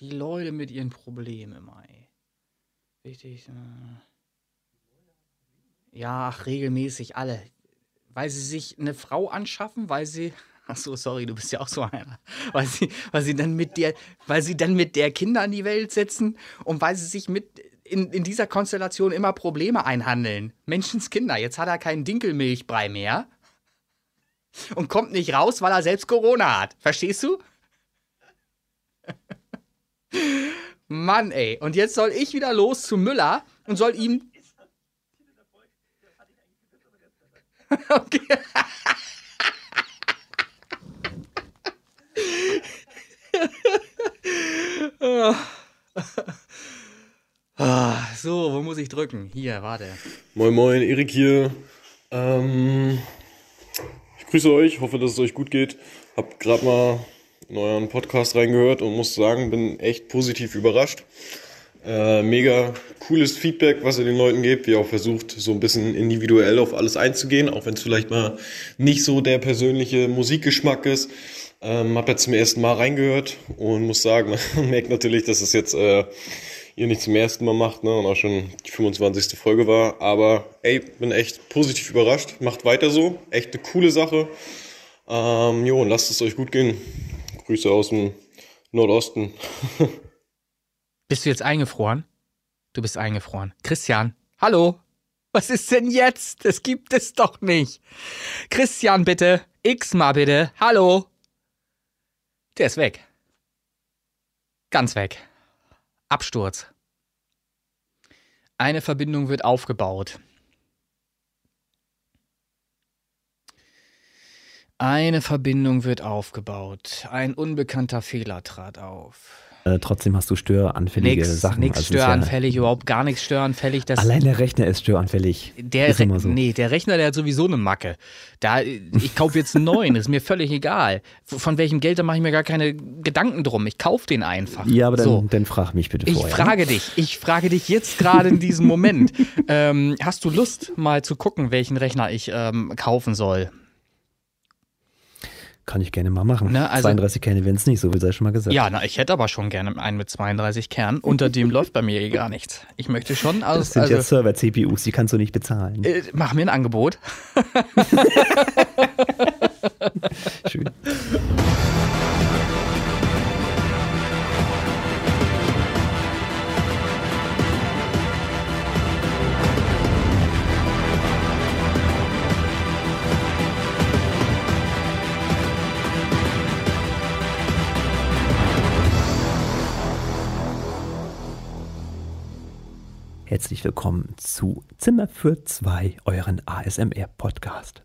Die Leute mit ihren Problemen, ey. Richtig. Äh ja, ach, regelmäßig alle. Weil sie sich eine Frau anschaffen, weil sie. Ach so, sorry, du bist ja auch so einer. Weil sie, weil sie dann mit der, weil sie dann mit der Kinder in die Welt setzen und weil sie sich mit in, in dieser Konstellation immer Probleme einhandeln. Menschenskinder, jetzt hat er keinen Dinkelmilchbrei mehr und kommt nicht raus, weil er selbst Corona hat. Verstehst du? Mann, ey. Und jetzt soll ich wieder los zu Müller und soll ihm. Okay. Ah, so, wo muss ich drücken? Hier, warte. Moin Moin, Erik hier. Ähm, ich grüße euch, hoffe, dass es euch gut geht. Hab gerade mal in euren Podcast reingehört und muss sagen, bin echt positiv überrascht. Äh, mega cooles Feedback, was ihr den Leuten gebt, wie ihr auch versucht, so ein bisschen individuell auf alles einzugehen, auch wenn es vielleicht mal nicht so der persönliche Musikgeschmack ist. Ähm, hab jetzt zum ersten Mal reingehört und muss sagen, man merkt natürlich, dass es jetzt äh, ihr nicht zum ersten Mal macht ne, und auch schon die 25. Folge war. Aber ey, bin echt positiv überrascht. Macht weiter so. Echt eine coole Sache. Ähm, jo, und lasst es euch gut gehen. Grüße aus dem Nordosten. Bist du jetzt eingefroren? Du bist eingefroren. Christian, hallo? Was ist denn jetzt? Das gibt es doch nicht. Christian, bitte. X mal bitte. Hallo? Der ist weg. Ganz weg. Absturz. Eine Verbindung wird aufgebaut. Eine Verbindung wird aufgebaut. Ein unbekannter Fehler trat auf. Äh, trotzdem hast du störanfällige nix, Sachen. Nix Also störanfällig, ja, überhaupt gar nichts störanfällig. Das, allein der Rechner ist störanfällig. der, ist so. nee, der Rechner, der hat sowieso eine Macke. Da, ich kaufe jetzt einen neuen, ist mir völlig egal. Von welchem Geld, da mache ich mir gar keine Gedanken drum. Ich kaufe den einfach. Ja, aber dann, so. dann frag mich bitte Ich vorher. frage dich, ich frage dich jetzt gerade in diesem Moment. ähm, hast du Lust, mal zu gucken, welchen Rechner ich ähm, kaufen soll? Kann ich gerne mal machen. Ne, also- 32 Kerne werden es nicht, so viel sei schon mal gesagt. Ja, na, ich hätte aber schon gerne einen mit 32 Kernen. Unter dem läuft bei mir eh gar nichts. Ich möchte schon, also, Das sind also ja Server-CPUs, die kannst du nicht bezahlen. äh, mach mir ein Angebot. Schön. Herzlich willkommen zu Zimmer für zwei, euren ASMR-Podcast.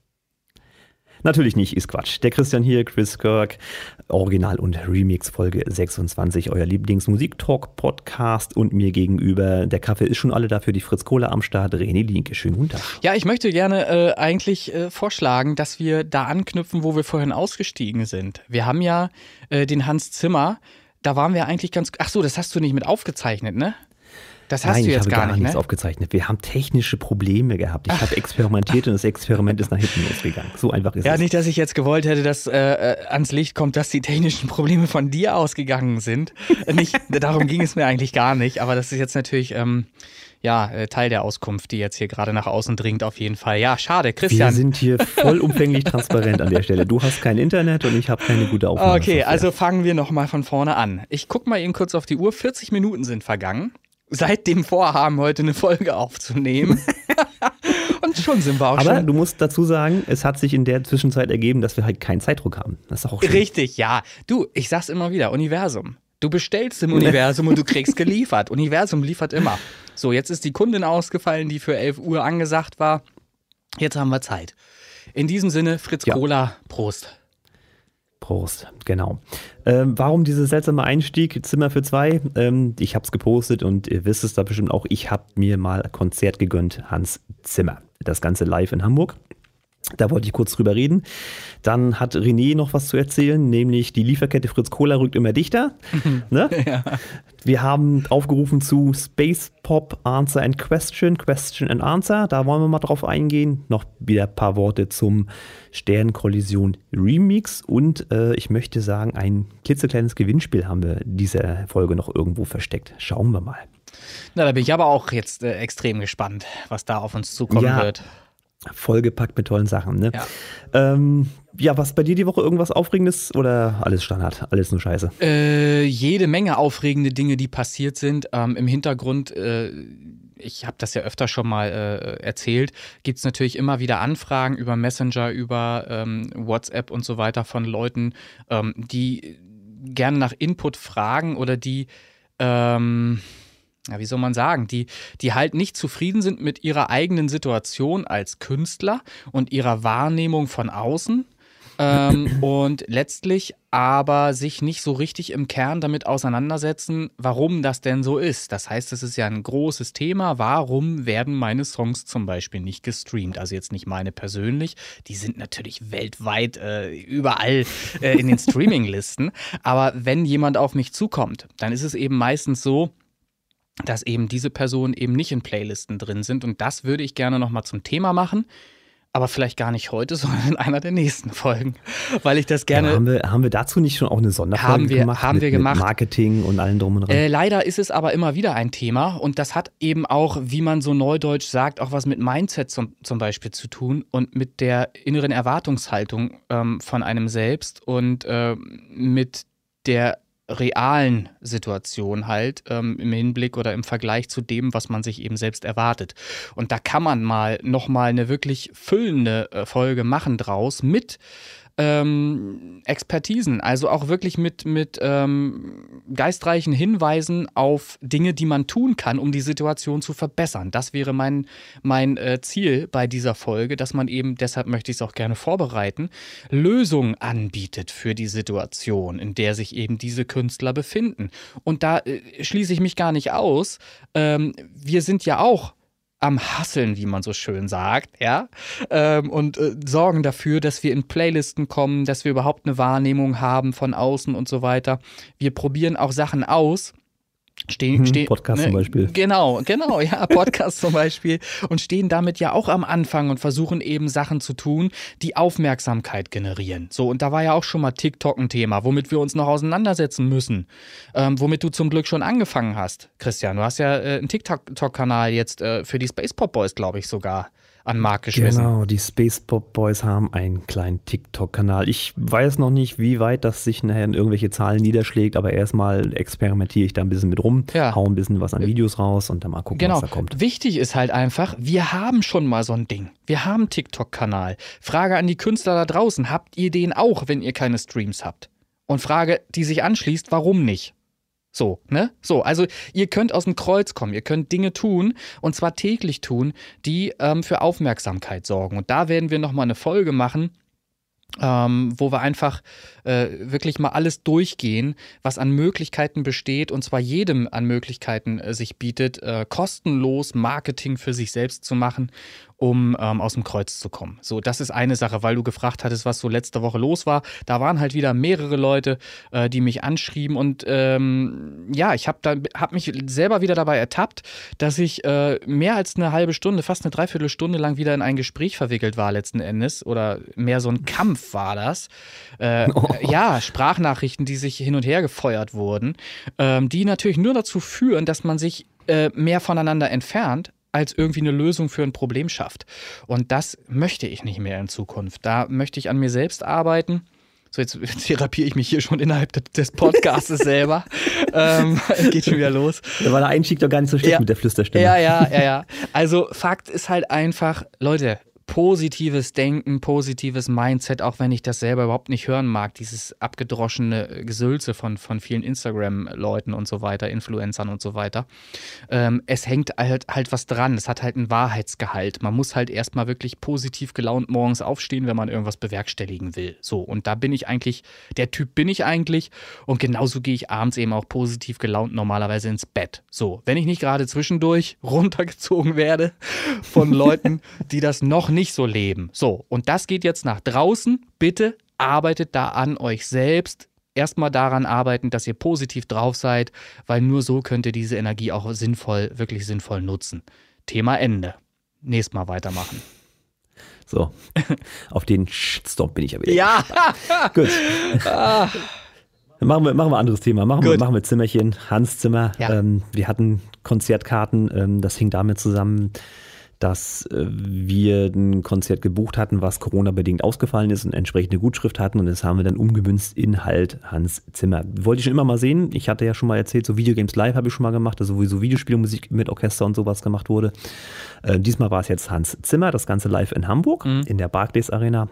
Natürlich nicht, ist Quatsch. Der Christian hier, Chris Kirk, Original- und Remix-Folge 26, euer Lieblingsmusik-Talk-Podcast und mir gegenüber, der Kaffee ist schon alle dafür, die Fritz Kohler am Start, René Linke. Schönen guten Tag. Ja, ich möchte gerne äh, eigentlich äh, vorschlagen, dass wir da anknüpfen, wo wir vorhin ausgestiegen sind. Wir haben ja äh, den Hans Zimmer, da waren wir eigentlich ganz. Ach so, das hast du nicht mit aufgezeichnet, ne? Das hast Nein, du ich jetzt habe gar gar nicht, nichts ne? aufgezeichnet. Wir haben technische Probleme gehabt. Ich habe experimentiert und das Experiment ist nach hinten losgegangen. So einfach ist Ja, es. nicht, dass ich jetzt gewollt hätte, dass äh, äh, ans Licht kommt, dass die technischen Probleme von dir ausgegangen sind. Äh, nicht, darum ging es mir eigentlich gar nicht, aber das ist jetzt natürlich ähm, ja äh, Teil der Auskunft, die jetzt hier gerade nach außen dringt, auf jeden Fall. Ja, schade, Wir Christian. sind hier vollumfänglich transparent an der Stelle. Du hast kein Internet und ich habe keine gute Aufnahme. Okay, also fangen wir nochmal von vorne an. Ich guck mal eben kurz auf die Uhr. 40 Minuten sind vergangen. Seit dem Vorhaben, heute eine Folge aufzunehmen. Und schon sind wir auch Aber schon. du musst dazu sagen, es hat sich in der Zwischenzeit ergeben, dass wir halt keinen Zeitdruck haben. Das ist auch schön. Richtig, ja. Du, ich sag's immer wieder, Universum. Du bestellst im Universum und du kriegst geliefert. Universum liefert immer. So, jetzt ist die Kundin ausgefallen, die für 11 Uhr angesagt war. Jetzt haben wir Zeit. In diesem Sinne, Fritz Ja. Kohler, Prost. Prost, genau. Ähm, warum dieser seltsame Einstieg? Zimmer für zwei. Ähm, ich habe es gepostet und ihr wisst es da bestimmt auch. Ich habe mir mal Konzert gegönnt, Hans Zimmer. Das Ganze live in Hamburg. Da wollte ich kurz drüber reden. Dann hat René noch was zu erzählen, nämlich die Lieferkette Fritz Kohler rückt immer dichter. ne? ja. Wir haben aufgerufen zu Space Pop Answer and Question, Question and Answer. Da wollen wir mal drauf eingehen. Noch wieder ein paar Worte zum Sternkollision Remix. Und äh, ich möchte sagen, ein klitzekleines Gewinnspiel haben wir diese Folge noch irgendwo versteckt. Schauen wir mal. Na, da bin ich aber auch jetzt äh, extrem gespannt, was da auf uns zukommen ja. wird vollgepackt mit tollen Sachen. Ne? Ja. Ähm, ja, was bei dir die Woche irgendwas Aufregendes oder alles Standard, alles nur Scheiße? Äh, jede Menge aufregende Dinge, die passiert sind. Ähm, Im Hintergrund, äh, ich habe das ja öfter schon mal äh, erzählt, gibt es natürlich immer wieder Anfragen über Messenger, über ähm, WhatsApp und so weiter von Leuten, ähm, die gerne nach Input fragen oder die ähm, ja, wie soll man sagen, die, die halt nicht zufrieden sind mit ihrer eigenen Situation als Künstler und ihrer Wahrnehmung von außen. ähm, und letztlich aber sich nicht so richtig im Kern damit auseinandersetzen, warum das denn so ist. Das heißt, es ist ja ein großes Thema. Warum werden meine Songs zum Beispiel nicht gestreamt? Also jetzt nicht meine persönlich. Die sind natürlich weltweit äh, überall äh, in den Streaming-Listen. Aber wenn jemand auf mich zukommt, dann ist es eben meistens so, dass eben diese Personen eben nicht in Playlisten drin sind. Und das würde ich gerne nochmal zum Thema machen. Aber vielleicht gar nicht heute, sondern in einer der nächsten Folgen. Weil ich das gerne. Ja, haben, wir, haben wir dazu nicht schon auch eine Sonderfolge haben wir, gemacht? Haben mit, wir gemacht. Marketing und allem drum und dran. Äh, leider ist es aber immer wieder ein Thema. Und das hat eben auch, wie man so neudeutsch sagt, auch was mit Mindset zum, zum Beispiel zu tun und mit der inneren Erwartungshaltung ähm, von einem selbst und äh, mit der realen Situation halt ähm, im Hinblick oder im Vergleich zu dem, was man sich eben selbst erwartet. Und da kann man mal nochmal eine wirklich füllende äh, Folge machen draus mit ähm, Expertisen, also auch wirklich mit, mit ähm, geistreichen Hinweisen auf Dinge, die man tun kann, um die Situation zu verbessern. Das wäre mein, mein äh, Ziel bei dieser Folge, dass man eben, deshalb möchte ich es auch gerne vorbereiten, Lösungen anbietet für die Situation, in der sich eben diese Künstler befinden. Und da äh, schließe ich mich gar nicht aus. Ähm, wir sind ja auch am Hasseln, wie man so schön sagt, ja, ähm, und äh, sorgen dafür, dass wir in Playlisten kommen, dass wir überhaupt eine Wahrnehmung haben von außen und so weiter. Wir probieren auch Sachen aus Stehen, hm, stehen, Podcast ne, zum Beispiel. Genau, genau, ja, Podcast zum Beispiel. Und stehen damit ja auch am Anfang und versuchen eben Sachen zu tun, die Aufmerksamkeit generieren. So, und da war ja auch schon mal TikTok ein Thema, womit wir uns noch auseinandersetzen müssen. Ähm, womit du zum Glück schon angefangen hast, Christian. Du hast ja äh, einen TikTok-Kanal jetzt äh, für die Space Pop Boys, glaube ich, sogar an Markt geschmissen. Genau, die Space Pop Boys haben einen kleinen TikTok-Kanal. Ich weiß noch nicht, wie weit das sich nachher in irgendwelche Zahlen niederschlägt, aber erstmal experimentiere ich da ein bisschen mit rum, ja. hau ein bisschen was an Videos raus und dann mal gucken, genau. was da kommt. Wichtig ist halt einfach, wir haben schon mal so ein Ding. Wir haben einen TikTok-Kanal. Frage an die Künstler da draußen, habt ihr den auch, wenn ihr keine Streams habt? Und Frage, die sich anschließt, warum nicht? So, ne? So, also ihr könnt aus dem Kreuz kommen, ihr könnt Dinge tun und zwar täglich tun, die ähm, für Aufmerksamkeit sorgen. Und da werden wir nochmal eine Folge machen, ähm, wo wir einfach äh, wirklich mal alles durchgehen, was an Möglichkeiten besteht und zwar jedem an Möglichkeiten äh, sich bietet, äh, kostenlos Marketing für sich selbst zu machen um ähm, aus dem Kreuz zu kommen. So, das ist eine Sache, weil du gefragt hattest, was so letzte Woche los war. Da waren halt wieder mehrere Leute, äh, die mich anschrieben und ähm, ja, ich habe hab mich selber wieder dabei ertappt, dass ich äh, mehr als eine halbe Stunde, fast eine Dreiviertelstunde lang wieder in ein Gespräch verwickelt war letzten Endes oder mehr so ein Kampf war das. Äh, oh. Ja, Sprachnachrichten, die sich hin und her gefeuert wurden, ähm, die natürlich nur dazu führen, dass man sich äh, mehr voneinander entfernt, als irgendwie eine Lösung für ein Problem schafft. Und das möchte ich nicht mehr in Zukunft. Da möchte ich an mir selbst arbeiten. So, jetzt therapiere ich mich hier schon innerhalb des Podcasts selber. ähm, geht schon wieder los. Da war der Einstieg doch gar nicht so schlecht ja, mit der Flüsterstimme. Ja, ja, ja, ja. Also Fakt ist halt einfach, Leute, positives Denken, positives Mindset, auch wenn ich das selber überhaupt nicht hören mag, dieses abgedroschene Gesülze von, von vielen Instagram-Leuten und so weiter, Influencern und so weiter. Ähm, es hängt halt, halt was dran, es hat halt einen Wahrheitsgehalt. Man muss halt erstmal wirklich positiv gelaunt morgens aufstehen, wenn man irgendwas bewerkstelligen will. So, und da bin ich eigentlich, der Typ bin ich eigentlich und genauso gehe ich abends eben auch positiv gelaunt normalerweise ins Bett. So, wenn ich nicht gerade zwischendurch runtergezogen werde von Leuten, die das noch nicht so leben. So, und das geht jetzt nach draußen. Bitte arbeitet da an euch selbst. Erstmal daran arbeiten, dass ihr positiv drauf seid, weil nur so könnt ihr diese Energie auch sinnvoll, wirklich sinnvoll nutzen. Thema Ende. Nächstes Mal weitermachen. So, auf den Shitstorm bin ich ja wieder. Ja! Gut. Machen wir, machen wir ein anderes Thema. Machen wir, machen wir Zimmerchen, Hans Zimmer. Ja. Ähm, wir hatten Konzertkarten. Ähm, das hing damit zusammen, dass äh, wir ein Konzert gebucht hatten, was Corona-bedingt ausgefallen ist und entsprechende Gutschrift hatten. Und das haben wir dann umgemünzt in halt Hans Zimmer. Wollte ich schon immer mal sehen. Ich hatte ja schon mal erzählt, so Videogames Live habe ich schon mal gemacht, also sowieso Videospielmusik mit Orchester und sowas gemacht wurde. Äh, diesmal war es jetzt Hans Zimmer, das Ganze live in Hamburg, in der Barclays Arena.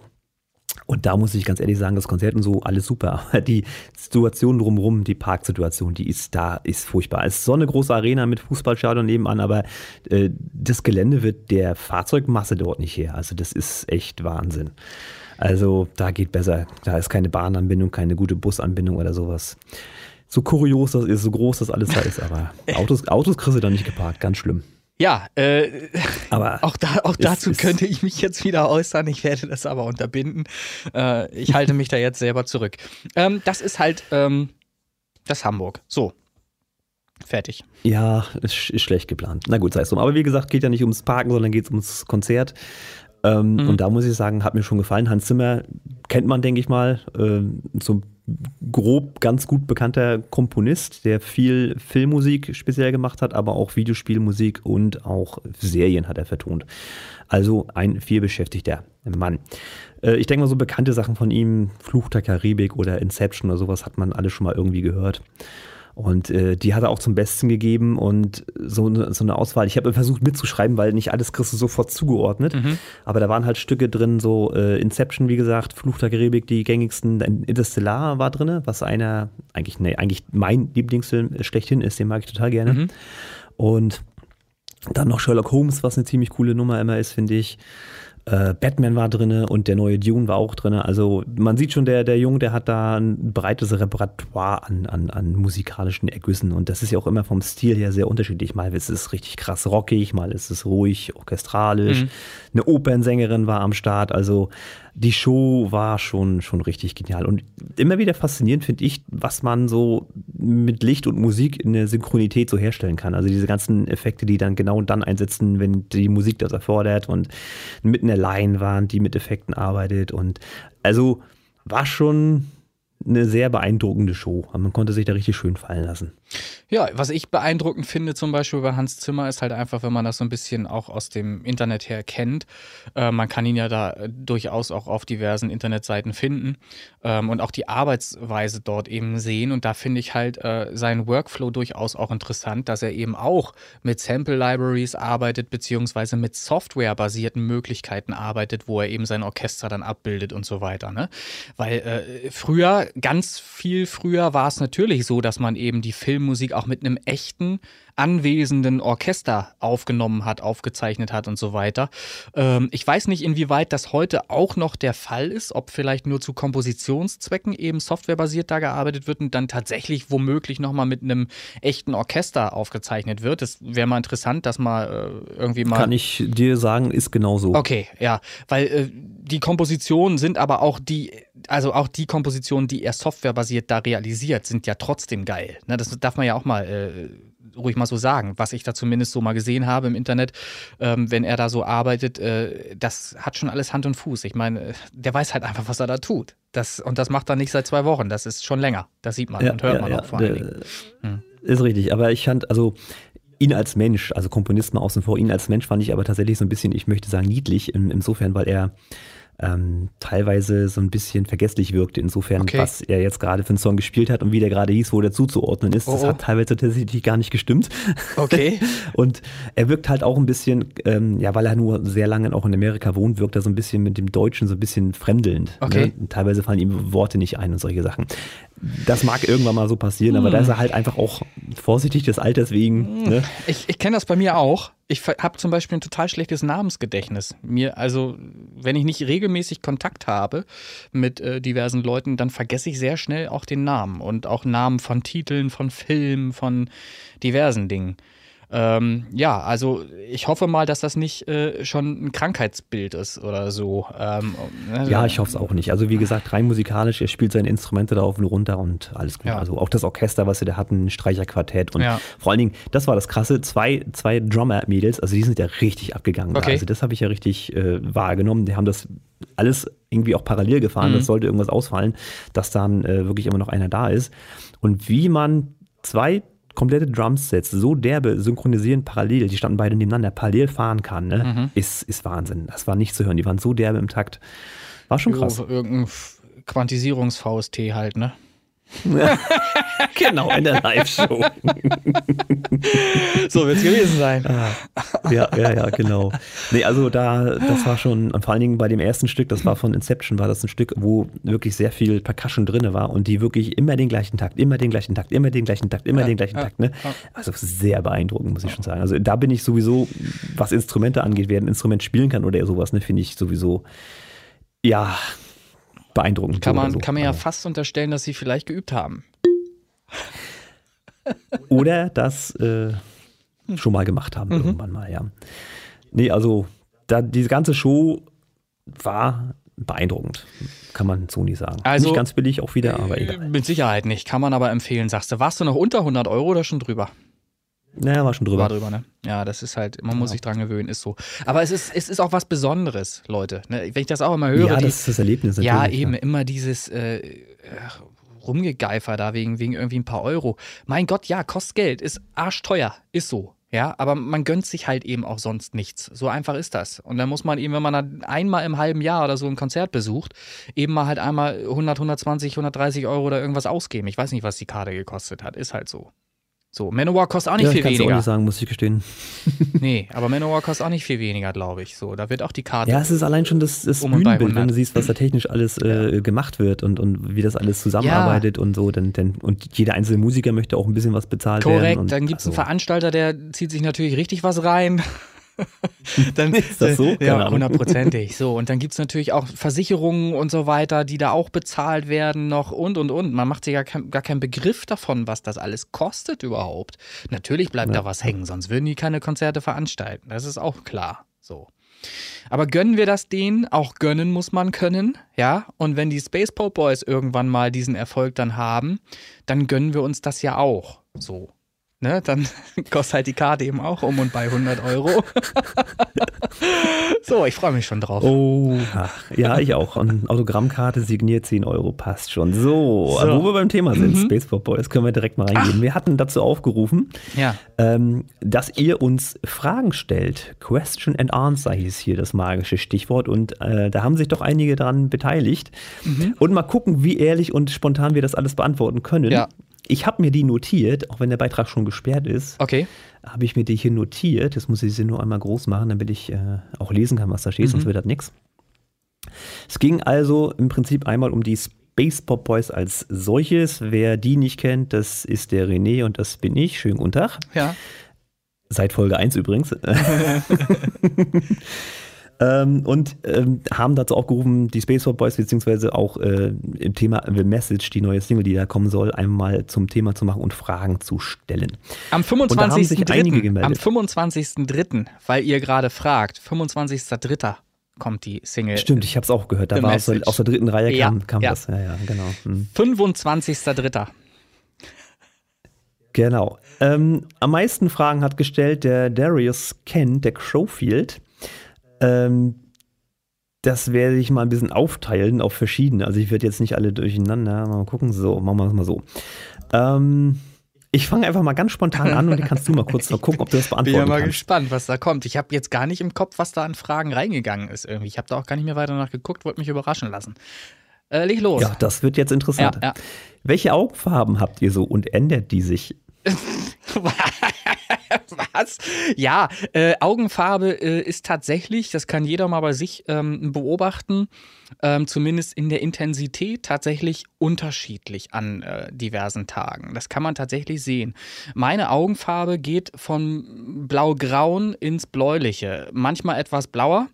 Und da muss ich ganz ehrlich sagen, das Konzert und so, alles super. Aber die Situation drumherum, die Parksituation, die ist da, ist furchtbar. Es ist so eine große Arena mit Fußballstadion nebenan, aber äh, das Gelände wird der Fahrzeugmasse dort nicht her. Also das ist echt Wahnsinn. Also da geht besser. Da ist keine Bahnanbindung, keine gute Busanbindung oder sowas. So kurios das ist, so groß das alles da ist, aber Autos, Autos kriegst du da nicht geparkt, ganz schlimm. Ja, äh, Aber auch, da, auch dazu ist- könnte ich mich jetzt wieder äußern. Ich werde das aber unterbinden. Äh, ich halte mich da jetzt selber zurück. Ähm, das ist halt ähm, das Hamburg. So. Fertig. Ja, ist, ist schlecht geplant. Na gut, sei es drum. Aber wie gesagt, geht ja nicht ums Parken, sondern geht ums Konzert. Ähm, Mhm. Und da muss ich sagen, hat mir schon gefallen. Hans Zimmer kennt man, denke ich mal, ähm, so grob ganz gut bekannter Komponist, der viel Filmmusik speziell gemacht hat, aber auch Videospielmusik und auch Serien hat er vertont. Also ein vielbeschäftigter Mann. Äh, ich denke mal, so bekannte Sachen von ihm, Fluch der Karibik oder Inception oder sowas, hat man alle schon mal irgendwie gehört. Und äh, die hat er auch zum Besten gegeben und so, eine- so eine Auswahl. Ich habe versucht mitzuschreiben, weil nicht alles kriegst du sofort zugeordnet. Aber da waren halt Stücke drin, so äh, Inception, wie gesagt, Fluch der Karibik, die gängigsten. Interstellar war drin, was einer, eigentlich, nee, eigentlich mein Lieblingsfilm schlechthin ist, den mag ich total gerne. Und dann noch Sherlock Holmes, was eine ziemlich coole Nummer immer ist, finde ich. Äh, Batman war drinne und der neue Dune war auch drinne. Also man sieht schon, der, der Junge, der hat da ein breites Repertoire an, an, an musikalischen Ergüssen. Und das ist ja auch immer vom Stil her sehr unterschiedlich. Mal ist es richtig krass rockig, mal ist es ruhig, orchestralisch. Eine Opernsängerin war am Start. Also die Show war schon, schon richtig genial. Und immer wieder faszinierend finde ich, was man so mit Licht und Musik in der Synchronität so herstellen kann. Also diese ganzen Effekte, die dann genau dann einsetzen, wenn die Musik das erfordert und mit einer Leinwand, die mit Effekten arbeitet. Und also war schon eine sehr beeindruckende Show. Man konnte sich da richtig schön fallen lassen. Ja, was ich beeindruckend finde zum Beispiel bei Hans Zimmer ist halt einfach, wenn man das so ein bisschen auch aus dem Internet her kennt. Äh, man kann ihn ja da äh, durchaus auch auf diversen Internetseiten finden ähm, und auch die Arbeitsweise dort eben sehen. Und da finde ich halt äh, seinen Workflow durchaus auch interessant, dass er eben auch mit Sample Libraries arbeitet, beziehungsweise mit softwarebasierten Möglichkeiten arbeitet, wo er eben sein Orchester dann abbildet und so weiter. Ne? Weil äh, früher, ganz viel früher war es natürlich so, dass man eben die Filmmusik auch mit einem echten anwesenden Orchester aufgenommen hat, aufgezeichnet hat und so weiter. Ähm, ich weiß nicht, inwieweit das heute auch noch der Fall ist, ob vielleicht nur zu Kompositionszwecken eben softwarebasiert da gearbeitet wird und dann tatsächlich womöglich nochmal mit einem echten Orchester aufgezeichnet wird. Das wäre mal interessant, das mal äh, irgendwie mal. Kann ich dir sagen, ist genau so. Okay, ja, weil äh, die Kompositionen sind aber auch die, also auch die Kompositionen, die er softwarebasiert da realisiert, sind ja trotzdem geil. Ne, das darf man ja auch mal äh, ruhig mal so sagen, was ich da zumindest so mal gesehen habe im Internet, ähm, wenn er da so arbeitet, äh, das hat schon alles Hand und Fuß. Ich meine, äh, der weiß halt einfach, was er da tut. Das, und das macht er nicht seit zwei Wochen, das ist schon länger. Das sieht man und hört man auch vor allen Dingen. Hm. Ist richtig, aber ich fand, also ihn als Mensch, also Komponist mal außen vor, ihn als Mensch fand ich aber tatsächlich so ein bisschen, ich möchte sagen, niedlich, in, insofern, weil er ähm, teilweise so ein bisschen vergesslich wirkte, insofern, Okay. was er jetzt gerade für einen Song gespielt hat und wie der gerade hieß, wo der zuzuordnen ist. Das Oh, oh. hat teilweise tatsächlich gar nicht gestimmt. Okay. Und er wirkt halt auch ein bisschen, ähm, ja, weil er nur sehr lange auch in Amerika wohnt, wirkt er so ein bisschen mit dem Deutschen so ein bisschen fremdelnd. Okay. Ne? Teilweise fallen ihm Worte nicht ein und solche Sachen. Das mag irgendwann mal so passieren, aber da Hm. ist er halt einfach auch vorsichtig des Alters wegen. Ne? Ich, ich kenne das bei mir auch. Ich habe zum Beispiel ein total schlechtes Namensgedächtnis. Mir, also, wenn ich nicht regelmäßig Kontakt habe mit äh, diversen Leuten, dann vergesse ich sehr schnell auch den Namen und auch Namen von Titeln, von Filmen, von diversen Dingen. Ähm, ja, also ich hoffe mal, dass das nicht äh, schon ein Krankheitsbild ist oder so. Ähm, ne? ja, ich hoffe es auch nicht. Also wie gesagt, rein musikalisch, er spielt seine Instrumente da auf und runter und alles gut. Ja. Also auch das Orchester, was sie da hatten, ein Streicherquartett und ja. vor allen Dingen, das war das Krasse, zwei, zwei Drummer-Mädels, also die sind ja richtig abgegangen. Okay. Also das habe ich ja richtig äh, wahrgenommen. Die haben das alles irgendwie auch parallel gefahren. Mhm. Das sollte irgendwas ausfallen, dass dann äh, wirklich immer noch einer da ist. Und wie man zwei komplette Drumsets so derbe synchronisieren parallel, die standen beide nebeneinander, parallel fahren kann, ne? Mhm. ist, ist Wahnsinn. Das war nicht zu hören. Die waren so derbe im Takt. War schon krass. Jo, irgendein Quantisierungs-VST halt, ne? genau, in der Live-Show. so wird es gewesen sein. Ah, ja, ja, ja, genau. Nee, also da, das war schon, und vor allen Dingen bei dem ersten Stück, das war von Inception, war das ein Stück, wo wirklich sehr viel Percussion drin war und die wirklich immer den gleichen Takt, immer den gleichen Takt, immer den gleichen Takt, immer ja, den gleichen ja, Takt. Ne? Also sehr beeindruckend, muss ich schon sagen. Also da bin ich sowieso, was Instrumente angeht, wer ein Instrument spielen kann oder sowas, ne, finde ich sowieso, ja, beeindruckend. Kann man, so. kann man ja fast unterstellen, dass sie vielleicht geübt haben. Oder das äh, schon mal gemacht haben, mhm. irgendwann mal, ja. Nee, also da, diese ganze Show war beeindruckend. Kann man so nicht sagen. Also, nicht ganz billig auch wieder, aber egal. Mit Sicherheit nicht. Kann man aber empfehlen, sagst du. Warst du noch unter 100 Euro oder schon drüber? Naja, war schon drüber. War drüber, ne? Ja, das ist halt, man muss sich dran gewöhnen, ist so. Aber es ist, es ist auch was Besonderes, Leute. Ne? Wenn ich das auch immer höre. Ja, die, das ist das Erlebnis. Ja, eben, ja. immer dieses äh, Rumgegeifer da wegen, wegen irgendwie ein paar Euro. Mein Gott, ja, kostet Geld, ist arschteuer, ist so. Ja, aber man gönnt sich halt eben auch sonst nichts. So einfach ist das. Und dann muss man eben, wenn man einmal im halben Jahr oder so ein Konzert besucht, eben mal halt einmal 100, 120, 130 Euro oder irgendwas ausgeben. Ich weiß nicht, was die Karte gekostet hat. Ist halt so. So, Manowar kostet auch nicht ja, viel weniger. Ich auch nicht sagen, muss ich gestehen. nee, aber Manowar kostet auch nicht viel weniger, glaube ich. So, da wird auch die Karte. Ja, es ist allein schon das, das um Bühnenbild, wenn du siehst, was da technisch alles äh, gemacht wird und, und wie das alles zusammenarbeitet ja. und so. Denn, denn, und jeder einzelne Musiker möchte auch ein bisschen was bezahlt Korrekt, werden. Korrekt, dann gibt es also. einen Veranstalter, der zieht sich natürlich richtig was rein. dann, ist das so? Ja, hundertprozentig. So, und dann gibt es natürlich auch Versicherungen und so weiter, die da auch bezahlt werden noch und und und. Man macht sich ja gar keinen Begriff davon, was das alles kostet überhaupt. Natürlich bleibt ja. da was hängen, sonst würden die keine Konzerte veranstalten. Das ist auch klar. So. Aber gönnen wir das denen? Auch gönnen muss man können, ja? Und wenn die Space Pop Boys irgendwann mal diesen Erfolg dann haben, dann gönnen wir uns das ja auch. So ne, dann kostet halt die Karte eben auch um und bei 100 Euro. so, ich freue mich schon drauf. Oh, ja, ich auch. Und Autogrammkarte signiert 10 Euro passt schon. So, so. wo wir beim Thema sind, mhm. Space Pop Boys, können wir direkt mal reingehen. Ach. Wir hatten dazu aufgerufen, ja. ähm, dass ihr uns Fragen stellt. Question and Answer hieß hier das magische Stichwort. Und äh, da haben sich doch einige daran beteiligt. Mhm. Und mal gucken, wie ehrlich und spontan wir das alles beantworten können. Ja. Ich habe mir die notiert, auch wenn der Beitrag schon gesperrt ist. Okay. Habe ich mir die hier notiert. Jetzt muss ich sie nur einmal groß machen, damit ich äh, auch lesen kann, was da steht, mhm. sonst wird das nichts. Es ging also im Prinzip einmal um die Space Pop Boys als solches. Wer die nicht kennt, das ist der René und das bin ich. Schönen guten Tag. Ja. Seit Folge 1 übrigens. Ähm, und ähm, haben dazu aufgerufen, die Space Force Boys, beziehungsweise auch äh, im Thema The Message, die neue Single, die da kommen soll, einmal zum Thema zu machen und Fragen zu stellen. Am 25.03. Am 25.03., weil ihr gerade fragt, 25.03 kommt die Single. Stimmt, ich habe es auch gehört. Da war aus der, aus der, dritten Reihe kam, ja, kam ja. das. Ja, ja, genau. Hm. 25.03. Genau. Ähm, am meisten Fragen hat gestellt der Darius Kent, der Crowfield. Ähm, das werde ich mal ein bisschen aufteilen auf verschiedene. Also ich werde jetzt nicht alle durcheinander. Mal gucken. So, machen wir es mal so. Ähm, ich fange einfach mal ganz spontan an und dann kannst du mal kurz noch gucken, ob du das beantworten kannst. Ich bin mal gespannt, was da kommt. Ich habe jetzt gar nicht im Kopf, was da an Fragen reingegangen ist irgendwie. Ich habe da auch gar nicht mehr weiter nachgeguckt, wollte mich überraschen lassen. Äh, leg los. Ja, das wird jetzt interessant. Ja, ja. Welche Augenfarben habt ihr so und ändert die sich? Was? Ja, äh, Augenfarbe äh, ist tatsächlich, das kann jeder mal bei sich ähm, beobachten, ähm, zumindest in der Intensität tatsächlich unterschiedlich an äh, diversen Tagen. Das kann man tatsächlich sehen. Meine Augenfarbe geht von blau-grauen ins bläuliche, manchmal etwas blauer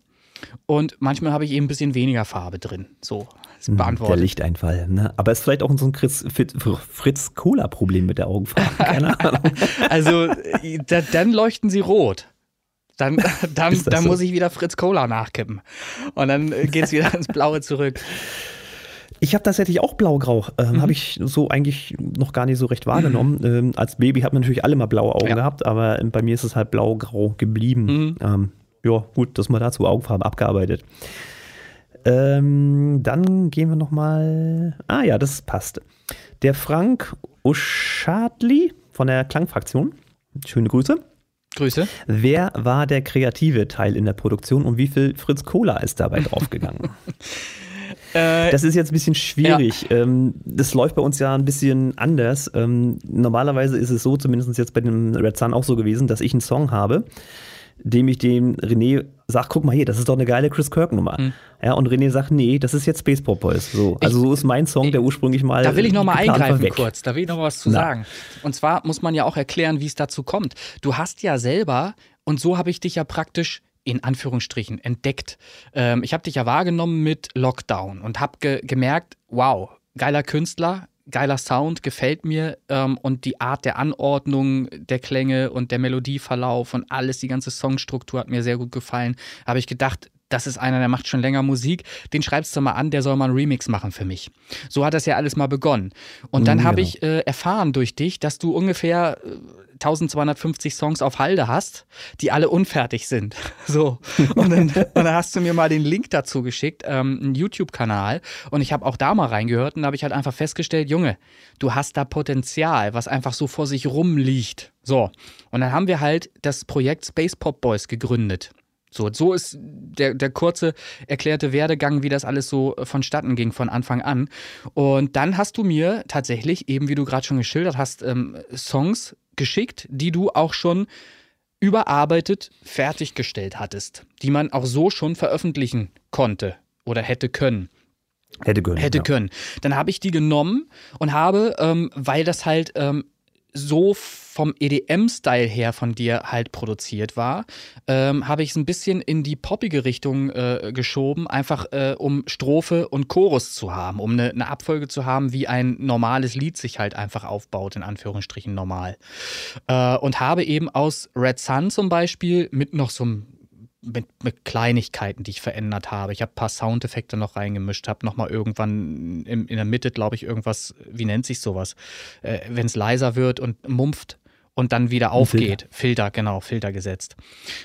und manchmal habe ich eben ein bisschen weniger Farbe drin. So, beantwortet. Der Lichteinfall. Ne? Aber ist vielleicht auch so ein Fritz-Cola-Problem mit der Augenfarbe. Keine Ahnung. Also, da, dann leuchten sie rot. Dann, dann, dann so? muss ich wieder Fritz Cola nachkippen. Und dann geht es wieder ins Blaue zurück. Ich habe tatsächlich auch blau-grau. Ähm, Mhm. Habe ich so eigentlich noch gar nicht so recht wahrgenommen. Ähm, als Baby hat man natürlich alle mal blaue Augen Ja. gehabt, aber bei mir ist es halt blau-grau geblieben. Mhm. Ähm, ja, gut, dass man dazu Augenfarbe abgearbeitet. Ähm, dann gehen wir noch mal. Ah ja, das passt. Der Frank Uschadli von der Klangfraktion. Schöne Grüße. Grüße. Wer war der kreative Teil in der Produktion und wie viel Fritz Cola ist dabei draufgegangen? Äh, Das ist jetzt ein bisschen schwierig. Ähm, das läuft bei uns ja ein bisschen anders. Ähm, normalerweise ist es so, zumindest jetzt bei dem Red Sun auch so gewesen, dass ich einen Song habe, dem ich dem René sage, guck mal hier, das ist doch eine geile Chris Kirk Nummer. Hm. Ja, und René sagt, nee, das ist jetzt Space Pop Boys. So, also so ist mein Song, der ursprünglich mal Da will ich noch mal geplant war, eingreifen kurz. Da will ich noch was zu Na. sagen. Und zwar muss man ja auch erklären, wie es dazu kommt. Du hast ja selber, und so habe ich dich ja praktisch in Anführungsstrichen entdeckt. Ähm, ich habe dich ja wahrgenommen mit Lockdown und habe ge gemerkt, wow, geiler Künstler, geiler Sound, gefällt mir ähm, und die Art der Anordnung der Klänge und der Melodieverlauf und alles, die ganze Songstruktur hat mir sehr gut gefallen. Habe ich gedacht, das ist einer, der macht schon länger Musik, den schreibst du mal an, der soll mal einen Remix machen für mich. So hat das ja alles mal begonnen. Und dann Mhm, habe genau. ich äh, erfahren durch dich, dass du ungefähr äh, 1250 Songs auf Halde hast, die alle unfertig sind. So. Und dann, und dann hast du mir mal den Link dazu geschickt, ähm, einen YouTube-Kanal. Und ich habe auch da mal reingehört und da habe ich halt einfach festgestellt, Junge, du hast da Potenzial, was einfach so vor sich rumliegt. So. Und dann haben wir halt das Projekt Space Pop Boys gegründet. So, so ist der, der kurze erklärte Werdegang, wie das alles so äh, vonstatten ging von Anfang an. Und dann hast du mir tatsächlich, eben wie du gerade schon geschildert hast, ähm, Songs geschickt, die du auch schon überarbeitet fertiggestellt hattest, die man auch so schon veröffentlichen konnte oder hätte können. Hätte können. Hätte ja. können. Dann habe ich die genommen und habe, ähm, weil das halt ähm, so vom EDM-Style her von dir halt produziert war, ähm, habe ich es ein bisschen in die poppige Richtung äh, geschoben, einfach äh, um Strophe und Chorus zu haben, um eine, eine Abfolge zu haben, wie ein normales Lied sich halt einfach aufbaut, in Anführungsstrichen normal. Äh, und habe eben aus Red Sun zum Beispiel mit noch so einem mit, mit Kleinigkeiten, die ich verändert habe. Ich habe ein paar Soundeffekte noch reingemischt, habe nochmal irgendwann im, in der Mitte, glaube ich, irgendwas, wie nennt sich sowas, äh, wenn es leiser wird und mumpft und dann wieder aufgeht. Filter. genau, Filter gesetzt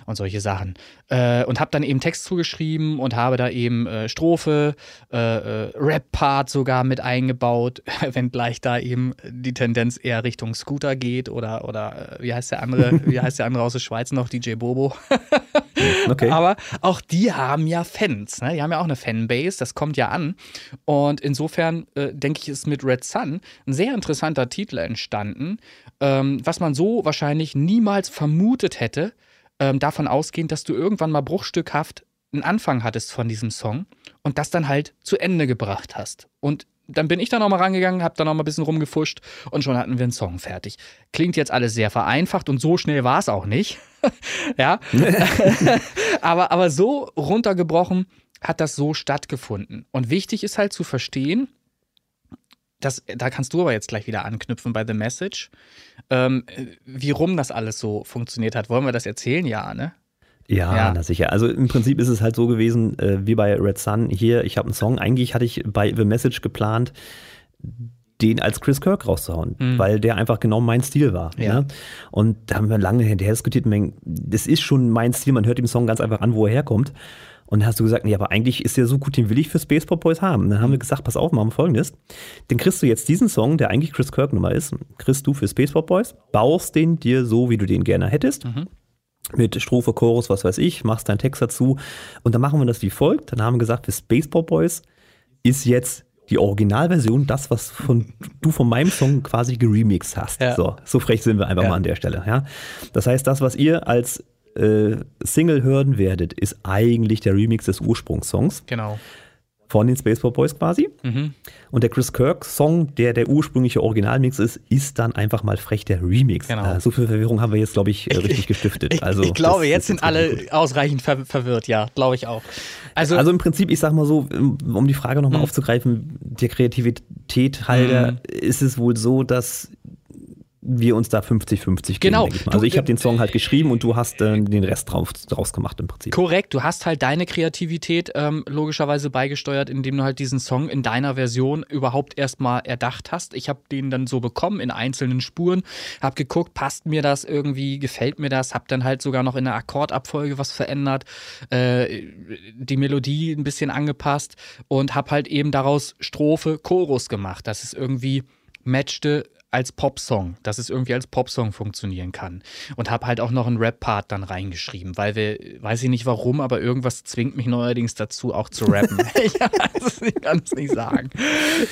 und solche Sachen. Äh, und habe dann eben Text zugeschrieben und habe da eben äh, Strophe, äh, äh, Rap-Part sogar mit eingebaut, wenngleich da eben die Tendenz eher Richtung Scooter geht oder, oder äh, wie heißt der andere, wie heißt der andere aus der Schweiz noch, DJ Bobo. Okay. Aber auch die haben ja Fans. Ne? Die haben ja auch eine Fanbase, das kommt ja an. Und insofern äh, denke ich, ist mit Red Sun ein sehr interessanter Titel entstanden, ähm, was man so wahrscheinlich niemals vermutet hätte, ähm, davon ausgehend, dass du irgendwann mal bruchstückhaft einen Anfang hattest von diesem Song und das dann halt zu Ende gebracht hast. Und dann bin ich da nochmal rangegangen, hab da nochmal ein bisschen rumgefuscht und schon hatten wir einen Song fertig. Klingt jetzt alles sehr vereinfacht und so schnell war es auch nicht. ja. aber, aber so runtergebrochen hat das so stattgefunden. Und wichtig ist halt zu verstehen, das, da kannst du aber jetzt gleich wieder anknüpfen bei The Message, ähm, wie rum das alles so funktioniert hat. Wollen wir das erzählen? Ja, ne? Ja, Ja. na sicher. Also im Prinzip ist es halt so gewesen, äh, wie bei Red Sun. Hier, ich habe einen Song. Eigentlich hatte ich bei The Message geplant, den als Chris Kirk rauszuhauen, Mhm. weil der einfach genau mein Stil war. Ja. Ne? Und da haben wir lange hinterher diskutiert. Das ist schon mein Stil. Man hört dem Song ganz einfach an, wo er herkommt. Und dann hast du gesagt, nee, aber eigentlich ist der so gut, den will ich für Space Pop Boys haben. Dann haben wir gesagt, pass auf, machen wir folgendes. Dann kriegst du jetzt diesen Song, der eigentlich Chris Kirk Nummer ist, kriegst du für Space Pop Boys, baust den dir so, wie du den gerne hättest mit Strophe, Chorus, was weiß ich, machst deinen Text dazu und dann machen wir das wie folgt. Dann haben wir gesagt, für Space Pop Boys ist jetzt die Originalversion das, was von, du von meinem Song quasi geremixed hast. Ja. So, so frech sind wir einfach Ja. mal an der Stelle. Ja? Das heißt, das, was ihr als äh, Single hören werdet, ist eigentlich der Remix des Ursprungssongs. Genau. von den Spaceport Boys quasi. Mhm. Und der Chris Kirk-Song, der der ursprüngliche Originalmix ist, ist dann einfach mal frech der Remix. Genau. Äh, so viel Verwirrung haben wir jetzt, glaube ich, äh, richtig gestiftet. Ich, Also, ich glaube, das- jetzt das sind alle ausreichend ver verwirrt, ja, glaube ich auch. Also, Also im Prinzip, ich sag mal so, um die Frage nochmal Mhm. aufzugreifen, der Kreativität halber Mhm. ist es wohl so, dass wir uns da 50-50 geben, Genau. denke ich Also ich habe den Song halt geschrieben und du hast äh, den Rest drauf, draus gemacht im Prinzip. Korrekt, du hast halt deine Kreativität ähm, logischerweise beigesteuert, indem du halt diesen Song in deiner Version überhaupt erstmal erdacht hast. Ich habe den dann so bekommen in einzelnen Spuren, habe geguckt, passt mir das irgendwie, gefällt mir das, habe dann halt sogar noch in der Akkordabfolge was verändert, äh, die Melodie ein bisschen angepasst und habe halt eben daraus Strophe, Chorus gemacht, dass es irgendwie matchte als Popsong, dass es irgendwie als Popsong funktionieren kann. Und habe halt auch noch einen Rap-Part dann reingeschrieben, weil wir, weiß ich nicht warum, aber irgendwas zwingt mich neuerdings dazu, auch zu rappen. ich kann es nicht sagen.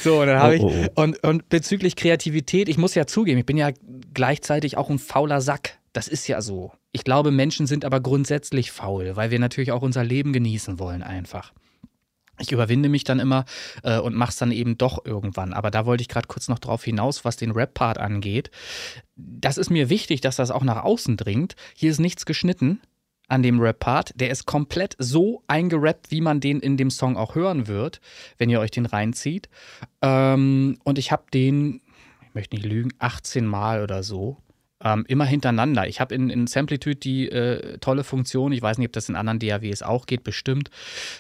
So, und dann habe Oh, ich, oh, und, und bezüglich Kreativität, ich muss ja zugeben, ich bin ja gleichzeitig auch ein fauler Sack. Das ist ja so. Ich glaube, Menschen sind aber grundsätzlich faul, weil wir natürlich auch unser Leben genießen wollen einfach. Ich überwinde mich dann immer äh, und mach's dann eben doch irgendwann. Aber da wollte ich gerade kurz noch drauf hinaus, was den Rap-Part angeht. Das ist mir wichtig, dass das auch nach außen dringt. Hier ist nichts geschnitten an dem Rap-Part. Der ist komplett so eingerappt, wie man den in dem Song auch hören wird, wenn ihr euch den reinzieht. Ähm, und ich habe den, ich möchte nicht lügen, 18 Mal oder so ähm, immer hintereinander. Ich habe in, in Samplitude die äh, tolle Funktion, ich weiß nicht, ob das in anderen DAWs auch geht, bestimmt,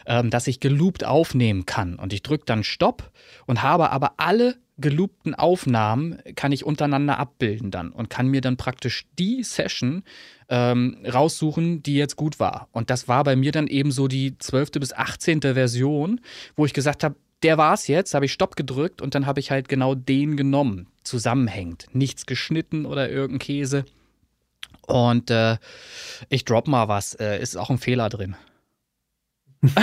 ähm, dass ich geloopt aufnehmen kann. Und ich drücke dann Stopp und habe aber alle geloopten Aufnahmen kann ich untereinander abbilden dann und kann mir dann praktisch die Session ähm, raussuchen, die jetzt gut war. Und das war bei mir dann eben so die 12. bis 18. Version, wo ich gesagt habe, der war's jetzt, habe ich Stopp gedrückt und dann habe ich halt genau den genommen. Zusammenhängt. Nichts geschnitten oder irgendein Käse. Und äh, ich drop mal was. Äh, ist auch ein Fehler drin.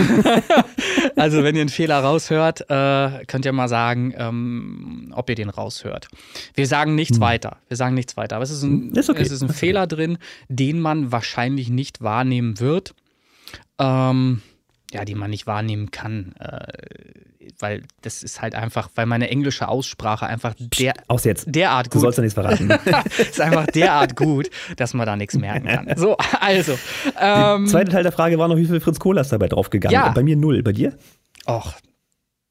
also, wenn ihr einen Fehler raushört, äh, könnt ihr mal sagen, ähm, ob ihr den raushört. Wir sagen nichts Hm. weiter. Wir sagen nichts weiter. Aber es ist ein, Ist okay. es ist ein Ist okay. Fehler drin, den man wahrscheinlich nicht wahrnehmen wird. Ähm, ja, die man nicht wahrnehmen kann. Äh, weil das ist halt einfach, weil meine englische Aussprache einfach der, Aus jetzt. derart Du gut sollst ja nichts verraten. ist einfach derart gut, dass man da nichts merken kann. So, also. Ähm, Zweiter Teil der Frage war noch, wie viel Fritz Kohler ist dabei draufgegangen? Ja. Bei mir null. Bei dir? Och,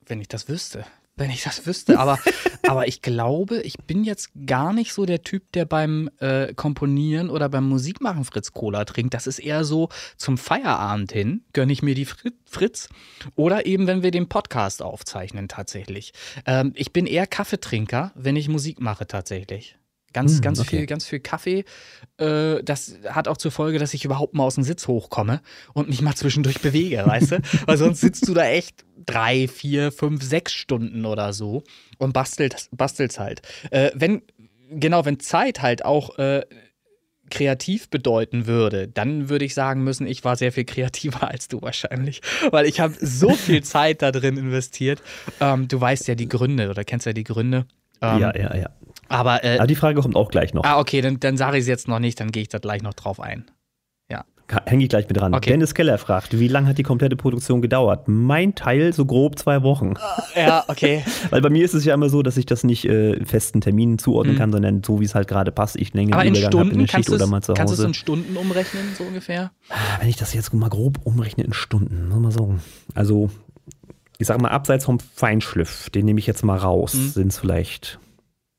wenn ich das wüsste. Wenn ich das wüsste. Aber, aber ich glaube, ich bin jetzt gar nicht so der Typ, der beim äh, Komponieren oder beim Musikmachen Fritz Cola trinkt. Das ist eher so zum Feierabend hin, gönne ich mir die Fri Fritz. Oder eben, wenn wir den Podcast aufzeichnen, tatsächlich. Ähm, ich bin eher Kaffeetrinker, wenn ich Musik mache, tatsächlich. Ganz, Hm, ganz okay. viel, ganz viel Kaffee. Äh, das hat auch zur Folge, dass ich überhaupt mal aus dem Sitz hochkomme und mich mal zwischendurch bewege, weißt du? Weil sonst sitzt du da echt drei, vier, fünf, sechs Stunden oder so und bastelt, bastelst halt. Äh, wenn, genau, wenn Zeit halt auch äh, kreativ bedeuten würde, dann würde ich sagen müssen, ich war sehr viel kreativer als du wahrscheinlich, weil ich habe so viel Zeit da drin investiert. Ähm, du weißt ja die Gründe oder kennst ja die Gründe. Ähm, ja, ja, ja. Aber äh, Aber die Frage kommt auch gleich noch. Ah, okay, dann, dann sage ich es jetzt noch nicht, dann gehe ich da gleich noch drauf ein. Hänge ich gleich mit dran. Okay. Dennis Keller fragt, wie lange hat die komplette Produktion gedauert? Mein Teil so grob zwei Wochen. Ja, okay. Weil bei mir ist es ja immer so, dass ich das nicht äh, festen Terminen zuordnen Mhm. kann, sondern so, wie es halt gerade passt. Ich länger Aber in Übergang Stunden in der Schicht oder es mal zu kannst du es Hause. in Stunden umrechnen, so ungefähr? Wenn ich das jetzt mal grob umrechne in Stunden, muss mal so. Also, ich sag mal, abseits vom Feinschliff, den nehme ich jetzt mal raus, Mhm. sind es vielleicht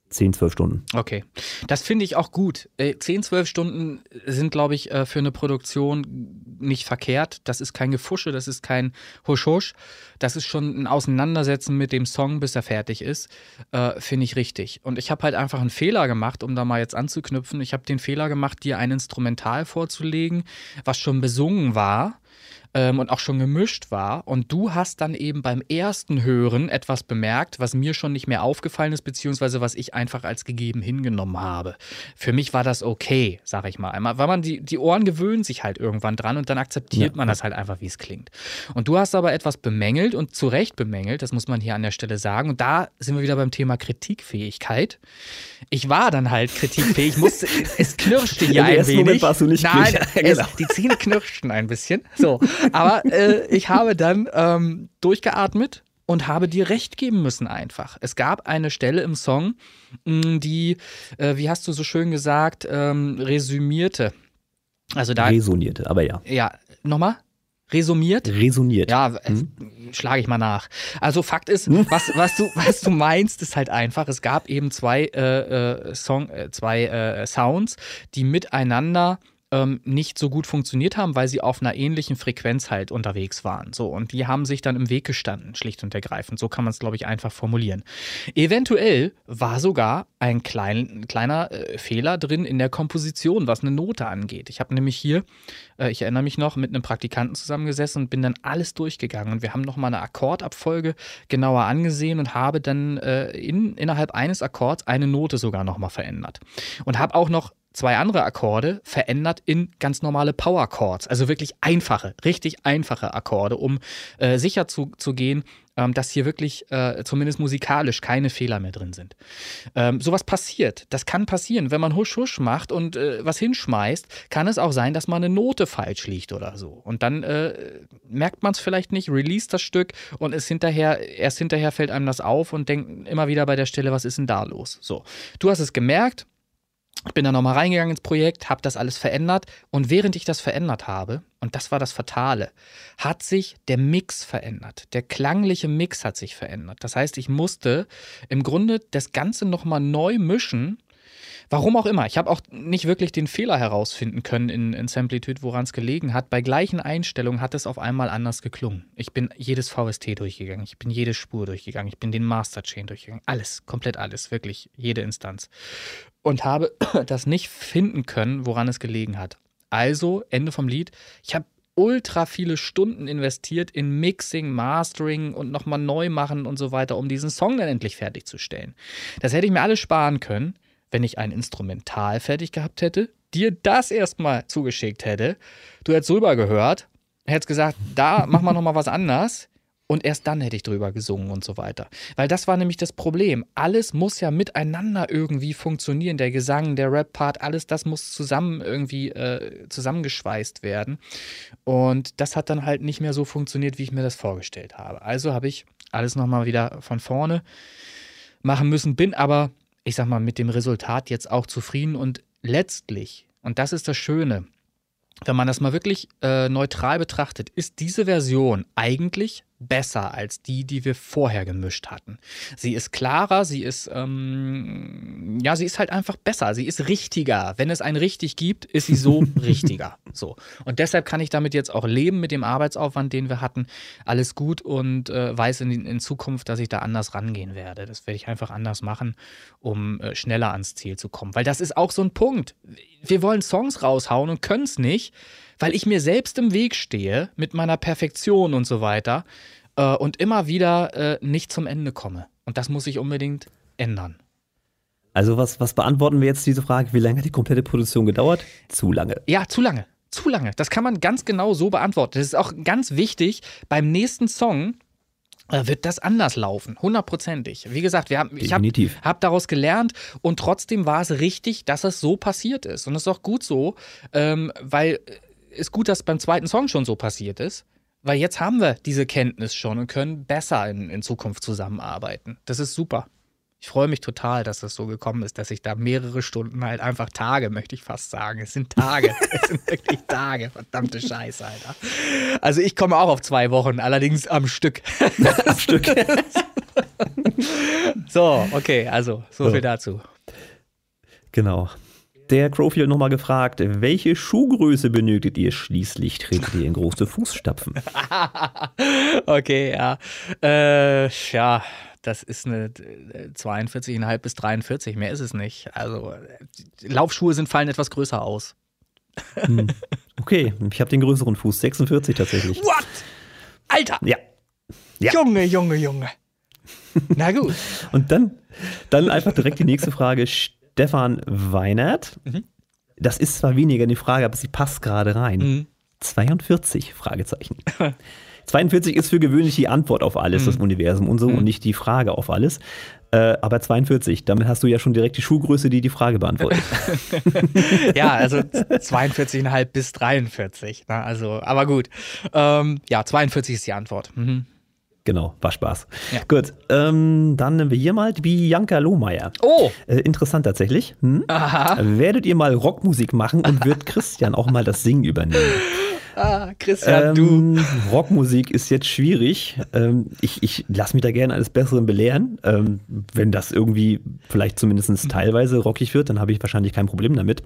10, 12 Stunden. Okay. Das finde ich auch gut. Äh, 10, 12 Stunden sind, glaube ich, äh, für eine Produktion nicht verkehrt. Das ist kein Gefusche, das ist kein Husch-Husch. Das ist schon ein Auseinandersetzen mit dem Song, bis er fertig ist. Äh, finde ich richtig. Und ich habe halt einfach einen Fehler gemacht, um da mal jetzt anzuknüpfen. Ich habe den Fehler gemacht, dir ein Instrumental vorzulegen, was schon besungen war. Ähm, und auch schon gemischt war. Und du hast dann eben beim ersten Hören etwas bemerkt, was mir schon nicht mehr aufgefallen ist, beziehungsweise was ich einfach als gegeben hingenommen habe. Für mich war das okay, sag ich mal einmal, weil man die, die Ohren gewöhnen sich halt irgendwann dran und dann akzeptiert Ja. man das halt einfach, wie es klingt. Und du hast aber etwas bemängelt und zu Recht bemängelt, das muss man hier an der Stelle sagen. Und da sind wir wieder beim Thema Kritikfähigkeit. Ich war dann halt kritikfähig, musste, es knirschte hier Im ein wenig. Moment warst du nicht Nein. Ja, es, genau. die Zähne knirschten ein bisschen. So. Aber äh, ich habe dann ähm, durchgeatmet und habe dir recht geben müssen einfach. Es gab eine Stelle im Song, die, äh, wie hast du so schön gesagt, ähm, resümierte. Also da. Resonierte, aber ja. Ja, nochmal? Resumiert? Resoniert. Ja, hm? schlage ich mal nach. Also Fakt ist, hm? was, was, du, was du meinst, ist halt einfach, es gab eben zwei, äh, äh Song, äh, zwei äh, Sounds, die miteinander ähm, nicht so gut funktioniert haben, weil sie auf einer ähnlichen Frequenz halt unterwegs waren. So, und die haben sich dann im Weg gestanden, schlicht und ergreifend. So kann man es, glaube ich, einfach formulieren. Eventuell war sogar ein klein, kleiner äh, Fehler drin in der Komposition, was eine Note angeht. Ich habe nämlich hier, äh, ich erinnere mich noch, mit einem Praktikanten zusammengesessen und bin dann alles durchgegangen. Und wir haben nochmal eine Akkordabfolge genauer angesehen und habe dann äh, in, innerhalb eines Akkords eine Note sogar nochmal verändert. Und habe auch noch zwei andere Akkorde verändert in ganz normale Power Chords. Also wirklich einfache, richtig einfache Akkorde, um äh, sicher zu, zu gehen, ähm, dass hier wirklich äh, zumindest musikalisch keine Fehler mehr drin sind. Ähm, sowas passiert. Das kann passieren. Wenn man Husch Husch macht und äh, was hinschmeißt, kann es auch sein, dass mal eine Note falsch liegt oder so. Und dann äh, merkt man es vielleicht nicht, release das Stück und es hinterher, erst hinterher fällt einem das auf und denkt immer wieder bei der Stelle, was ist denn da los? So. Du hast es gemerkt, ich bin da nochmal reingegangen ins Projekt, habe das alles verändert und während ich das verändert habe, und das war das Fatale, hat sich der Mix verändert. Der klangliche Mix hat sich verändert. Das heißt, ich musste im Grunde das Ganze nochmal neu mischen Warum auch immer. Ich habe auch nicht wirklich den Fehler herausfinden können in, in Samplitude, woran es gelegen hat. Bei gleichen Einstellungen hat es auf einmal anders geklungen. Ich bin jedes VST durchgegangen, ich bin jede Spur durchgegangen, ich bin den Masterchain durchgegangen. Alles, komplett alles, wirklich jede Instanz. Und habe das nicht finden können, woran es gelegen hat. Also, Ende vom Lied. Ich habe ultra viele Stunden investiert in Mixing, Mastering und nochmal neu machen und so weiter, um diesen Song dann endlich fertigzustellen. Das hätte ich mir alles sparen können wenn ich ein Instrumental fertig gehabt hätte, dir das erstmal zugeschickt hätte, du hättest drüber gehört, hättest gesagt, da machen wir nochmal was anders. Und erst dann hätte ich drüber gesungen und so weiter. Weil das war nämlich das Problem. Alles muss ja miteinander irgendwie funktionieren. Der Gesang, der Rap-Part, alles das muss zusammen irgendwie äh, zusammengeschweißt werden. Und das hat dann halt nicht mehr so funktioniert, wie ich mir das vorgestellt habe. Also habe ich alles nochmal wieder von vorne machen müssen, bin aber ich sag mal, mit dem Resultat jetzt auch zufrieden. Und letztlich, und das ist das Schöne, wenn man das mal wirklich äh, neutral betrachtet, ist diese Version eigentlich besser als die, die wir vorher gemischt hatten. Sie ist klarer, sie ist, ähm, ja, sie ist halt einfach besser, sie ist richtiger. Wenn es ein richtig gibt, ist sie so richtiger. So. Und deshalb kann ich damit jetzt auch leben mit dem Arbeitsaufwand, den wir hatten. Alles gut und äh, weiß in, in, Zukunft, dass ich da anders rangehen werde. Das werde ich einfach anders machen, um äh, schneller ans Ziel zu kommen. Weil das ist auch so ein Punkt. Wir wollen Songs raushauen und können es nicht weil ich mir selbst im Weg stehe mit meiner Perfektion und so weiter äh, und immer wieder äh, nicht zum Ende komme. Und das muss sich unbedingt ändern. Also was, was beantworten wir jetzt diese Frage? Wie lange hat die komplette Produktion gedauert? Zu lange. Ja, zu lange. Zu lange. Das kann man ganz genau so beantworten. Das ist auch ganz wichtig. Beim nächsten Song äh, wird das anders laufen, hundertprozentig. Wie gesagt, wir haben, ich habe hab daraus gelernt und trotzdem war es richtig, dass es so passiert ist. Und es ist auch gut so, ähm, weil ist gut, dass beim zweiten Song schon so passiert ist, weil jetzt haben wir diese Kenntnis schon und können besser in, in Zukunft zusammenarbeiten. Das ist super. Ich freue mich total, dass das so gekommen ist, dass ich da mehrere Stunden halt einfach Tage, möchte ich fast sagen. Es sind Tage. es sind wirklich Tage. Verdammte Scheiße, Alter. Also ich komme auch auf zwei Wochen, allerdings am Stück. am Stück. so, okay, also so viel dazu. Genau der Crowfield nochmal gefragt, welche Schuhgröße benötigt ihr? Schließlich tretet ihr in große Fußstapfen. okay, ja. Äh, ja, das ist eine 42,5 bis 43, mehr ist es nicht. Also Laufschuhe sind fallen etwas größer aus. Hm. Okay, ich habe den größeren Fuß, 46 tatsächlich. What? Alter! Ja. ja. Junge, Junge, Junge. Na gut. Und dann, dann einfach direkt die nächste Frage. Stefan Weinert. Mhm. Das ist zwar weniger eine Frage, aber sie passt gerade rein. Mhm. 42? Fragezeichen. 42 ist für gewöhnlich die Antwort auf alles, das Universum und so, und nicht die Frage auf alles. Äh, aber 42, damit hast du ja schon direkt die Schuhgröße, die die Frage beantwortet. Ja, also 42,5 bis 43. Ne? Also, aber gut. Ähm, ja, 42 ist die Antwort. Mhm. Genau, war Spaß. Ja. Gut, ähm, dann nehmen wir hier mal die Bianca Lohmeier. Oh! Äh, interessant tatsächlich. Hm? Werdet ihr mal Rockmusik machen und wird Christian auch mal das Singen übernehmen? Ah, Christian, du. Ähm, Rockmusik ist jetzt schwierig. Ähm, ich ich lasse mich da gerne eines Besseren belehren. Ähm, wenn das irgendwie vielleicht zumindest teilweise rockig wird, dann habe ich wahrscheinlich kein Problem damit.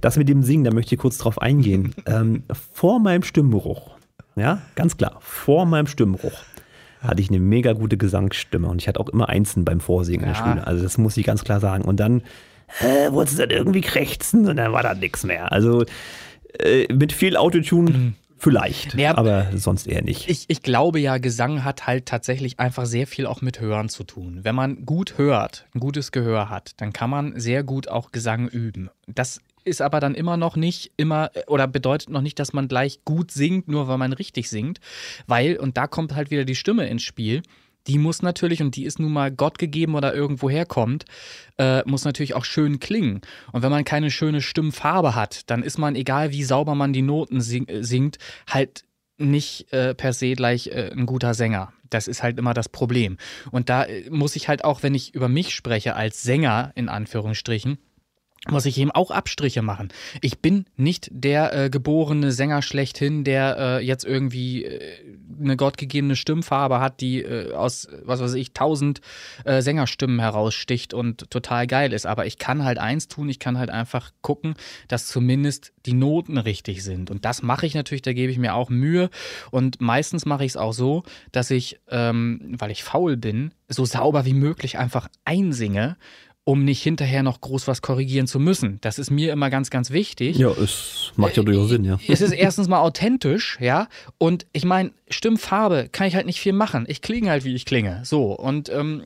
Das mit dem Singen, da möchte ich kurz drauf eingehen. Ähm, vor meinem Stimmbruch, ja, ganz klar, vor meinem Stimmbruch hatte ich eine mega gute Gesangsstimme und ich hatte auch immer Einsen beim Vorsingen in der Ja. Schule. Also das muss ich ganz klar sagen. Und dann äh, wurde es dann irgendwie krächzen und dann war da nichts mehr. Also äh, mit viel Autotune vielleicht, Ja, aber sonst eher nicht. Ich, ich glaube ja, Gesang hat halt tatsächlich einfach sehr viel auch mit Hören zu tun. Wenn man gut hört, ein gutes Gehör hat, dann kann man sehr gut auch Gesang üben. Das ist aber dann immer noch nicht immer oder bedeutet noch nicht, dass man gleich gut singt, nur weil man richtig singt, weil und da kommt halt wieder die Stimme ins Spiel. Die muss natürlich, und die ist nun mal Gott gegeben oder irgendwo herkommt, äh, muss natürlich auch schön klingen. Und wenn man keine schöne Stimmfarbe hat, dann ist man, egal wie sauber man die Noten sing äh, singt, halt nicht äh, per se gleich äh, ein guter Sänger. Das ist halt immer das Problem. Und da äh, muss ich halt auch, wenn ich über mich spreche, als Sänger in Anführungsstrichen, muss ich eben auch Abstriche machen. Ich bin nicht der äh, geborene Sänger schlechthin, der äh, jetzt irgendwie äh, eine gottgegebene Stimmfarbe hat, die äh, aus, was weiß ich, tausend äh, Sängerstimmen heraussticht und total geil ist. Aber ich kann halt eins tun, ich kann halt einfach gucken, dass zumindest die Noten richtig sind. Und das mache ich natürlich, da gebe ich mir auch Mühe. Und meistens mache ich es auch so, dass ich, ähm, weil ich faul bin, so sauber wie möglich einfach einsinge um nicht hinterher noch groß was korrigieren zu müssen. Das ist mir immer ganz, ganz wichtig. Ja, es macht ja durchaus Sinn, ja. Es ist erstens mal authentisch, ja. Und ich meine, Stimmfarbe kann ich halt nicht viel machen. Ich klinge halt, wie ich klinge. So. Und ähm,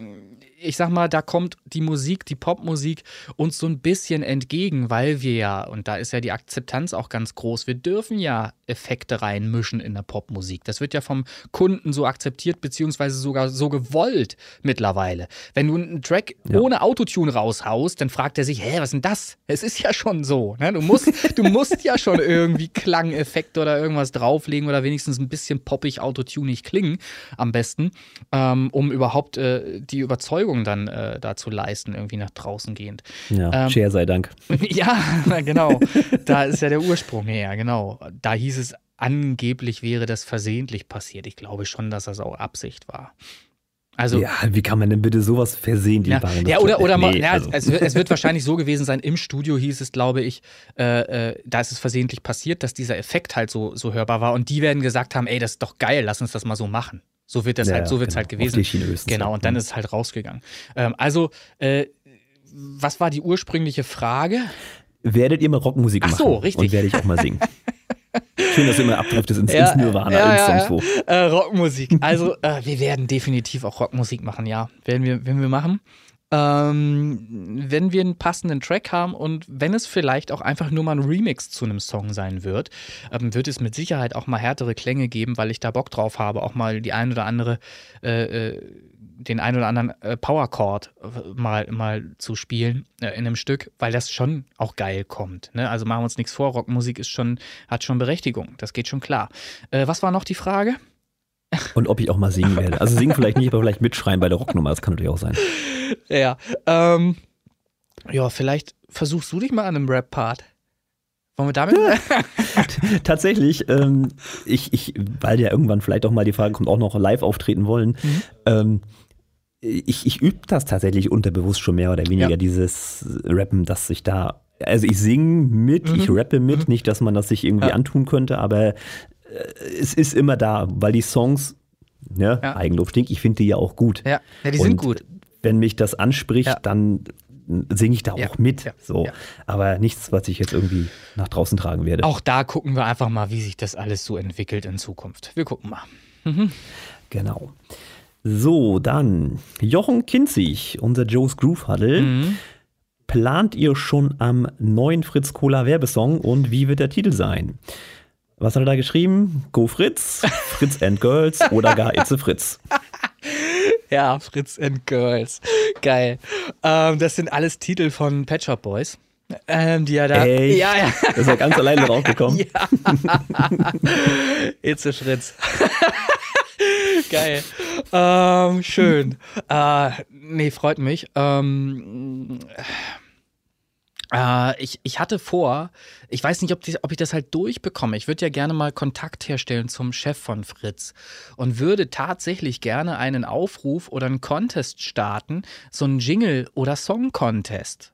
ich sag mal, da kommt die Musik, die Popmusik uns so ein bisschen entgegen, weil wir ja, und da ist ja die Akzeptanz auch ganz groß, wir dürfen ja Effekte reinmischen in der Popmusik. Das wird ja vom Kunden so akzeptiert, beziehungsweise sogar so gewollt mittlerweile. Wenn du einen Track Ja. ohne Autotune raushaust, dann fragt er sich, hä, was ist denn das? Es ist ja schon so. Ne? Du, musst, du musst ja schon irgendwie Klangeffekte oder irgendwas drauflegen oder wenigstens ein bisschen poppig autotunig klingen, am besten, ähm, um überhaupt äh, die Überzeugung dann äh, da zu leisten, irgendwie nach draußen gehend. Ja, Ähm, Cher sei Dank. Ja, na, genau. Da ist ja der Ursprung her, genau. Da hieß es, angeblich wäre das versehentlich passiert. Ich glaube schon, dass das auch Absicht war. Also, Ja, wie kann man denn bitte sowas versehen, die ja, Waren? ja oder, oder Nee, ja, also. es, wird- es wird wahrscheinlich so gewesen sein, im Studio hieß es, glaube ich, äh, äh, da ist es versehentlich passiert, dass dieser Effekt halt so, so hörbar war und die werden gesagt haben, ey, das ist doch geil, lass uns das mal so machen. So wird das Ja, halt, so wird's genau. halt gewesen. Genau, ja. und dann Mhm. ist es halt rausgegangen. Ähm, also, äh, was war die ursprüngliche Frage? Werdet ihr mal Rockmusik Ach machen? so, richtig. Und werde ich auch mal singen. Schön, dass du immer abdriftest ins, Ja, ins Nirvana, ja, ins ja, sonst wo. Äh, Rockmusik. Also, äh, wir werden definitiv auch Rockmusik machen, ja. Werden wir, werden wir machen. Ähm, wenn wir einen passenden Track haben und wenn es vielleicht auch einfach nur mal ein Remix zu einem Song sein wird, ähm, wird es mit Sicherheit auch mal härtere Klänge geben, weil ich da Bock drauf habe, auch mal die ein oder andere, äh, äh, den ein oder anderen äh, Power Chord äh, mal, mal zu spielen äh, in einem Stück, weil das schon auch geil kommt. Ne? Also machen wir uns nichts vor, Rockmusik ist schon, hat schon Berechtigung, das geht schon klar. Äh, was war noch die Frage? Und ob ich auch mal singen werde. Also singen vielleicht nicht, aber vielleicht mitschreien bei der Rocknummer, das kann natürlich auch sein. Ja, ähm, ja, vielleicht versuchst du dich mal an einem Rap-Part. Wollen wir damit? Tatsächlich, ähm, ich, ich, weil ja irgendwann vielleicht auch mal die Frage kommt, auch noch live auftreten wollen. Mhm. Ähm, ich, ich übe das tatsächlich unterbewusst schon mehr oder weniger, Ja. dieses Rappen, dass ich da, also ich singe mit, ich rappe mit, nicht, dass man das sich irgendwie Mhm. Ja. antun könnte, aber es ist immer da, weil die Songs, ne, Ja. Eigenlob stinkt, ich finde die ja auch gut. ja, ja, die sind Und gut. Wenn mich das anspricht, Ja. dann singe ich da auch mit. so. Aber nichts, was ich jetzt irgendwie nach draußen tragen werde. Auch da gucken wir einfach mal, wie sich das alles so entwickelt in Zukunft. Wir gucken mal. Genau. So, dann Jochen Kinzig, unser Joe's Groove Huddle. Mhm. Plant ihr schon am neuen Fritz Cola Werbesong und wie wird der Titel sein? Was hat er da geschrieben? Go Fritz, Fritz and Girls oder gar Itze Fritz. Ja, Fritz and Girls. Geil. Ähm, das sind alles Titel von Pet Shop Boys. Ähm, die ja da. Echt? Ja, ja. Das ist ja ganz alleine draufgekommen. Ja. Itze Fritz. Geil. Ähm, schön. Äh, nee, freut mich. Ähm, äh, ich, ich hatte vor, ich weiß nicht, ob, die, ob ich das halt durchbekomme. Ich würde ja gerne mal Kontakt herstellen zum Chef von Fritz und würde tatsächlich gerne einen Aufruf oder einen Contest starten, so einen Jingle- oder Song-Contest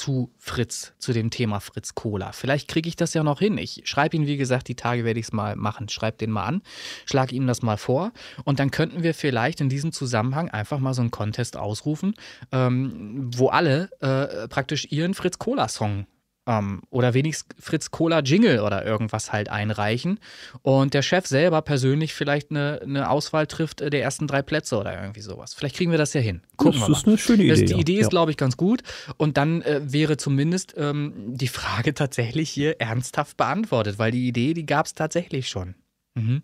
zu Fritz, zu dem Thema Fritz Cola. Vielleicht kriege ich das ja noch hin. Ich schreibe ihn, wie gesagt, die Tage werde ich es mal machen. Schreib den mal an, schlage ihm das mal vor und dann könnten wir vielleicht in diesem Zusammenhang einfach mal so einen Contest ausrufen, ähm, wo alle äh, praktisch ihren Fritz Cola-Song ähm, oder wenigstens Fritz Cola Jingle oder irgendwas halt einreichen und der Chef selber persönlich vielleicht eine, eine Auswahl trifft äh, der ersten drei Plätze oder irgendwie sowas. Vielleicht kriegen wir das ja hin. Gucken das wir ist mal. eine schöne Idee. Das, die ja. Idee ist, ja. glaube ich, ganz gut. Und dann äh, wäre zumindest ähm, die Frage tatsächlich hier ernsthaft beantwortet, weil die Idee, die gab es tatsächlich schon. Mhm.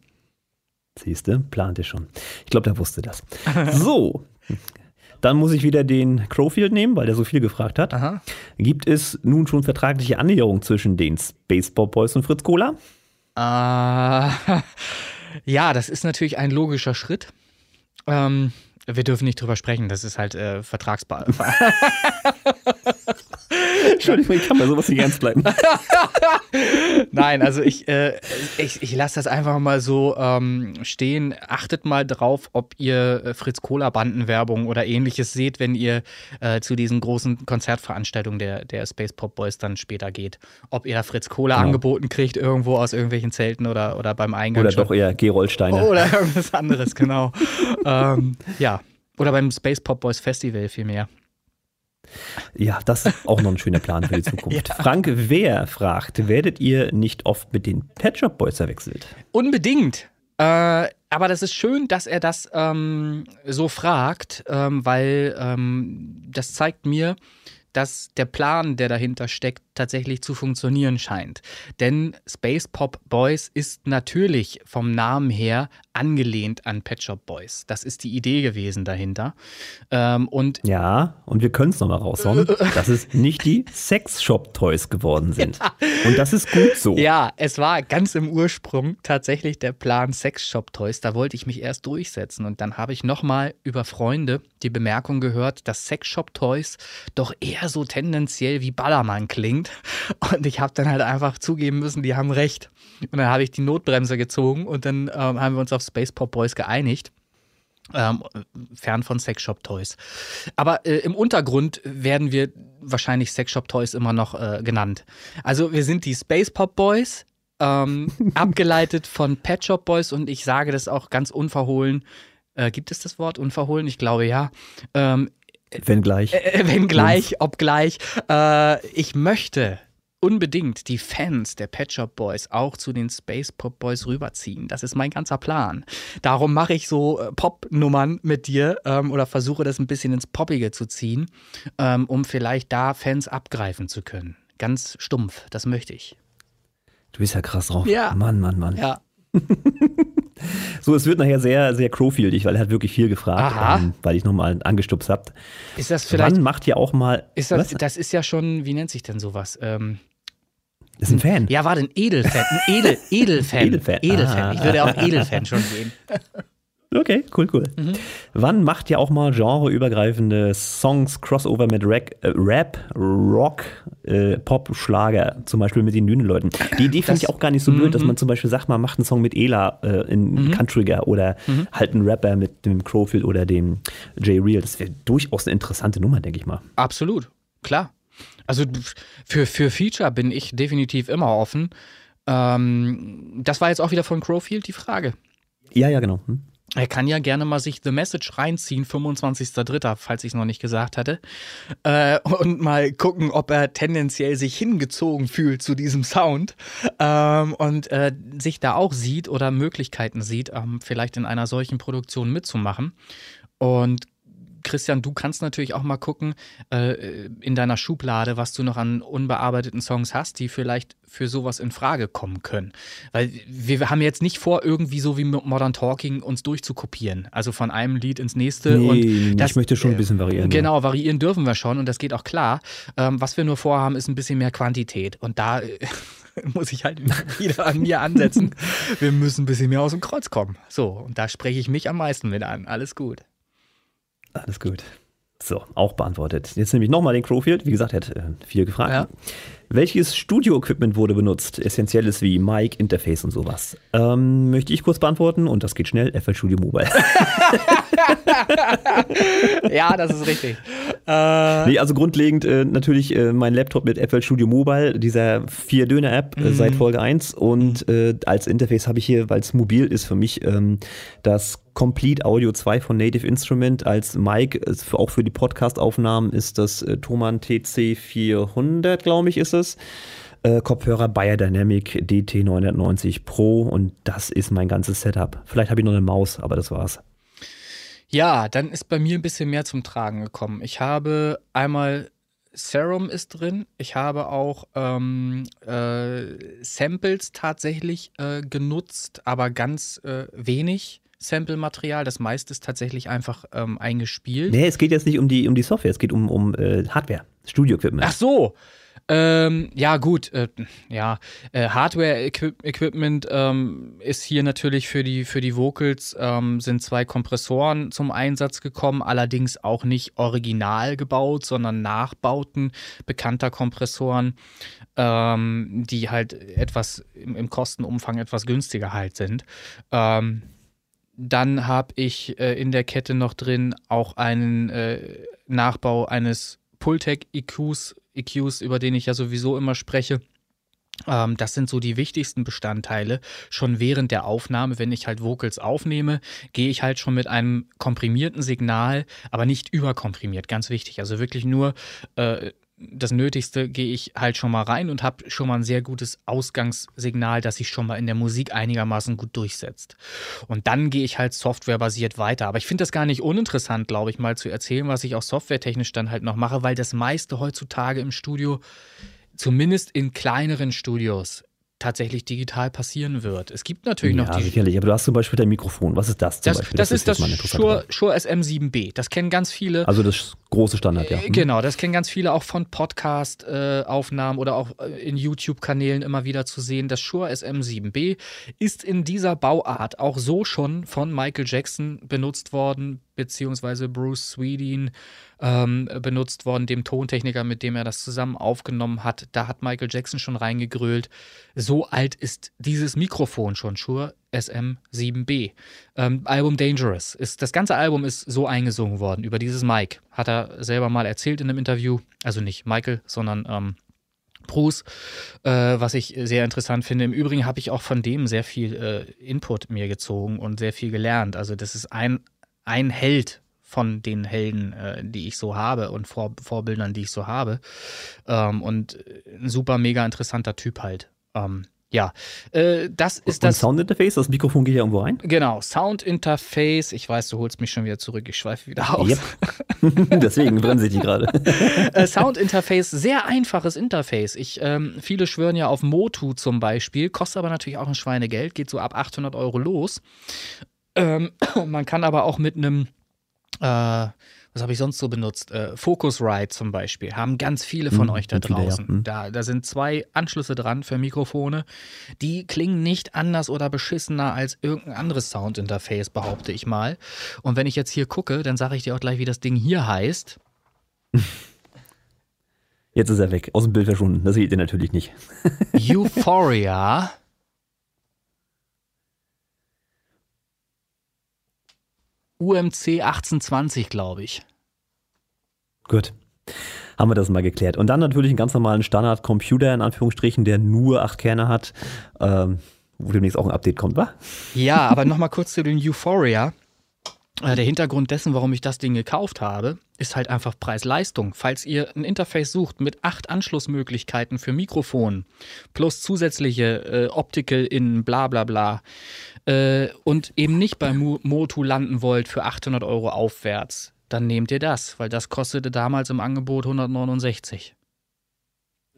Siehste, plante schon. Ich glaube, der wusste das. So, dann muss ich wieder den Crowfield nehmen, weil der so viel gefragt hat. Aha. Gibt es nun schon vertragliche Annäherung zwischen den Space Pop Boys und Fritz Cola? Äh, ja, das ist natürlich ein logischer Schritt. Ähm, wir dürfen nicht drüber sprechen, das ist halt äh, vertragsbar. Entschuldigung, ich kann bei sowas nicht ernst bleiben. Nein, also ich, äh, ich, ich lasse das einfach mal so ähm, stehen. Achtet mal drauf, ob ihr äh, Fritz Cola Bandenwerbung oder ähnliches seht, wenn ihr äh, zu diesen großen Konzertveranstaltungen der, der Space Pop Boys dann später geht. Ob ihr da Fritz Cola Genau. angeboten kriegt, irgendwo aus irgendwelchen Zelten oder, oder beim Eingang. Oder schon. doch eher Geroldsteine. Oder irgendwas anderes, genau. ähm, ja. Oder beim Space Pop Boys Festival vielmehr. Ja, das ist auch noch ein schöner Plan für die Zukunft. Frank Wer fragt, werdet ihr nicht oft mit den Pet Shop Boys verwechselt? Unbedingt. Äh, aber das ist schön, dass er das ähm, so fragt, ähm, weil ähm, das zeigt mir, dass der Plan, der dahinter steckt, tatsächlich zu funktionieren scheint. Denn Space Pop Boys ist natürlich vom Namen her angelehnt an Pet Shop Boys. Das ist die Idee gewesen dahinter. Ähm, und Ja, und wir können es nochmal raushauen, dass es nicht die Sex Shop Toys geworden sind. Und das ist gut so. Ja, es war ganz im Ursprung tatsächlich der Plan Sex Shop Toys. Da wollte ich mich erst durchsetzen und dann habe ich nochmal über Freunde die Bemerkung gehört, dass Sex Shop Toys doch eher so tendenziell wie Ballermann klingt. Und ich habe dann halt einfach zugeben müssen, die haben recht. Und dann habe ich die Notbremse gezogen und dann ähm, haben wir uns auf Space Pop Boys geeinigt. Ähm, fern von Sexshop Toys. Aber äh, im Untergrund werden wir wahrscheinlich Sexshop Toys immer noch äh, genannt. Also wir sind die Space Pop Boys, ähm, abgeleitet von Pet Shop Boys und ich sage das auch ganz unverhohlen. Äh, gibt es das Wort unverhohlen? Ich glaube ja. Ähm, Wenn gleich. äh, wenn gleich, obgleich. Äh, ich möchte unbedingt die Fans der Pet Shop Boys auch zu den Space Pop Boys rüberziehen. Das ist mein ganzer Plan. Darum mache ich so äh, Pop-Nummern mit dir ähm, oder versuche das ein bisschen ins Poppige zu ziehen, ähm, um vielleicht da Fans abgreifen zu können. Ganz stumpf, das möchte ich. Du bist ja krass drauf. Ja. Mann, Mann, Mann. Ja. So, es wird nachher sehr, sehr Crowfieldig, weil er hat wirklich viel gefragt, ähm, weil ich nochmal angestupst habe. Ist das vielleicht. Wann macht ihr auch mal. Ist das, was? das ist ja schon, wie nennt sich denn sowas? Ähm, ist ein Fan. ja, warte, ein Edelfan. Ein Edel, Edelfan. Edelfan. Edelfan. Ah. Ich würde auch Edelfan schon sehen. Okay, cool, cool. Mhm. Wann macht ihr auch mal genreübergreifende Songs, Crossover mit Rack, äh, Rap, Rock, äh, Pop, Schlager, zum Beispiel mit den Dünenleuten? Die Idee finde ich auch gar nicht so blöd, dass Mhm. man zum Beispiel sagt, man macht einen Song mit Ela äh, in Countryger oder Mhm. halt einen Rapper mit dem Crowfield oder dem J Real. Das wäre durchaus eine interessante Nummer, denke ich mal. Absolut, klar. Also für, für Feature bin ich definitiv immer offen. Ähm, das war jetzt auch wieder von Crowfield die Frage. Ja, ja, genau. Hm? Er kann ja gerne mal sich The Message reinziehen, 25.03., falls ich es noch nicht gesagt hatte. Äh, und mal gucken, ob er tendenziell sich hingezogen fühlt zu diesem Sound. Ähm, und äh, sich da auch sieht oder Möglichkeiten sieht, ähm, vielleicht in einer solchen Produktion mitzumachen. Und Christian, du kannst natürlich auch mal gucken äh, in deiner Schublade, was du noch an unbearbeiteten Songs hast, die vielleicht für sowas in Frage kommen können. Weil wir haben jetzt nicht vor, irgendwie so wie Modern Talking uns durchzukopieren. Also von einem Lied ins nächste. Nee, und das, ich möchte schon ein bisschen variieren. Genau, variieren dürfen wir schon und das geht auch klar. Ähm, was wir nur vorhaben, ist ein bisschen mehr Quantität. Und da äh, muss ich halt wieder an mir ansetzen. Wir müssen ein bisschen mehr aus dem Kreuz kommen. So, und da spreche ich mich am meisten mit an. Alles gut. Alles gut. So, auch beantwortet. Jetzt nehme ich nochmal den Crowfield. Wie gesagt, er hat äh, viel gefragt. Ja. Welches Studio-Equipment wurde benutzt? Essentielles wie Mic, Interface und sowas. Ähm, möchte ich kurz beantworten und das geht schnell. FL Studio Mobile. ja, das ist richtig. Äh, nee, also grundlegend äh, natürlich äh, mein Laptop mit FL Studio Mobile, dieser Vier-Döner-App äh, mhm. seit Folge 1. Und äh, als Interface habe ich hier, weil es mobil ist für mich, ähm, das Complete Audio 2 von Native Instrument. Als Mic, auch für die Podcast-Aufnahmen, ist das äh, Thomann TC 400, glaube ich, ist es. Äh, Kopfhörer Biodynamic DT990 Pro und das ist mein ganzes Setup. Vielleicht habe ich noch eine Maus, aber das war's. Ja, dann ist bei mir ein bisschen mehr zum Tragen gekommen. Ich habe einmal Serum ist drin. Ich habe auch ähm, äh, Samples tatsächlich äh, genutzt, aber ganz äh, wenig. Sample-Material. Das meiste ist tatsächlich einfach ähm, eingespielt. Nee, es geht jetzt nicht um die, um die Software, es geht um, um äh, Hardware, Studio-Equipment. Ach so. Ähm, ja, gut, äh, ja, äh, Hardware-Equipment ähm, ist hier natürlich für die, für die Vocals, ähm, sind zwei Kompressoren zum Einsatz gekommen, allerdings auch nicht original gebaut, sondern Nachbauten bekannter Kompressoren, ähm, die halt etwas im, im, Kostenumfang etwas günstiger halt sind. Ähm, dann habe ich äh, in der Kette noch drin auch einen äh, Nachbau eines Pultec EQs EQs, über den ich ja sowieso immer spreche. Ähm, das sind so die wichtigsten Bestandteile. Schon während der Aufnahme, wenn ich halt Vocals aufnehme, gehe ich halt schon mit einem komprimierten Signal, aber nicht überkomprimiert, ganz wichtig. Also wirklich nur äh, das Nötigste gehe ich halt schon mal rein und habe schon mal ein sehr gutes Ausgangssignal, das sich schon mal in der Musik einigermaßen gut durchsetzt. Und dann gehe ich halt softwarebasiert weiter. Aber ich finde das gar nicht uninteressant, glaube ich, mal zu erzählen, was ich auch softwaretechnisch dann halt noch mache, weil das meiste heutzutage im Studio, zumindest in kleineren Studios, tatsächlich digital passieren wird. Es gibt natürlich ja, noch die. Sicherlich, aber du hast zum Beispiel dein Mikrofon. Was ist das zum das, Beispiel? Das, das ist das Shure, Shure SM7B. Das kennen ganz viele. Also das große Standard, ja. Äh, genau, das kennen ganz viele auch von Podcast-Aufnahmen äh, oder auch äh, in YouTube-Kanälen immer wieder zu sehen. Das Shure SM7B ist in dieser Bauart auch so schon von Michael Jackson benutzt worden, beziehungsweise Bruce Swedin ähm, benutzt worden, dem Tontechniker, mit dem er das zusammen aufgenommen hat. Da hat Michael Jackson schon reingegrölt. So alt ist dieses Mikrofon schon, Shure SM7B. Ähm, Album Dangerous. Ist, das ganze Album ist so eingesungen worden über dieses Mic. Hat er selber mal erzählt in einem Interview. Also nicht Michael, sondern ähm, Bruce, äh, was ich sehr interessant finde. Im Übrigen habe ich auch von dem sehr viel äh, Input mir gezogen und sehr viel gelernt. Also das ist ein, ein Held von den Helden, äh, die ich so habe und Vor Vorbildern, die ich so habe. Ähm, und ein super, mega interessanter Typ halt. Ähm, ja, äh, das ist und das. Soundinterface, das Mikrofon geht ja irgendwo rein? Genau, Soundinterface. Ich weiß, du holst mich schon wieder zurück. Ich schweife wieder aus. Yep. Deswegen bremse ich die gerade. äh, Soundinterface, sehr einfaches Interface. Ich, ähm, viele schwören ja auf Motu zum Beispiel, kostet aber natürlich auch ein Schweinegeld, geht so ab 800 Euro los. Ähm, man kann aber auch mit einem äh, was habe ich sonst so benutzt? Äh, Focusrite zum Beispiel, haben ganz viele von hm, euch da draußen. Viele, ja. da, da sind zwei Anschlüsse dran für Mikrofone. Die klingen nicht anders oder beschissener als irgendein anderes Soundinterface, behaupte ich mal. Und wenn ich jetzt hier gucke, dann sage ich dir auch gleich, wie das Ding hier heißt. Jetzt ist er weg, aus dem Bild verschwunden. Das seht ihr natürlich nicht. Euphoria. UMC 1820, glaube ich. Gut. Haben wir das mal geklärt. Und dann natürlich einen ganz normalen Standard-Computer, in Anführungsstrichen, der nur acht Kerne hat, ähm, wo demnächst auch ein Update kommt, wa? Ja, aber nochmal kurz zu den Euphoria. Äh, der Hintergrund dessen, warum ich das Ding gekauft habe, ist halt einfach Preis-Leistung. Falls ihr ein Interface sucht mit acht Anschlussmöglichkeiten für Mikrofon plus zusätzliche äh, Optical in bla bla bla äh, und eben nicht bei Motu landen wollt für 800 Euro aufwärts, dann nehmt ihr das, weil das kostete damals im Angebot 169.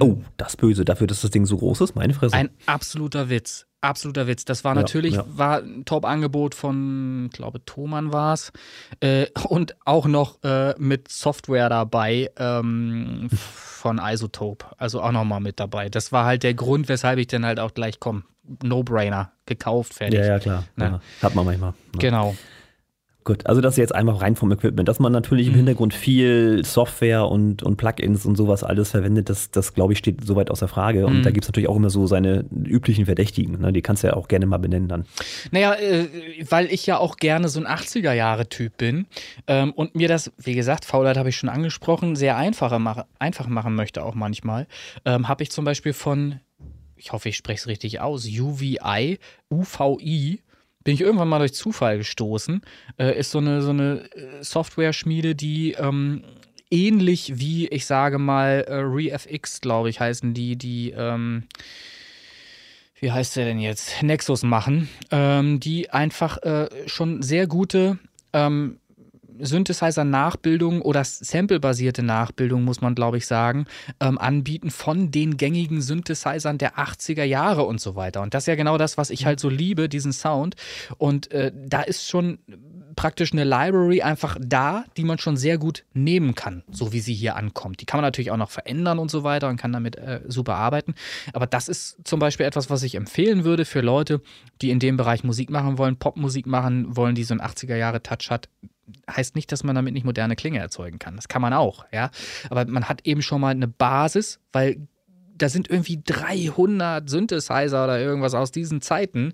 Oh, das Böse, dafür, dass das Ding so groß ist, meine Fresse. Ein absoluter Witz. Absoluter Witz. Das war Ja, natürlich ja. war ein Top-Angebot von, ich glaube, Thomann war es. Äh, und auch noch äh, mit Software dabei ähm, von Isotope. Also auch nochmal mit dabei. Das war halt der Grund, weshalb ich dann halt auch gleich, komm, No-Brainer, gekauft, fertig. ja, ja, klar. Ne? Ja, hat man manchmal. Ja. Genau. Gut, also das jetzt einfach rein vom Equipment. Dass man natürlich im Mhm. Hintergrund viel Software und, und Plugins und sowas alles verwendet, das, das glaube ich, steht soweit außer Frage. Und Mhm. da gibt es natürlich auch immer so seine üblichen Verdächtigen. Ne? Die kannst du ja auch gerne mal benennen dann. Naja, äh, weil ich ja auch gerne so ein 80er-Jahre-Typ bin ähm, und mir das, wie gesagt, Faulheit habe ich schon angesprochen, sehr einfacher mache, einfach machen möchte auch manchmal, ähm, habe ich zum Beispiel von, ich hoffe, ich spreche es richtig aus, UVI, UVI, bin ich irgendwann mal durch Zufall gestoßen, äh, ist so eine, so eine äh, Software-Schmiede, die ähm, ähnlich wie, ich sage mal, äh, ReFX, glaube ich, heißen die, die, ähm, wie heißt der denn jetzt, Nexus machen, ähm, die einfach äh, schon sehr gute ähm, Synthesizer-Nachbildung oder Sample-basierte Nachbildung, muss man glaube ich sagen, ähm, anbieten von den gängigen Synthesizern der 80er Jahre und so weiter. Und das ist ja genau das, was ich halt so liebe, diesen Sound. Und äh, da ist schon praktisch eine Library einfach da, die man schon sehr gut nehmen kann, so wie sie hier ankommt. Die kann man natürlich auch noch verändern und so weiter und kann damit äh, super arbeiten. Aber das ist zum Beispiel etwas, was ich empfehlen würde für Leute, die in dem Bereich Musik machen wollen, Popmusik machen wollen, die so einen 80er-Jahre-Touch hat. Heißt nicht, dass man damit nicht moderne Klinge erzeugen kann. Das kann man auch, ja. Aber man hat eben schon mal eine Basis, weil da sind irgendwie 300 Synthesizer oder irgendwas aus diesen Zeiten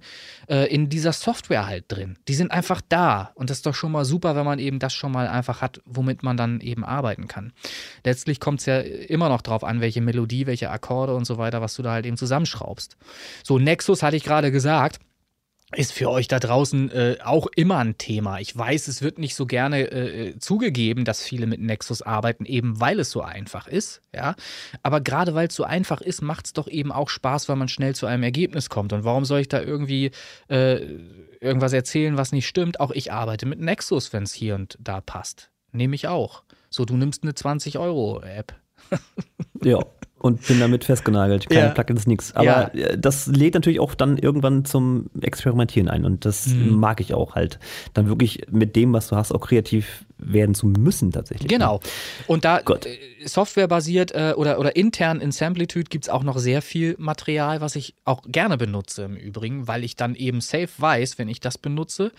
äh, in dieser Software halt drin. Die sind einfach da. Und das ist doch schon mal super, wenn man eben das schon mal einfach hat, womit man dann eben arbeiten kann. Letztlich kommt es ja immer noch drauf an, welche Melodie, welche Akkorde und so weiter, was du da halt eben zusammenschraubst. So, Nexus hatte ich gerade gesagt ist für euch da draußen äh, auch immer ein Thema. Ich weiß, es wird nicht so gerne äh, zugegeben, dass viele mit Nexus arbeiten, eben weil es so einfach ist. Ja, aber gerade weil es so einfach ist, macht es doch eben auch Spaß, weil man schnell zu einem Ergebnis kommt. Und warum soll ich da irgendwie äh, irgendwas erzählen, was nicht stimmt? Auch ich arbeite mit Nexus, wenn es hier und da passt. Nehme ich auch. So, du nimmst eine 20-Euro-App. Ja. Und bin damit festgenagelt. Keine Ja. Plugins, nix. Aber Ja. äh, das lädt natürlich auch dann irgendwann zum Experimentieren ein. Und das Mhm. mag ich auch halt. Dann wirklich mit dem, was du hast, auch kreativ werden zu müssen tatsächlich. Genau. Und da Gott. äh, softwarebasiert äh, oder, oder intern in Samplitude gibt es auch noch sehr viel Material, was ich auch gerne benutze im Übrigen, weil ich dann eben safe weiß, wenn ich das benutze,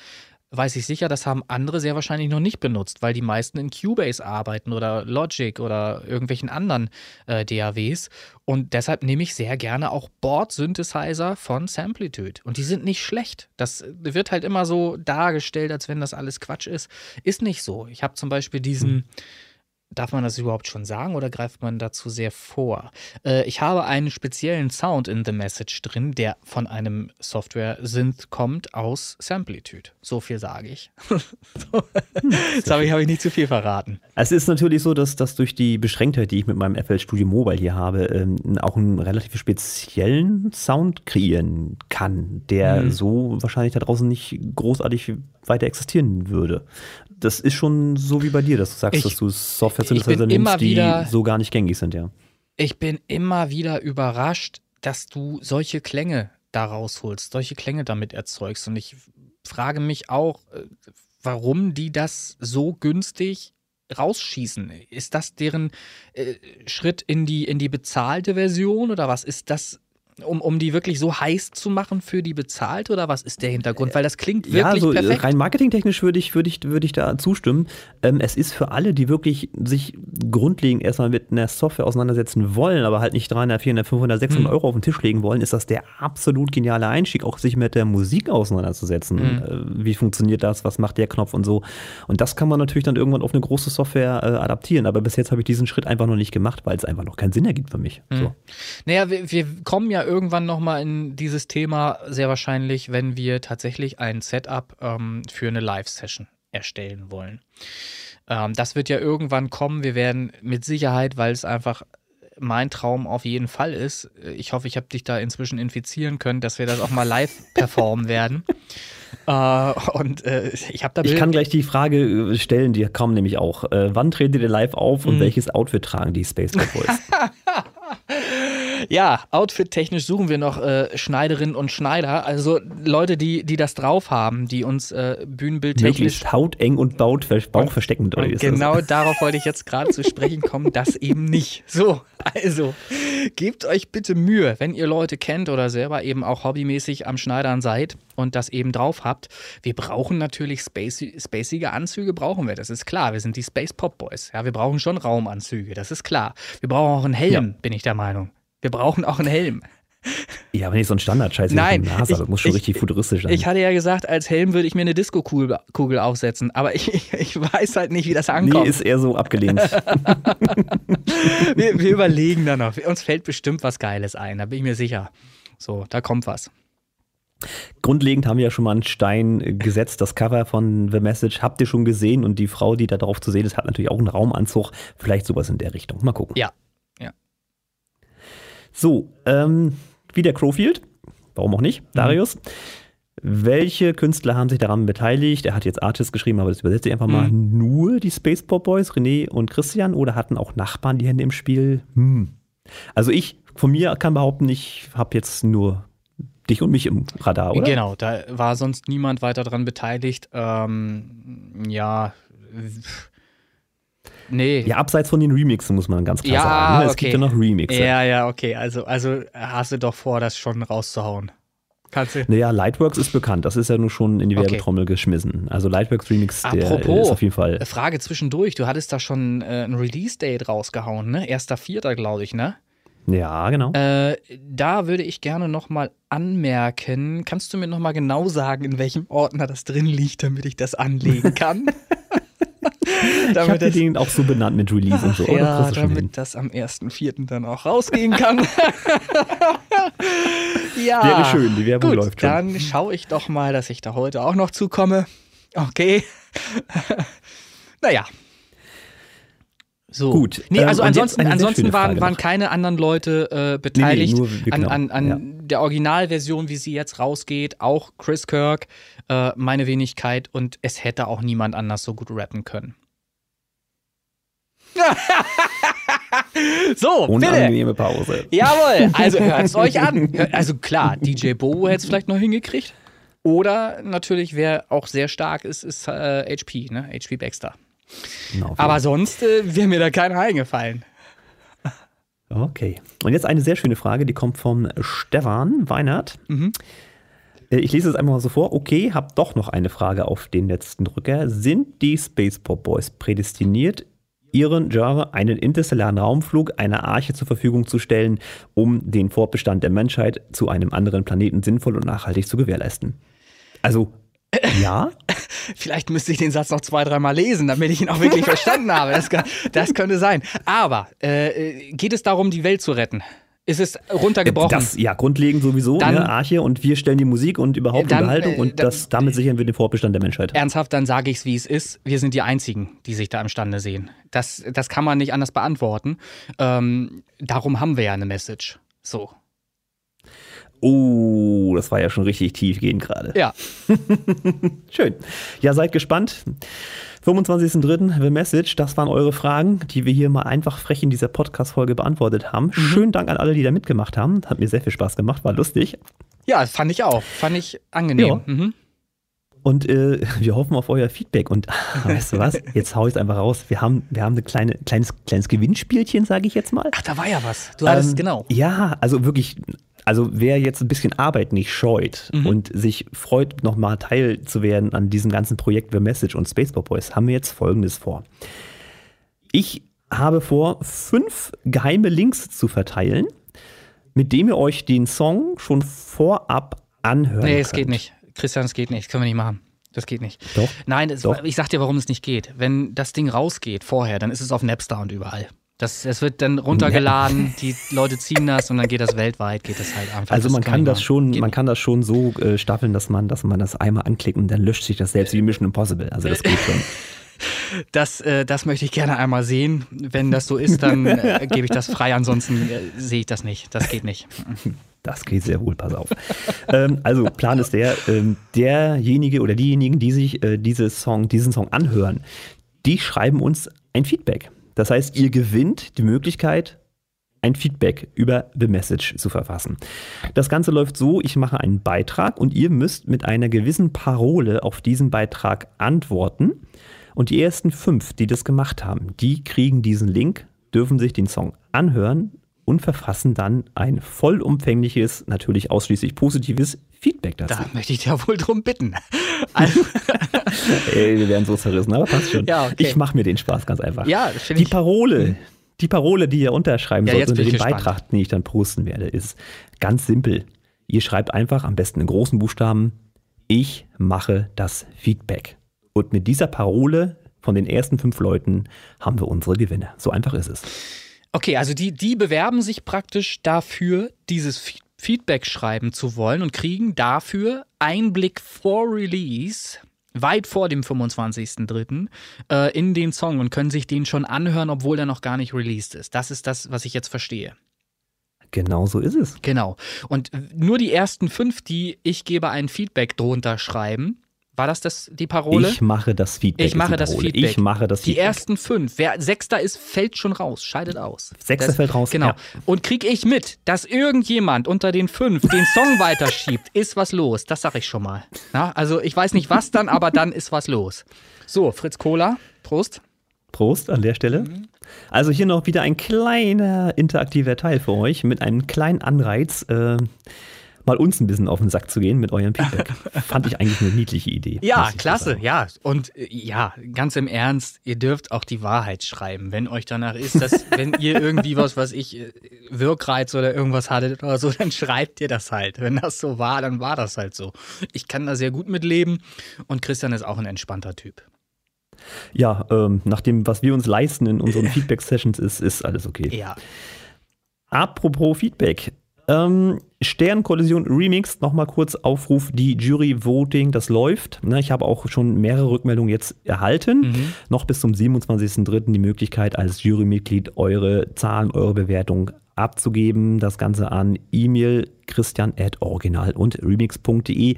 weiß ich sicher, das haben andere sehr wahrscheinlich noch nicht benutzt, weil die meisten in Cubase arbeiten oder Logic oder irgendwelchen anderen äh, DAWs. Und deshalb nehme ich sehr gerne auch Board-Synthesizer von Samplitude. Und die sind nicht schlecht. Das wird halt immer so dargestellt, als wenn das alles Quatsch ist. Ist nicht so. Ich habe zum Beispiel diesen. Darf man das überhaupt schon sagen oder greift man dazu sehr vor? Äh, ich habe einen speziellen Sound in The Message drin, der von einem Software-Synth kommt aus Samplitude. So viel sage ich. so. Jetzt habe ich, hab ich nicht zu viel verraten. Es ist natürlich so, dass das durch die Beschränktheit, die ich mit meinem FL Studio Mobile hier habe, ähm, auch einen relativ speziellen Sound kreieren kann, der Mhm. so wahrscheinlich da draußen nicht großartig weiter existieren würde. Das ist schon so wie bei dir, dass du sagst, Ich- dass du software ich bin immer nimmst, die wieder- so gar nicht gängig sind, ja. Ich bin immer wieder überrascht, dass du solche Klänge da rausholst, solche Klänge damit erzeugst. Und ich frage mich auch, äh, warum die das so günstig rausschießen. Ist das deren äh, Schritt in die, in die bezahlte Version oder was ist das? Um, um die wirklich so heiß zu machen für die bezahlt oder was ist der Hintergrund? Weil das klingt wirklich ja, so äh, perfekt. rein marketingtechnisch würde ich, würde ich, würde ich da zustimmen. Ähm, es ist für alle, die wirklich sich grundlegend erstmal mit einer Software auseinandersetzen wollen, aber halt nicht 300, 400, 500, 600 Mhm. Euro auf den Tisch legen wollen, ist das der absolut geniale Einstieg, auch sich mit der Musik auseinanderzusetzen. Mhm. Äh, wie funktioniert das? Was macht der Knopf und so? Und das kann man natürlich dann irgendwann auf eine große Software äh, adaptieren. Aber bis jetzt habe ich diesen Schritt einfach noch nicht gemacht, weil es einfach noch keinen Sinn ergibt für mich. Mhm. So. Naja, wir, wir kommen ja irgendwann nochmal in dieses Thema, sehr wahrscheinlich, wenn wir tatsächlich ein Setup ähm, für eine Live-Session erstellen wollen. Ähm, das wird ja irgendwann kommen. Wir werden mit Sicherheit, weil es einfach mein Traum auf jeden Fall ist, ich hoffe, ich habe dich da inzwischen infizieren können, dass wir das auch mal live performen werden. Äh, und äh, ich habe da Ich kann gleich die Frage äh, stellen, die kam nämlich auch. Äh, wann tretet ihr live auf und Mhm. welches Outfit tragen die Space Cowboys? Ja, outfit-technisch suchen wir noch äh, Schneiderinnen und Schneider, also Leute, die, die das drauf haben, die uns äh, bühnenbildtechnisch Möglichst hauteng und baut, bauchversteckend. Oder wie Und ist das? genau darauf wollte ich jetzt gerade zu sprechen kommen, das eben nicht. So, also gebt euch bitte Mühe, wenn ihr Leute kennt oder selber eben auch hobbymäßig am Schneidern seid und das eben drauf habt. Wir brauchen natürlich spacey, spacige Anzüge, brauchen wir, das ist klar. Wir sind die Space Pop Boys. Ja, wir brauchen schon Raumanzüge, das ist klar. Wir brauchen auch einen Helm, bin ich der Meinung. Wir brauchen auch einen Helm. Ja, aber nicht so ein Standard-Scheiß wie Nein, NASA. ich- das muss schon ich- richtig futuristisch sein. Ich hatte ja gesagt, als Helm würde ich mir eine Disco-Kugel Kugel aufsetzen, aber ich, ich, weiß halt nicht, wie das ankommt. nee, ist eher so abgelehnt. wir, wir überlegen da noch. Uns fällt bestimmt was Geiles ein, da bin ich mir sicher. So, da kommt was. Grundlegend haben wir ja schon mal einen Stein gesetzt. Das Cover von The Message habt ihr schon gesehen und die Frau, die da drauf zu sehen ist, hat natürlich auch einen Raumanzug. Vielleicht sowas in der Richtung. Mal gucken. Ja. So, ähm, wie der Crowfield. Warum auch nicht? Mhm. Darius. Welche Künstler haben sich daran beteiligt? Er hat jetzt Artist geschrieben, aber das übersetze ich einfach mal. Mhm. Nur die Space Pop Boys, René und Christian, oder hatten auch Nachbarn die Hände im Spiel? Hm. Also ich von mir kann behaupten, ich habe jetzt nur dich und mich im Radar, oder? Genau, da war sonst niemand weiter dran beteiligt. Ähm, ja. Nee. Ja, abseits von den Remixen muss man ganz klar Ja, sagen. ne? Es okay. gibt ja noch Remixe. Ja, ja, okay. Also, also hast du doch vor, das schon rauszuhauen. Kannst du. Naja, Lightworks ist bekannt. Das ist ja nur schon in die Okay. Werbetrommel geschmissen. Also Lightworks Remix, der Apropos, ist auf jeden Fall. Frage zwischendurch. Du hattest da schon äh, ein Release-Date rausgehauen, ne? Erster Vierter, glaube ich, ne? Ja, genau. Äh, da würde ich gerne nochmal anmerken. Kannst du mir nochmal genau sagen, in welchem Ordner das drin liegt, damit ich das anlegen kann? ich habe den auch so benannt mit Release und so. Oh, ja, damit das am 1.4. dann auch rausgehen kann. ja. Wäre schön, die Werbung Gut, läuft schon. dann schaue ich doch mal, dass ich da heute auch noch zukomme. Okay. naja. So. Gut, Nee, ähm, also jetzt ansonsten, ansonsten waren, waren keine anderen Leute äh, beteiligt nur- an, genau, an, an ja. der Originalversion, wie sie jetzt rausgeht. Auch Chris Kirk, äh, meine Wenigkeit und es hätte auch niemand anders so gut rappen können. so, bitte. Unangenehme Pause. Jawohl, also hört's euch an. Also klar, DJ Bobo hätte es vielleicht noch hingekriegt. Oder natürlich, wer auch sehr stark ist, ist äh, HP, ne? HP Baxter. Genau, Aber sonst äh, wäre mir da keiner eingefallen. Okay. Und jetzt eine sehr schöne Frage, die kommt vom Stefan Weinert. Mhm. Äh, Ich lese es einfach mal so vor. Okay, hab doch noch eine Frage auf den letzten Drücker. Sind die Space Pop Boys prädestiniert, ihren Java einen interstellaren Raumflug einer Arche zur Verfügung zu stellen, um den Fortbestand der Menschheit zu einem anderen Planeten sinnvoll und nachhaltig zu gewährleisten? Also, ja? Vielleicht müsste ich den Satz noch zwei, dreimal lesen, damit ich ihn auch wirklich verstanden habe. Das, kann, das könnte sein. Aber äh, geht es darum, die Welt zu retten? Ist es runtergebrochen? Das, ja, grundlegend sowieso, Dann- ne, Arche und wir stellen die Musik und überhaupt Dann, Unterhaltung äh, und dann- das, damit sichern wir den Fortbestand der Menschheit. Ernsthaft, dann sage ich es, wie es ist. Wir sind die Einzigen, die sich da imstande sehen. Das, das kann man nicht anders beantworten. Ähm, darum haben wir ja eine Message. So. Oh, das war ja schon richtig tiefgehend gerade. Ja. Schön. Ja, seid gespannt. 25.03. The Message, das waren eure Fragen, die wir hier mal einfach frech in dieser Podcast-Folge beantwortet haben. Schönen Dank an alle, die da mitgemacht haben. Hat mir sehr viel Spaß gemacht, war lustig. Ja, fand ich auch. Fand ich angenehm. Ja. Mhm. Und äh, wir hoffen auf euer Feedback. Und weißt du was? Jetzt hau ich es einfach raus. Wir haben, wir haben ein kleine, kleines, kleines Gewinnspielchen, sage ich jetzt mal. Ach, da war ja was. Du hattest, Ähm, genau. Ja, also wirklich, also wer jetzt ein bisschen Arbeit nicht scheut Mhm. und sich freut, nochmal Teil zu werden an diesem ganzen Projekt The Message und Spaceball Boys, haben wir jetzt folgendes vor. Ich habe vor, fünf geheime Links zu verteilen, mit dem ihr euch den Song schon vorab anhören Nee, es könnt. geht nicht. Christian, es geht nicht. Das können wir nicht machen. Das geht nicht. Doch. Nein, es, Doch. ich sag dir, warum es nicht geht. Wenn das Ding rausgeht vorher, dann ist es auf Napster und überall. Das, es wird dann runtergeladen, die Leute ziehen das und dann geht das weltweit, geht das halt einfach. Also man kann das schon, man kann das schon so äh, staffeln, dass man, dass man das einmal anklickt und dann löscht sich das selbst wie Mission Impossible. Also das geht schon. Das, äh, das möchte ich gerne einmal sehen. Wenn das so ist, dann äh, gebe ich das frei. Ansonsten äh, sehe ich das nicht. Das geht nicht. Das geht sehr wohl, pass auf. ähm, also Plan ist der, ähm, derjenige oder diejenigen, die sich äh, diese Song, diesen Song anhören, die schreiben uns ein Feedback. Das heißt, ihr gewinnt die Möglichkeit, ein Feedback über The Message zu verfassen. Das Ganze läuft so, ich mache einen Beitrag und ihr müsst mit einer gewissen Parole auf diesen Beitrag antworten. Und die ersten fünf, die das gemacht haben, die kriegen diesen Link, dürfen sich den Song anhören und verfassen dann ein vollumfängliches, natürlich ausschließlich positives Feedback dazu. Da möchte ich dir wohl drum bitten. Also Ey, wir werden so zerrissen, aber passt schon. Ja, okay. Ich mache mir den Spaß ganz einfach. Ja, Die ich. Parole, die Parole, die ihr unterschreiben Ja, sollt unter dem gespannt. Beitrag, den ich dann posten werde, ist ganz simpel. Ihr schreibt einfach, am besten in großen Buchstaben, ich mache das Feedback. Und mit dieser Parole von den ersten fünf Leuten haben wir unsere Gewinne. So einfach ist es. Okay, also die, die bewerben sich praktisch dafür, dieses Fe- Feedback schreiben zu wollen und kriegen dafür Einblick vor Release, weit vor dem 25.03. Äh, in den Song und können sich den schon anhören, obwohl der noch gar nicht released ist. Das ist das, was ich jetzt verstehe. Genau so ist es. Genau. Und nur die ersten fünf, die ich gebe ein Feedback drunter schreiben. War das, das die Parole? Ich mache das Feedback. Ich mache die das Parole. Feedback. Ich mache das die Feedback. ersten fünf. Wer Sechster ist, fällt schon raus, scheidet aus. Sechster Das- fällt raus, Genau. ja. Und krieg ich mit, dass irgendjemand unter den fünf den Song weiterschiebt, ist was los. Das sag ich schon mal. Na, also ich weiß nicht was dann, aber dann ist was los. So, Fritz Cola, Prost. Prost an der Stelle. Also hier noch wieder ein kleiner interaktiver Teil für euch mit einem kleinen Anreiz, äh, mal uns ein bisschen auf den Sack zu gehen mit eurem Feedback. Fand ich eigentlich eine niedliche Idee. Ja, klasse, sagen. ja. Und ja, ganz im Ernst, ihr dürft auch die Wahrheit schreiben, wenn euch danach ist, dass, wenn ihr irgendwie was, was ich, äh, Wirkreiz oder irgendwas hattet oder so, dann schreibt ihr das halt. Wenn das so war, dann war das halt so. Ich kann da sehr gut mit leben und Christian ist auch ein entspannter Typ. Ja, ähm, nach dem, was wir uns leisten in unseren Feedback-Sessions, ist, ist alles okay. Ja. Apropos Feedback. Ähm, Sternkollision Remix, nochmal kurz Aufruf, die Jury-Voting, das läuft. Ne, ich habe auch schon mehrere Rückmeldungen jetzt erhalten. Noch bis zum 27.03. die Möglichkeit, als Jurymitglied eure Zahlen, eure Bewertung abzugeben. Das Ganze an E-Mail christian at original und remix.de.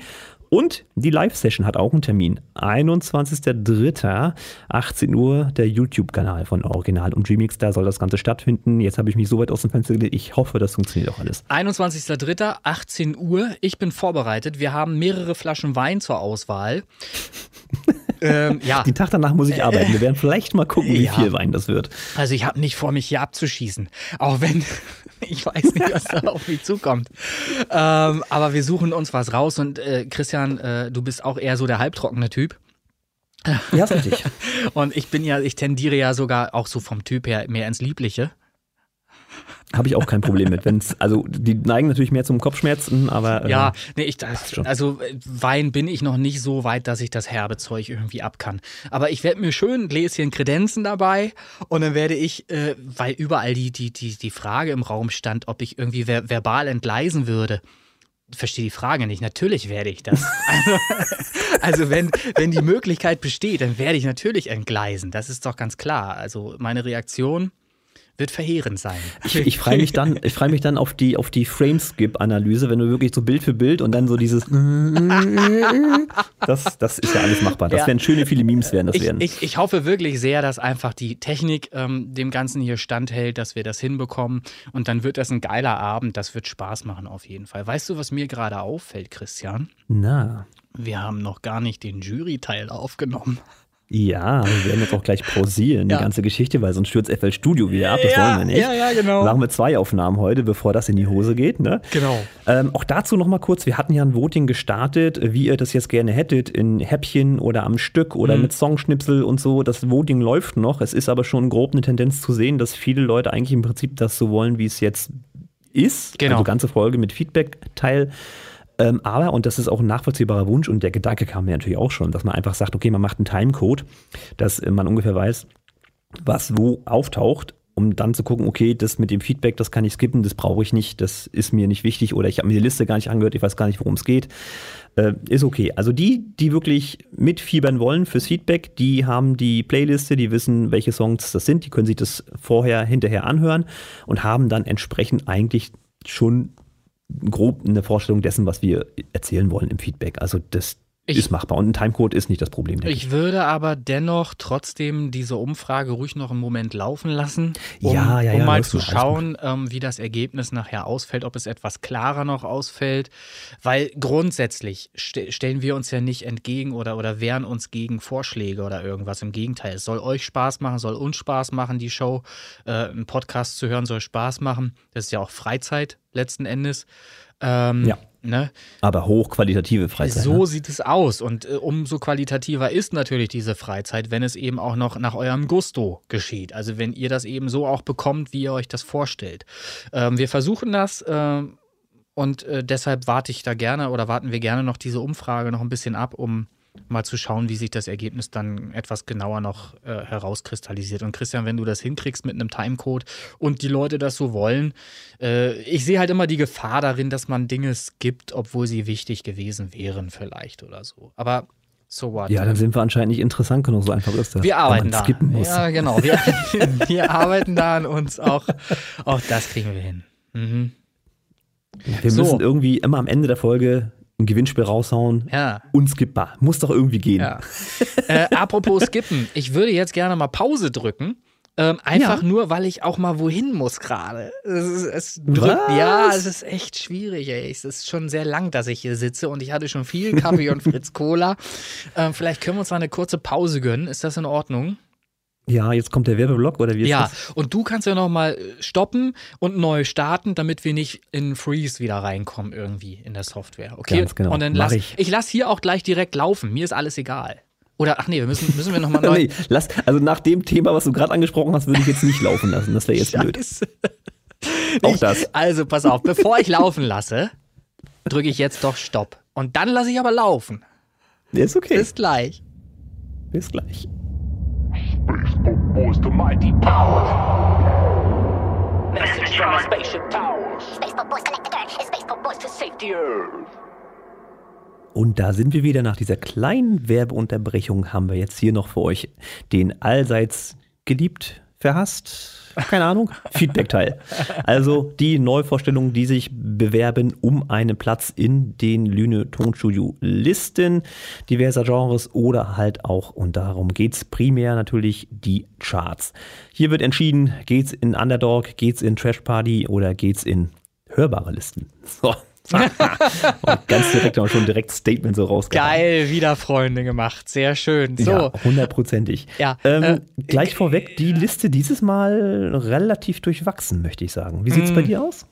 Und die Live-Session hat auch einen Termin. 21.03. 18 Uhr, der YouTube-Kanal von Original und Remix. Da soll das Ganze stattfinden. Jetzt habe ich mich so weit aus dem Fenster gelegt. Ich hoffe, das funktioniert auch alles. 21.03., 18 Uhr. Ich bin vorbereitet. Wir haben mehrere Flaschen Wein zur Auswahl. ähm, ja, Den Tag danach muss ich arbeiten. Wir werden vielleicht mal gucken, wie Ja. viel Wein das wird. also ich habe nicht vor, mich hier abzuschießen. Auch wenn ich weiß nicht, was da auf mich zukommt. Ähm, aber wir suchen uns was raus und äh, Christian, äh, du bist auch eher so der halbtrockene Typ. Ja, ist richtig. Und ich bin ja, ich tendiere ja sogar auch so vom Typ her mehr ins Liebliche. Habe ich auch kein Problem mit. Wenn's, also die neigen natürlich mehr zum Kopfschmerzen, aber äh, Ja, nee, ich, also Wein bin ich noch nicht so weit, dass ich das herbe Zeug irgendwie ab kann. Aber ich werde mir schön ein Gläschen Kredenzen dabei und dann werde ich, äh, weil überall die, die, die, die Frage im Raum stand, ob ich irgendwie ver verbal entgleisen würde. Verstehe die Frage nicht. Natürlich werde ich das. Also, also wenn, wenn die Möglichkeit besteht, dann werde ich natürlich entgleisen. Das ist doch ganz klar. Also meine Reaktion wird verheerend sein. ich, ich freue mich dann, ich freue mich dann auf die, auf die Frame-Skip-Analyse, wenn du wirklich so Bild für Bild und dann so dieses das, das ist ja alles machbar. Das Ja. werden schöne viele Memes werden das Ich, werden. ich, ich hoffe wirklich sehr, dass einfach die Technik ähm, dem Ganzen hier standhält, dass wir das hinbekommen. Und dann wird das ein geiler Abend. Das wird Spaß machen auf jeden Fall. Weißt du, was mir gerade auffällt, Christian? Na. Wir haben noch gar nicht den Jury-Teil aufgenommen. Ja, wir werden jetzt auch gleich pausieren, Ja. die ganze Geschichte, weil sonst stürzt FL Studio wieder ab. Das Ja, wollen wir nicht. ja, ja, genau. Machen wir zwei Aufnahmen heute, bevor das in die Hose geht. Ne? Genau. Ähm, auch dazu noch mal kurz, wir hatten ja ein Voting gestartet, wie ihr das jetzt gerne hättet, in Häppchen oder am Stück oder Mhm. mit Songschnipsel und so. Das Voting läuft noch. Es ist aber schon grob eine Tendenz zu sehen, dass viele Leute eigentlich im Prinzip das so wollen, wie es jetzt ist. Genau. Also ganze Folge mit Feedback-Teil. Ähm, aber, und das ist auch ein nachvollziehbarer Wunsch und der Gedanke kam mir natürlich auch schon, dass man einfach sagt, okay, man macht einen Timecode, dass äh, man ungefähr weiß, was wo auftaucht. um dann zu gucken, okay, das mit dem Feedback, das kann ich skippen, das brauche ich nicht, das ist mir nicht wichtig oder ich habe mir die Liste gar nicht angehört, ich weiß gar nicht, worum es geht. Äh, ist okay. Also die, die wirklich mitfiebern wollen fürs Feedback, die haben die Playliste, die wissen, welche Songs das sind, die können sich das vorher, hinterher anhören und haben dann entsprechend eigentlich schon grob eine Vorstellung dessen, was wir erzählen wollen im Feedback. Also das, Ich- ist machbar. Und ein Timecode ist nicht das Problem. denke Ich würde aber dennoch trotzdem diese Umfrage ruhig noch einen Moment laufen lassen, um, Ja, ja, um ja, mal zu mal, alles schauen, ähm, wie das Ergebnis nachher ausfällt, ob es etwas klarer noch ausfällt. Weil grundsätzlich ste stellen wir uns ja nicht entgegen oder, oder wehren uns gegen Vorschläge oder irgendwas. Im Gegenteil, es soll euch Spaß machen, soll uns Spaß machen, die Show. Äh, einen Podcast zu hören soll Spaß machen. Das ist ja auch Freizeit letzten Endes. Ähm, Ja. Ne? Aber hochqualitative Freizeit. So ne? sieht es aus. Und äh, umso qualitativer ist natürlich diese Freizeit, wenn es eben auch noch nach eurem Gusto geschieht. Also wenn ihr das eben so auch bekommt, wie ihr euch das vorstellt. Ähm, wir versuchen das ähm, und äh, deshalb warte ich da gerne oder warten wir gerne noch diese Umfrage noch ein bisschen ab, um mal zu schauen, wie sich das Ergebnis dann etwas genauer noch äh, herauskristallisiert. Und Christian, wenn du das hinkriegst mit einem Timecode und die Leute das so wollen, äh, ich sehe halt immer die Gefahr darin, dass man Dinge skippt, obwohl sie wichtig gewesen wären vielleicht oder so. Aber so what? Ja, dann sind wir anscheinend nicht interessant genug, so einfach ist das. wir arbeiten da. Ja, genau. Wir, wir arbeiten da an uns auch. Auch das kriegen wir hin. Mhm. wir so. müssen irgendwie immer am Ende der Folge ein Gewinnspiel raushauen. Ja. Unskippbar. Muss doch irgendwie gehen. Ja. äh, apropos skippen, ich würde jetzt gerne mal Pause drücken. Ähm, einfach Ja. nur, weil ich auch mal wohin muss gerade. Es, es drückt, ja, es ist echt schwierig, ey. Es ist schon sehr lang, dass ich hier sitze und ich hatte schon viel Kaffee und Fritz Cola. Ähm, vielleicht können wir uns mal eine kurze Pause gönnen. Ist das in Ordnung? Ja, jetzt kommt der Werbeblock oder wie ist Ja, das? und du kannst ja noch mal stoppen und neu starten, damit wir nicht in Freeze wieder reinkommen irgendwie in der Software. Okay? Ganz genau. Und dann Mach lass ich. ich lasse hier auch gleich direkt laufen. Mir ist alles egal. Oder ach nee, wir müssen müssen wir noch mal neu. Nee, lass, also nach dem Thema, was du gerade angesprochen hast, würde ich jetzt nicht laufen lassen. Das wäre jetzt blöd. Auch Ich- das. Also pass auf, bevor ich laufen lasse, drücke ich jetzt doch Stopp. Und dann lasse ich aber laufen. Ist okay. Bis gleich. Bis gleich. Spaceboat boys to mighty powers. Message from the spaceship towers. Spaceboat Boys collect the dirt. It's Spaceboat Boys to save The Earth. Und da sind wir wieder nach dieser kleinen Werbeunterbrechung. Haben wir jetzt hier noch für euch den allseits geliebt, verhasst, keine Ahnung, Feedback-Teil. Also die Neuvorstellungen, die sich bewerben um einen Platz in den Lüne Tonstudio Listen diverser Genres oder halt auch, und darum geht's primär natürlich, die Charts. Hier wird entschieden, geht's in Underdog, geht's in Trash Party oder geht's in hörbare Listen. So. Und ganz direkt haben wir schon direkt Statement so rausgehauen. Geil, wieder Freunde gemacht. Sehr schön. So. Ja, hundertprozentig. Ja, Ähm, äh, gleich vorweg, die Liste dieses Mal relativ durchwachsen, möchte ich sagen. Wie sieht es bei Mm. dir aus?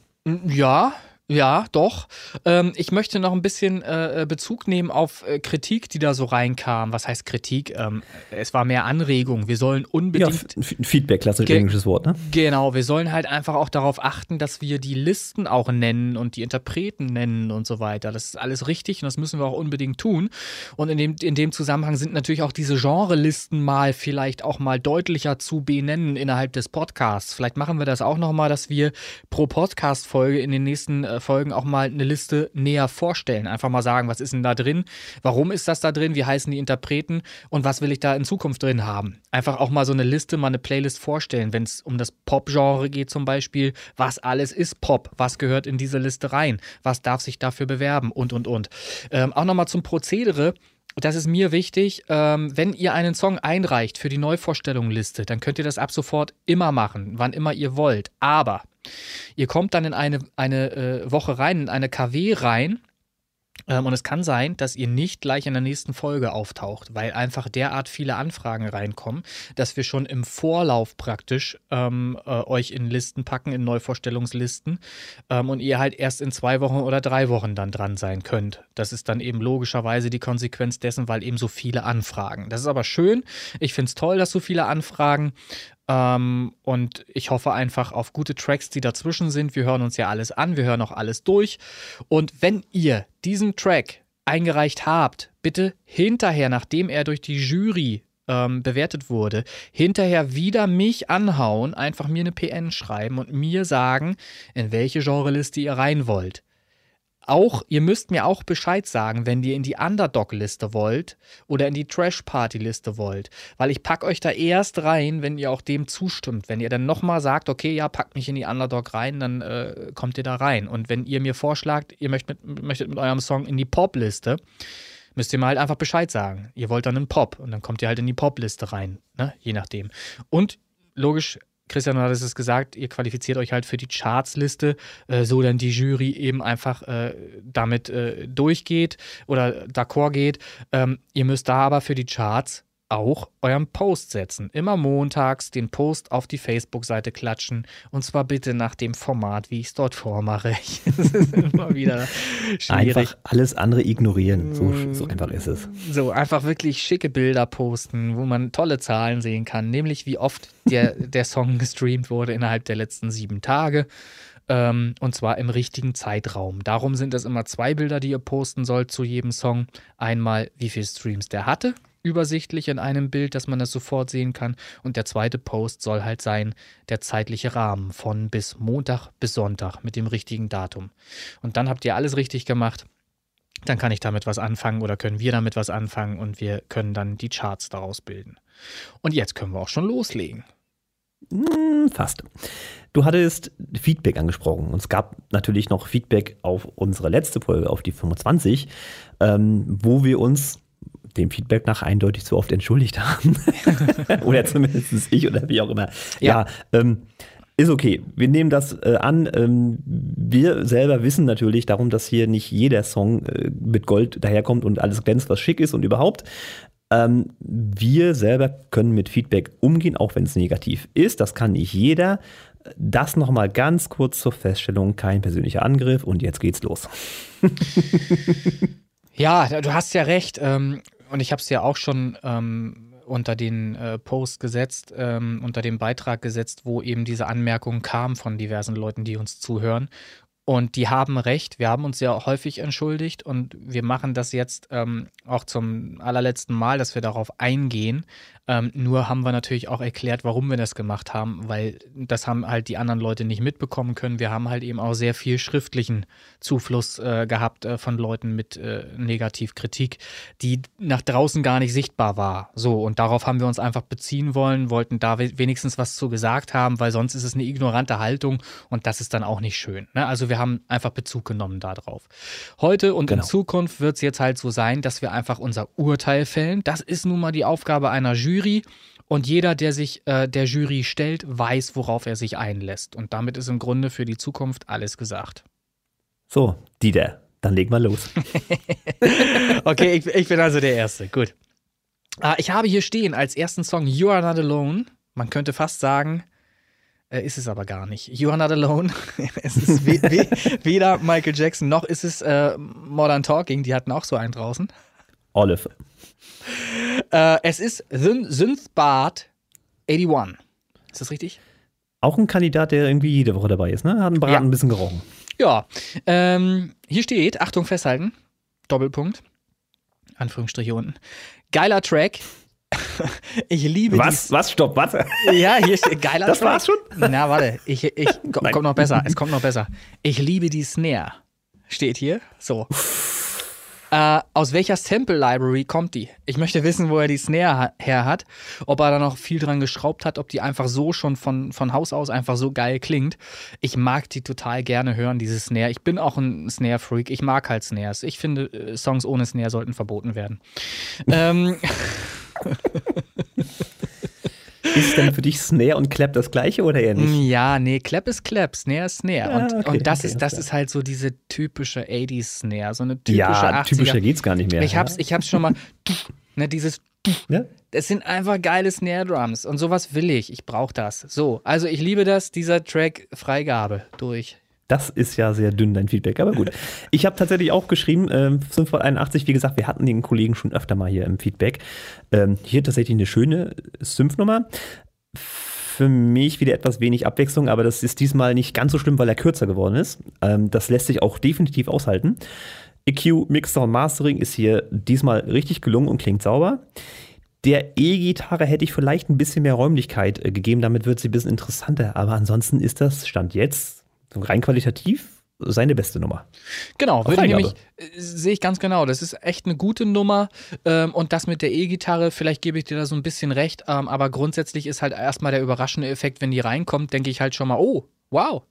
Ja, ja, doch. Ähm, ich möchte noch ein bisschen äh, Bezug nehmen auf äh, Kritik, die da so reinkam. Was heißt Kritik? Ähm, es war mehr Anregung. Wir sollen Ja, unbedingt. F- Feedback, klassisch Ge- englisches Wort, ne? Genau, wir sollen halt einfach auch darauf achten, dass wir die Listen auch nennen und die Interpreten nennen und so weiter. Das ist alles richtig und das müssen wir auch unbedingt tun. Und in dem, in dem Zusammenhang sind natürlich auch diese Genrelisten mal vielleicht auch mal deutlicher zu benennen innerhalb des Podcasts. Vielleicht machen wir das auch nochmal, dass wir pro Podcast-Folge in den nächsten äh, Folgen auch mal eine Liste näher vorstellen. Einfach mal sagen, was ist denn da drin? Warum ist das da drin? Wie heißen die Interpreten? Und was will ich da in Zukunft drin haben? Einfach auch mal so eine Liste, mal eine Playlist vorstellen, wenn es um das Pop-Genre geht zum Beispiel. Was alles ist Pop? Was gehört in diese Liste rein? Was darf sich dafür bewerben? Und, und, und. Ähm, auch nochmal zum Prozedere. Das ist mir wichtig. Ähm, wenn ihr einen Song einreicht für die Neuvorstellungenliste, dann könnt ihr das ab sofort immer machen, wann immer ihr wollt. Aber ihr kommt dann in eine, eine äh, Woche rein, in eine KW rein. Ähm, und es kann sein, dass ihr nicht gleich in der nächsten Folge auftaucht, weil einfach derart viele Anfragen reinkommen, dass wir schon im Vorlauf praktisch ähm, äh, euch in Listen packen, in Neuvorstellungslisten ähm, und ihr halt erst in zwei Wochen oder drei Wochen dann dran sein könnt. Das ist dann eben logischerweise die Konsequenz dessen, weil eben so viele Anfragen. Das ist aber schön. Ich finde es toll, dass so viele Anfragen. Ähm, und ich hoffe einfach auf gute Tracks, die dazwischen sind. Wir hören uns ja alles an, wir hören auch alles durch. Und wenn ihr diesen Track eingereicht habt, bitte hinterher, nachdem er durch die Jury ähm, bewertet wurde, hinterher wieder mich anhauen, einfach mir eine PN schreiben und mir sagen, in welche Genreliste ihr rein wollt. Auch, ihr müsst mir auch Bescheid sagen, wenn ihr in die Underdog-Liste wollt oder in die Trash-Party-Liste wollt. Weil ich pack euch da erst rein, wenn ihr auch dem zustimmt. Wenn ihr dann nochmal sagt, okay, ja, packt mich in die Underdog rein, dann äh, kommt ihr da rein. Und wenn ihr mir vorschlagt, ihr möchtet mit, möchtet mit eurem Song in die Pop-Liste, müsst ihr mir halt einfach Bescheid sagen. Ihr wollt dann einen Pop und dann kommt ihr halt in die Pop-Liste rein, ne? je nachdem. Und logisch, Christian hat es gesagt, ihr qualifiziert euch halt für die Charts-Liste, äh, so dann die Jury eben einfach äh, damit äh, durchgeht oder d'accord geht. Ähm, ihr müsst da aber für die Charts auch euren Post setzen. Immer montags den Post auf die Facebook-Seite klatschen und zwar bitte nach dem Format, wie ich es dort vormache. das ist immer wieder schwierig. Einfach alles andere ignorieren. So, so einfach ist es. So, einfach wirklich schicke Bilder posten, wo man tolle Zahlen sehen kann, nämlich wie oft der, der Song gestreamt wurde innerhalb der letzten sieben Tage. Ähm, und zwar im richtigen Zeitraum. Darum sind es immer zwei Bilder, die ihr posten sollt zu jedem Song. Einmal, wie viele Streams der hatte, übersichtlich in einem Bild, dass man das sofort sehen kann. Und der zweite Post soll halt sein, der zeitliche Rahmen von bis Montag bis Sonntag mit dem richtigen Datum. Und dann habt ihr alles richtig gemacht. Dann kann ich damit was anfangen oder können wir damit was anfangen und wir können dann die Charts daraus bilden. Und jetzt können wir auch schon loslegen. Hm, Fast. Du hattest Feedback angesprochen und es gab natürlich noch Feedback auf unsere letzte Folge, auf die 25, ähm, wo wir uns dem Feedback nach eindeutig zu oft entschuldigt haben. oder zumindest ich oder wie auch immer. Ja, ähm, ist okay. Wir nehmen das äh, an. Ähm, wir selber wissen natürlich darum, dass hier nicht jeder Song äh, mit Gold daherkommt und alles glänzt, was schick ist und überhaupt. Ähm, wir selber können mit Feedback umgehen, auch wenn es negativ ist. Das kann nicht jeder. Das nochmal ganz kurz zur Feststellung, kein persönlicher Angriff und jetzt geht's los. Ja, du hast ja recht. Ähm, und ich habe es ja auch schon ähm, unter den äh, Post gesetzt, ähm, unter dem Beitrag gesetzt, wo eben diese Anmerkungen kamen von diversen Leuten, die uns zuhören. Und die haben recht. Wir haben uns ja häufig entschuldigt und wir machen das jetzt ähm, auch zum allerletzten Mal, dass wir darauf eingehen. Ähm, nur haben wir natürlich auch erklärt, warum wir das gemacht haben, weil das haben halt die anderen Leute nicht mitbekommen können. Wir haben halt eben auch sehr viel schriftlichen Zufluss äh, gehabt äh, von Leuten mit äh, Negativkritik, die nach draußen gar nicht sichtbar war. So, und darauf haben wir uns einfach beziehen wollen, wollten da we wenigstens was zu gesagt haben, weil sonst ist es eine ignorante Haltung und das ist dann auch nicht schön. Ne? Also wir haben einfach Bezug genommen darauf. Heute und Genau. in Zukunft wird es jetzt halt so sein, dass wir einfach unser Urteil fällen. Das ist nun mal die Aufgabe einer Jury. Und jeder, der sich äh, der Jury stellt, weiß, worauf er sich einlässt. Und damit ist im Grunde für die Zukunft alles gesagt. So, Dieter, dann leg mal los. Okay, ich, ich bin also der Erste. Gut. Ah, ich habe hier stehen als ersten Song You Are Not Alone. Man könnte fast sagen, äh, ist es aber gar nicht. You Are Not Alone. es ist we we weder Michael Jackson noch ist es äh, Modern Talking. Die hatten auch so einen draußen. Olive. Äh, es ist Syn Synthbart 81. Ist das richtig? Auch ein Kandidat, der irgendwie jede Woche dabei ist, ne? Hat einen Braten Ja. ein bisschen gerochen. Ja. Ähm, hier steht, Achtung, festhalten. Doppelpunkt. Anführungsstriche unten. Geiler Track. Ich liebe Was? Was? Stopp, was? die. Ja, hier steht geiler Das Track. war's schon? Na, warte. Ich, ich, Nein. kommt noch besser. Es kommt noch besser. Ich liebe die Snare. Steht hier. So. Äh, aus welcher Sample Library kommt die? Ich möchte wissen, wo er die Snare ha her hat. Ob er da noch viel dran geschraubt hat, ob die einfach so schon von, von Haus aus einfach so geil klingt. Ich mag die total gerne hören, diese Snare. Ich bin auch ein Snare-Freak. Ich mag halt Snares. Ich finde, äh, Songs ohne Snare sollten verboten werden. ähm, Ist denn für dich Snare und Clap das gleiche oder eher nicht? Ja, nee, Clap ist Clap, Snare ist Snare. Ja, und, okay, und das, okay, ist, das ist halt so diese typische 80s Snare, so eine typische Ja, 80er. typischer geht's gar nicht mehr. Ich hab's, ich hab's schon mal, ne, dieses, Ja? das sind einfach geile Snare Drums und sowas will ich. Ich brauch das. So, also ich liebe das, dieser Track Freigabe durch. Das ist ja sehr dünn, dein Feedback, aber gut. Ich habe tatsächlich auch geschrieben, ähm, 581, wie gesagt, wir hatten den Kollegen schon öfter mal hier im Feedback. Ähm, hier tatsächlich eine schöne Synth-Nummer. Für mich wieder etwas wenig Abwechslung, aber das ist diesmal nicht ganz so schlimm, weil er kürzer geworden ist. Ähm, das lässt sich auch definitiv aushalten. EQ, Mixer und Mastering ist hier diesmal richtig gelungen und klingt sauber. Der E-Gitarre hätte ich vielleicht ein bisschen mehr Räumlichkeit äh, gegeben, damit wird sie ein bisschen interessanter. Aber ansonsten ist das Stand jetzt rein qualitativ seine beste Nummer. Genau, würde nämlich, äh, sehe ich ganz genau. Das ist echt eine gute Nummer. Ähm, und das mit der E-Gitarre, vielleicht gebe ich dir da so ein bisschen recht. Ähm, aber grundsätzlich ist halt erstmal der überraschende Effekt, wenn die reinkommt, denke ich halt schon mal, oh, wow.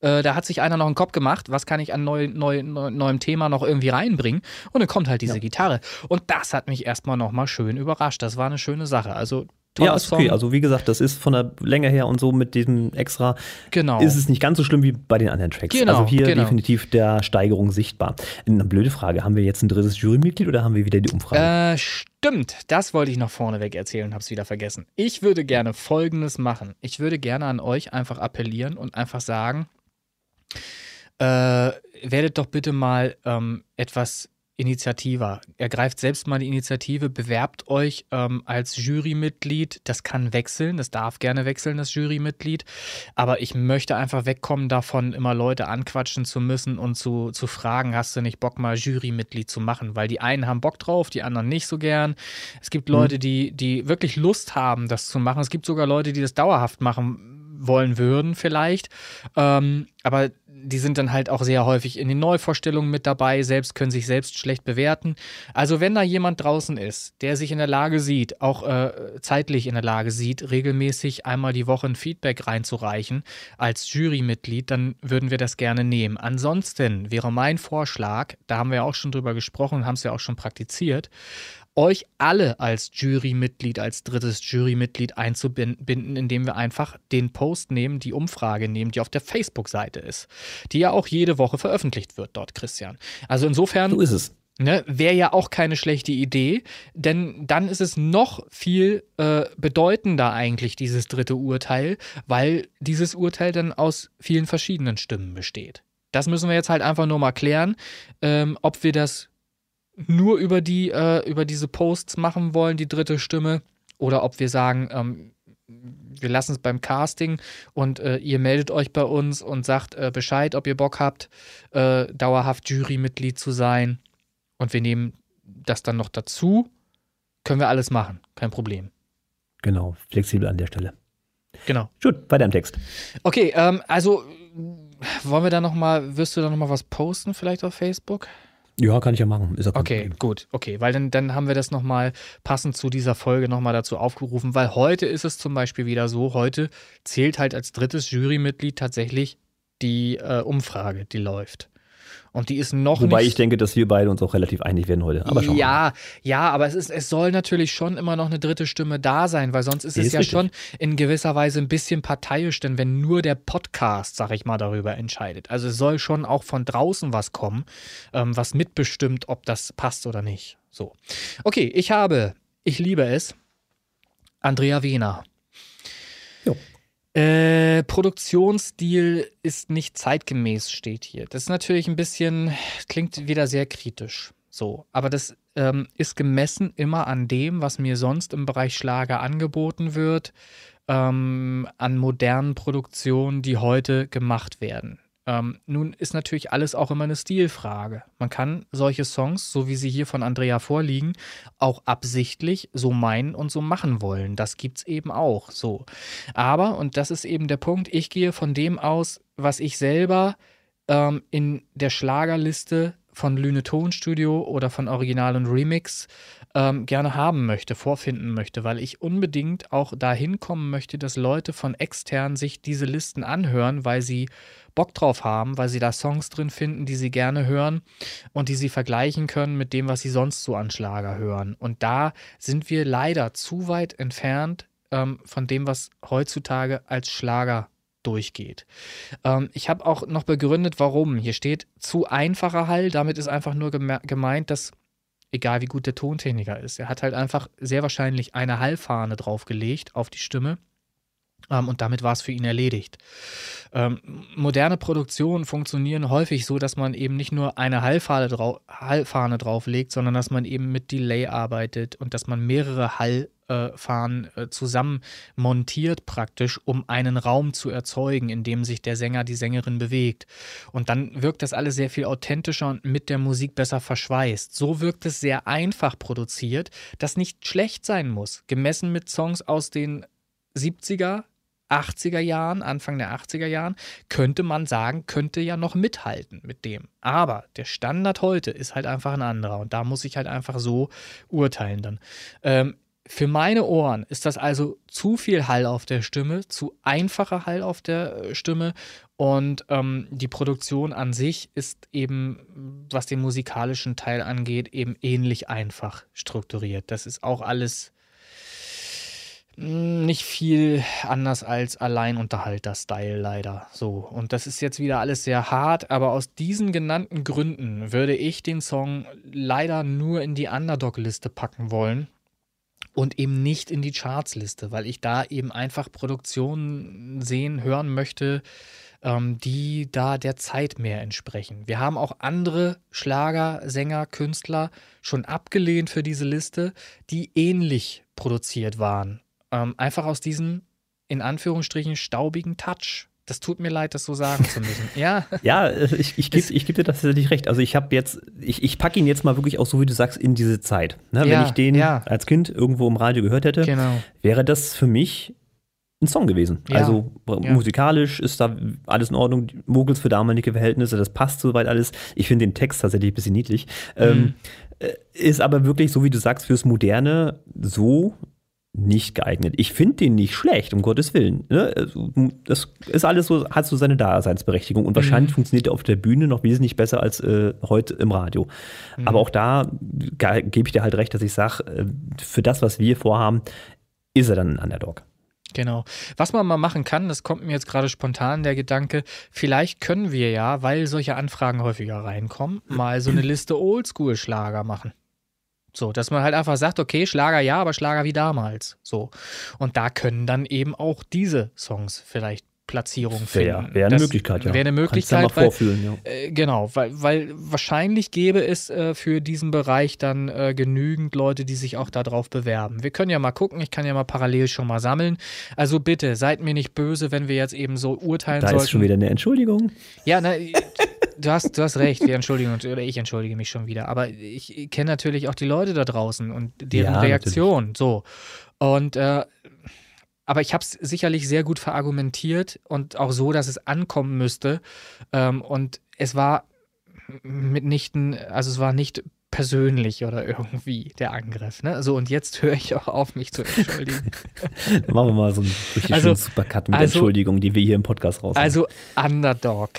Äh, da hat sich einer noch einen Kopf gemacht, was kann ich an neu, neu, neu, neuem Thema noch irgendwie reinbringen? Und dann kommt halt diese Gitarre. Und das hat mich erstmal nochmal schön überrascht. Das war eine schöne Sache. Also, Ja, ist okay. Song. Also wie gesagt, das ist von der Länge her und so mit diesem extra genau. ist es nicht ganz so schlimm wie bei den anderen Tracks. Genau, also hier genau. definitiv der Steigerung sichtbar. Eine blöde Frage, haben wir jetzt ein drittes Jurymitglied oder haben wir wieder die Umfrage? Äh, stimmt. Das wollte ich noch vorneweg erzählen und hab's wieder vergessen. Ich würde gerne Folgendes machen. Ich würde gerne an euch einfach appellieren und einfach sagen, äh, werdet doch bitte mal ähm, etwas initiativer. Ergreift selbst mal die Initiative, bewerbt euch ähm, als Jurymitglied. Das kann wechseln, das darf gerne wechseln, das Jurymitglied. Aber ich möchte einfach wegkommen davon, immer Leute anquatschen zu müssen und zu, zu fragen, hast du nicht Bock, mal Jurymitglied zu machen? Weil die einen haben Bock drauf, die anderen nicht so gern. Es gibt Leute, die, die wirklich Lust haben, das zu machen. Es gibt sogar Leute, die das dauerhaft machen wollen würden, vielleicht. Ähm, aber die sind dann halt auch sehr häufig in den Neuvorstellungen mit dabei, selbst können sich selbst schlecht bewerten. Also wenn da jemand draußen ist, der sich in der Lage sieht, auch äh, zeitlich in der Lage sieht, regelmäßig einmal die Woche ein Feedback reinzureichen als Jurymitglied, dann würden wir das gerne nehmen. Ansonsten wäre mein Vorschlag, da haben wir auch schon drüber gesprochen und haben es ja auch schon praktiziert, euch alle als Jurymitglied, als drittes Jurymitglied einzubinden, indem wir einfach den Post nehmen, die Umfrage nehmen, die auf der Facebook-Seite ist, die ja auch jede Woche veröffentlicht wird dort, Christian. Also insofern so ist es. ne, wäre ja auch keine schlechte Idee, denn dann ist es noch viel äh, bedeutender eigentlich, dieses dritte Urteil, weil dieses Urteil dann aus vielen verschiedenen Stimmen besteht. Das müssen wir jetzt halt einfach nur mal klären, ähm, ob wir das nur über die, äh, über diese Posts machen wollen, die dritte Stimme, oder ob wir sagen, ähm, wir lassen es beim Casting und äh, ihr meldet euch bei uns und sagt äh, Bescheid, ob ihr Bock habt, äh, dauerhaft Jurymitglied zu sein. Und wir nehmen das dann noch dazu. Können wir alles machen, kein Problem. Genau, flexibel an der Stelle. Genau. Gut, weiter im Text. Okay, ähm, also wollen wir da noch mal, wirst du da noch mal was posten vielleicht auf Facebook? Ja, kann ich ja machen. Ist ja Okay, Problem. gut, okay, weil dann, dann haben wir das nochmal passend zu dieser Folge nochmal dazu aufgerufen, weil heute ist es zum Beispiel wieder so, heute zählt halt als drittes Jurymitglied tatsächlich die äh, Umfrage, die läuft. Und die ist noch Wobei nicht. ich denke, dass wir beide uns auch relativ einig werden heute. Aber schauen ja, ja, aber es, ist, es soll natürlich schon immer noch eine dritte Stimme da sein, weil sonst ist es Ist ja richtig. schon in gewisser Weise ein bisschen parteiisch, denn wenn nur der Podcast, sag ich mal, darüber entscheidet. Also es soll schon auch von draußen was kommen, ähm, was mitbestimmt, ob das passt oder nicht. So. Okay, ich habe, ich liebe es, Andrea Wehner. Äh, Produktionsstil ist nicht zeitgemäß, steht hier. Das ist natürlich ein bisschen, klingt wieder sehr kritisch. So, aber das ähm, ist gemessen immer an dem, was mir sonst im Bereich Schlager angeboten wird, ähm, an modernen Produktionen, die heute gemacht werden. Ähm, nun ist natürlich alles auch immer eine Stilfrage. Man kann solche Songs, so wie sie hier von Andrea vorliegen, auch absichtlich so meinen und so machen wollen. Das gibt's eben auch so. Aber, und das ist eben der Punkt, ich gehe von dem aus, was ich selber ähm, in der Schlagerliste von Lüne Tonstudio oder von Original und Remix ähm, gerne haben möchte, vorfinden möchte, weil ich unbedingt auch dahin kommen möchte, dass Leute von extern sich diese Listen anhören, weil sie Bock drauf haben, weil sie da Songs drin finden, die sie gerne hören und die sie vergleichen können mit dem, was sie sonst so an Schlager hören. Und da sind wir leider zu weit entfernt ähm, von dem, was heutzutage als Schlager durchgeht. Ähm, ich habe auch noch begründet, warum. Hier steht zu einfacher Hall. Damit ist einfach nur geme gemeint, dass egal wie gut der Tontechniker ist, er hat halt einfach sehr wahrscheinlich eine Hallfahne draufgelegt auf die Stimme. Ähm, und damit war es für ihn erledigt. Ähm, moderne Produktionen funktionieren häufig so, dass man eben nicht nur eine Hallfahne, drau Hallfahne drauflegt, sondern dass man eben mit Delay arbeitet und dass man mehrere Hall hochfahren, äh, zusammen montiert praktisch, um einen Raum zu erzeugen, in dem sich der Sänger, die Sängerin bewegt. Und dann wirkt das alles sehr viel authentischer und mit der Musik besser verschweißt. So wirkt es sehr einfach produziert, das nicht schlecht sein muss, gemessen mit Songs aus den 70er, 80er Jahren, Anfang der 80er Jahren, könnte man sagen, könnte ja noch mithalten mit dem. Aber der Standard heute ist halt einfach ein anderer und da muss ich halt einfach so urteilen dann. Ähm, für meine Ohren ist das also zu viel Hall auf der Stimme, zu einfacher Hall auf der äh, Stimme und ähm, die Produktion an sich ist eben, was den musikalischen Teil angeht, eben ähnlich einfach strukturiert. Das ist auch alles nicht viel anders als Alleinunterhalter-Style leider. So. Und das ist jetzt wieder alles sehr hart, aber aus diesen genannten Gründen würde ich den Song leider nur in die Underdog-Liste packen wollen und eben nicht in die Charts-Liste, weil ich da eben einfach Produktionen sehen, hören möchte, ähm, die da der Zeit mehr entsprechen. Wir haben auch andere Schlager, Sänger, Künstler schon abgelehnt für diese Liste, die ähnlich produziert waren ähm, einfach aus diesem, in Anführungsstrichen, staubigen Touch. Das tut mir leid, das so sagen zu müssen. Ja, Ja, äh, ich, ich gebe geb dir tatsächlich recht. Also ich habe jetzt, ich, ich packe ihn jetzt mal wirklich auch so, wie du sagst, in diese Zeit. Ne? Wenn Ja, ich den ja. als Kind irgendwo im Radio gehört hätte, genau. wäre das für mich ein Song gewesen. Ja, Also ja. musikalisch ist da alles in Ordnung. Die Muggels für damalige Verhältnisse, das passt soweit alles. Ich finde den Text tatsächlich ein bisschen niedlich. Mhm. Ähm, äh, ist aber wirklich, so wie du sagst, fürs Moderne so nicht geeignet. Ich finde den nicht schlecht, um Gottes Willen. Ne? Also, Das ist alles so, hat so seine Daseinsberechtigung und wahrscheinlich Mhm. funktioniert er auf der Bühne noch wesentlich besser als äh, heute im Radio. Mhm. Aber auch da ge- gebe ich dir halt recht, dass ich sage, äh, für das, was wir vorhaben, ist er dann ein Underdog. Genau. Was man mal machen kann, das kommt mir jetzt gerade spontan der Gedanke, vielleicht können wir ja, weil solche Anfragen häufiger reinkommen, mal so eine Liste Oldschool-Schlager machen. So, dass man halt einfach sagt, okay, Schlager ja, aber Schlager wie damals. So. Und da können dann eben auch diese Songs vielleicht Platzierung Wäre finden. wär eine Das Möglichkeit, ja. Wäre eine Kannst du Möglichkeit, mal weil, vorfühlen, ja. äh, genau, weil, weil wahrscheinlich gäbe es äh, für diesen Bereich dann äh, genügend Leute, die sich auch darauf bewerben. Wir können ja mal gucken, ich kann ja mal parallel schon mal sammeln. Also bitte, seid mir nicht böse, wenn wir jetzt eben so urteilen Da sollten. ist schon wieder eine Entschuldigung. Ja, na, du hast, du hast recht, wir entschuldigen uns, oder ich entschuldige mich schon wieder. Aber ich kenne natürlich auch die Leute da draußen und deren Ja, Reaktion. So. Und äh, aber ich habe es sicherlich sehr gut verargumentiert und auch so, dass es ankommen müsste. Ähm, und es war mitnichten, also es war nicht persönlich oder irgendwie der Angriff. Ne? So, und jetzt höre ich auch auf, mich zu entschuldigen. Machen wir mal so einen richtig Also- schönen Supercut mit also- Entschuldigung, die wir hier im Podcast raus also Underdog.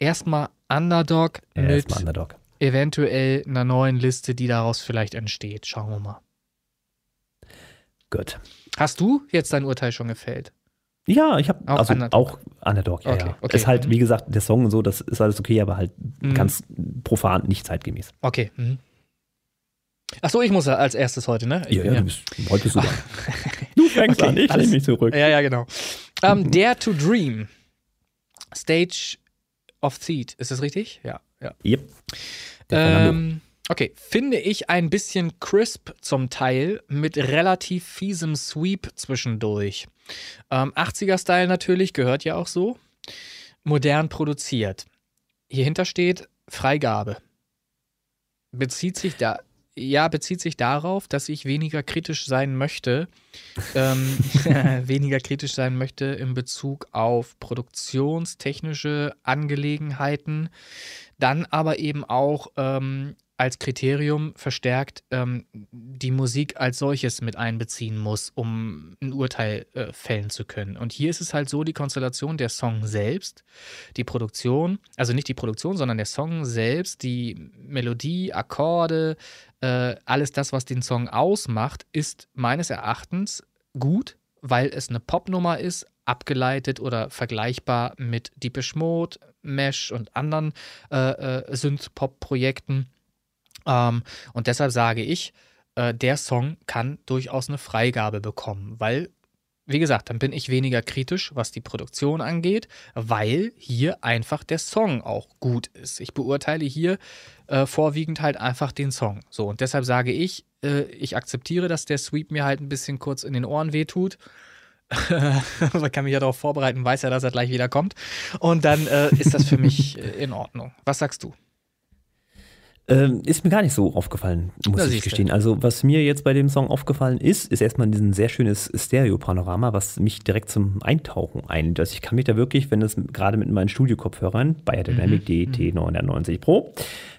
Erstmal Underdog ja, mit erstmal Underdog. eventuell einer neuen Liste, die daraus vielleicht entsteht. Schauen wir mal. Gut. Hast du jetzt dein Urteil schon gefällt? Ja, ich habe Auch also Underdog. auch Underdog, ja, Okay, ja. okay. Ist halt, wie gesagt, der Song und so, das ist alles okay, aber halt Mhm. ganz profan, nicht zeitgemäß. Okay. Mhm. Achso, ich muss ja als erstes heute, ne? Ja, ja, du bist, heute bist du dran. Du fängst Okay, an, ich nehme mich zurück. Ja, ja, genau. Ähm, Dare to Dream. Stage of Seed. Ist das richtig? Ja, ja. Yep. Ähm, okay, finde ich ein bisschen crisp zum Teil mit relativ fiesem Sweep zwischendurch. Ähm, 80er-Style natürlich, gehört ja auch so. Modern produziert. Hierhinter steht Freigabe. Bezieht sich da. Ja, bezieht sich darauf, dass ich weniger kritisch sein möchte, ähm, weniger kritisch sein möchte in Bezug auf produktionstechnische Angelegenheiten, dann aber eben auch ähm, als Kriterium verstärkt ähm, die Musik als solches mit einbeziehen muss, um ein Urteil äh, fällen zu können. Und hier ist es halt so, die Konstellation der Song selbst, die Produktion, also nicht die Produktion, sondern der Song selbst, die Melodie, Akkorde, äh, alles das, was den Song ausmacht, ist meines Erachtens gut, weil es eine Popnummer ist, abgeleitet oder vergleichbar mit Deepish Mode, Mesh und anderen äh, äh, Synth-Pop-Projekten. Ähm, und deshalb sage ich, äh, der Song kann durchaus eine Freigabe bekommen, weil wie gesagt, dann bin ich weniger kritisch, was die Produktion angeht, weil hier einfach der Song auch gut ist. Ich beurteile hier äh, vorwiegend halt einfach den Song. So, und deshalb sage ich, äh, ich akzeptiere, dass der Sweep mir halt ein bisschen kurz in den Ohren wehtut. Man kann mich ja darauf vorbereiten, weiß ja, dass er gleich wieder kommt. Und dann äh, ist das für mich äh, in Ordnung. Was sagst du? Ähm, ist mir gar nicht so aufgefallen, muss Na, ich gestehen. Also, was mir jetzt bei dem Song aufgefallen ist, ist erstmal ein sehr schönes Stereo-Panorama, was mich direkt zum Eintauchen einlädt. Also ich kann mich da wirklich, wenn das gerade mit meinen Studio-Kopfhörern, Bayer Dynamic DT 990 Pro,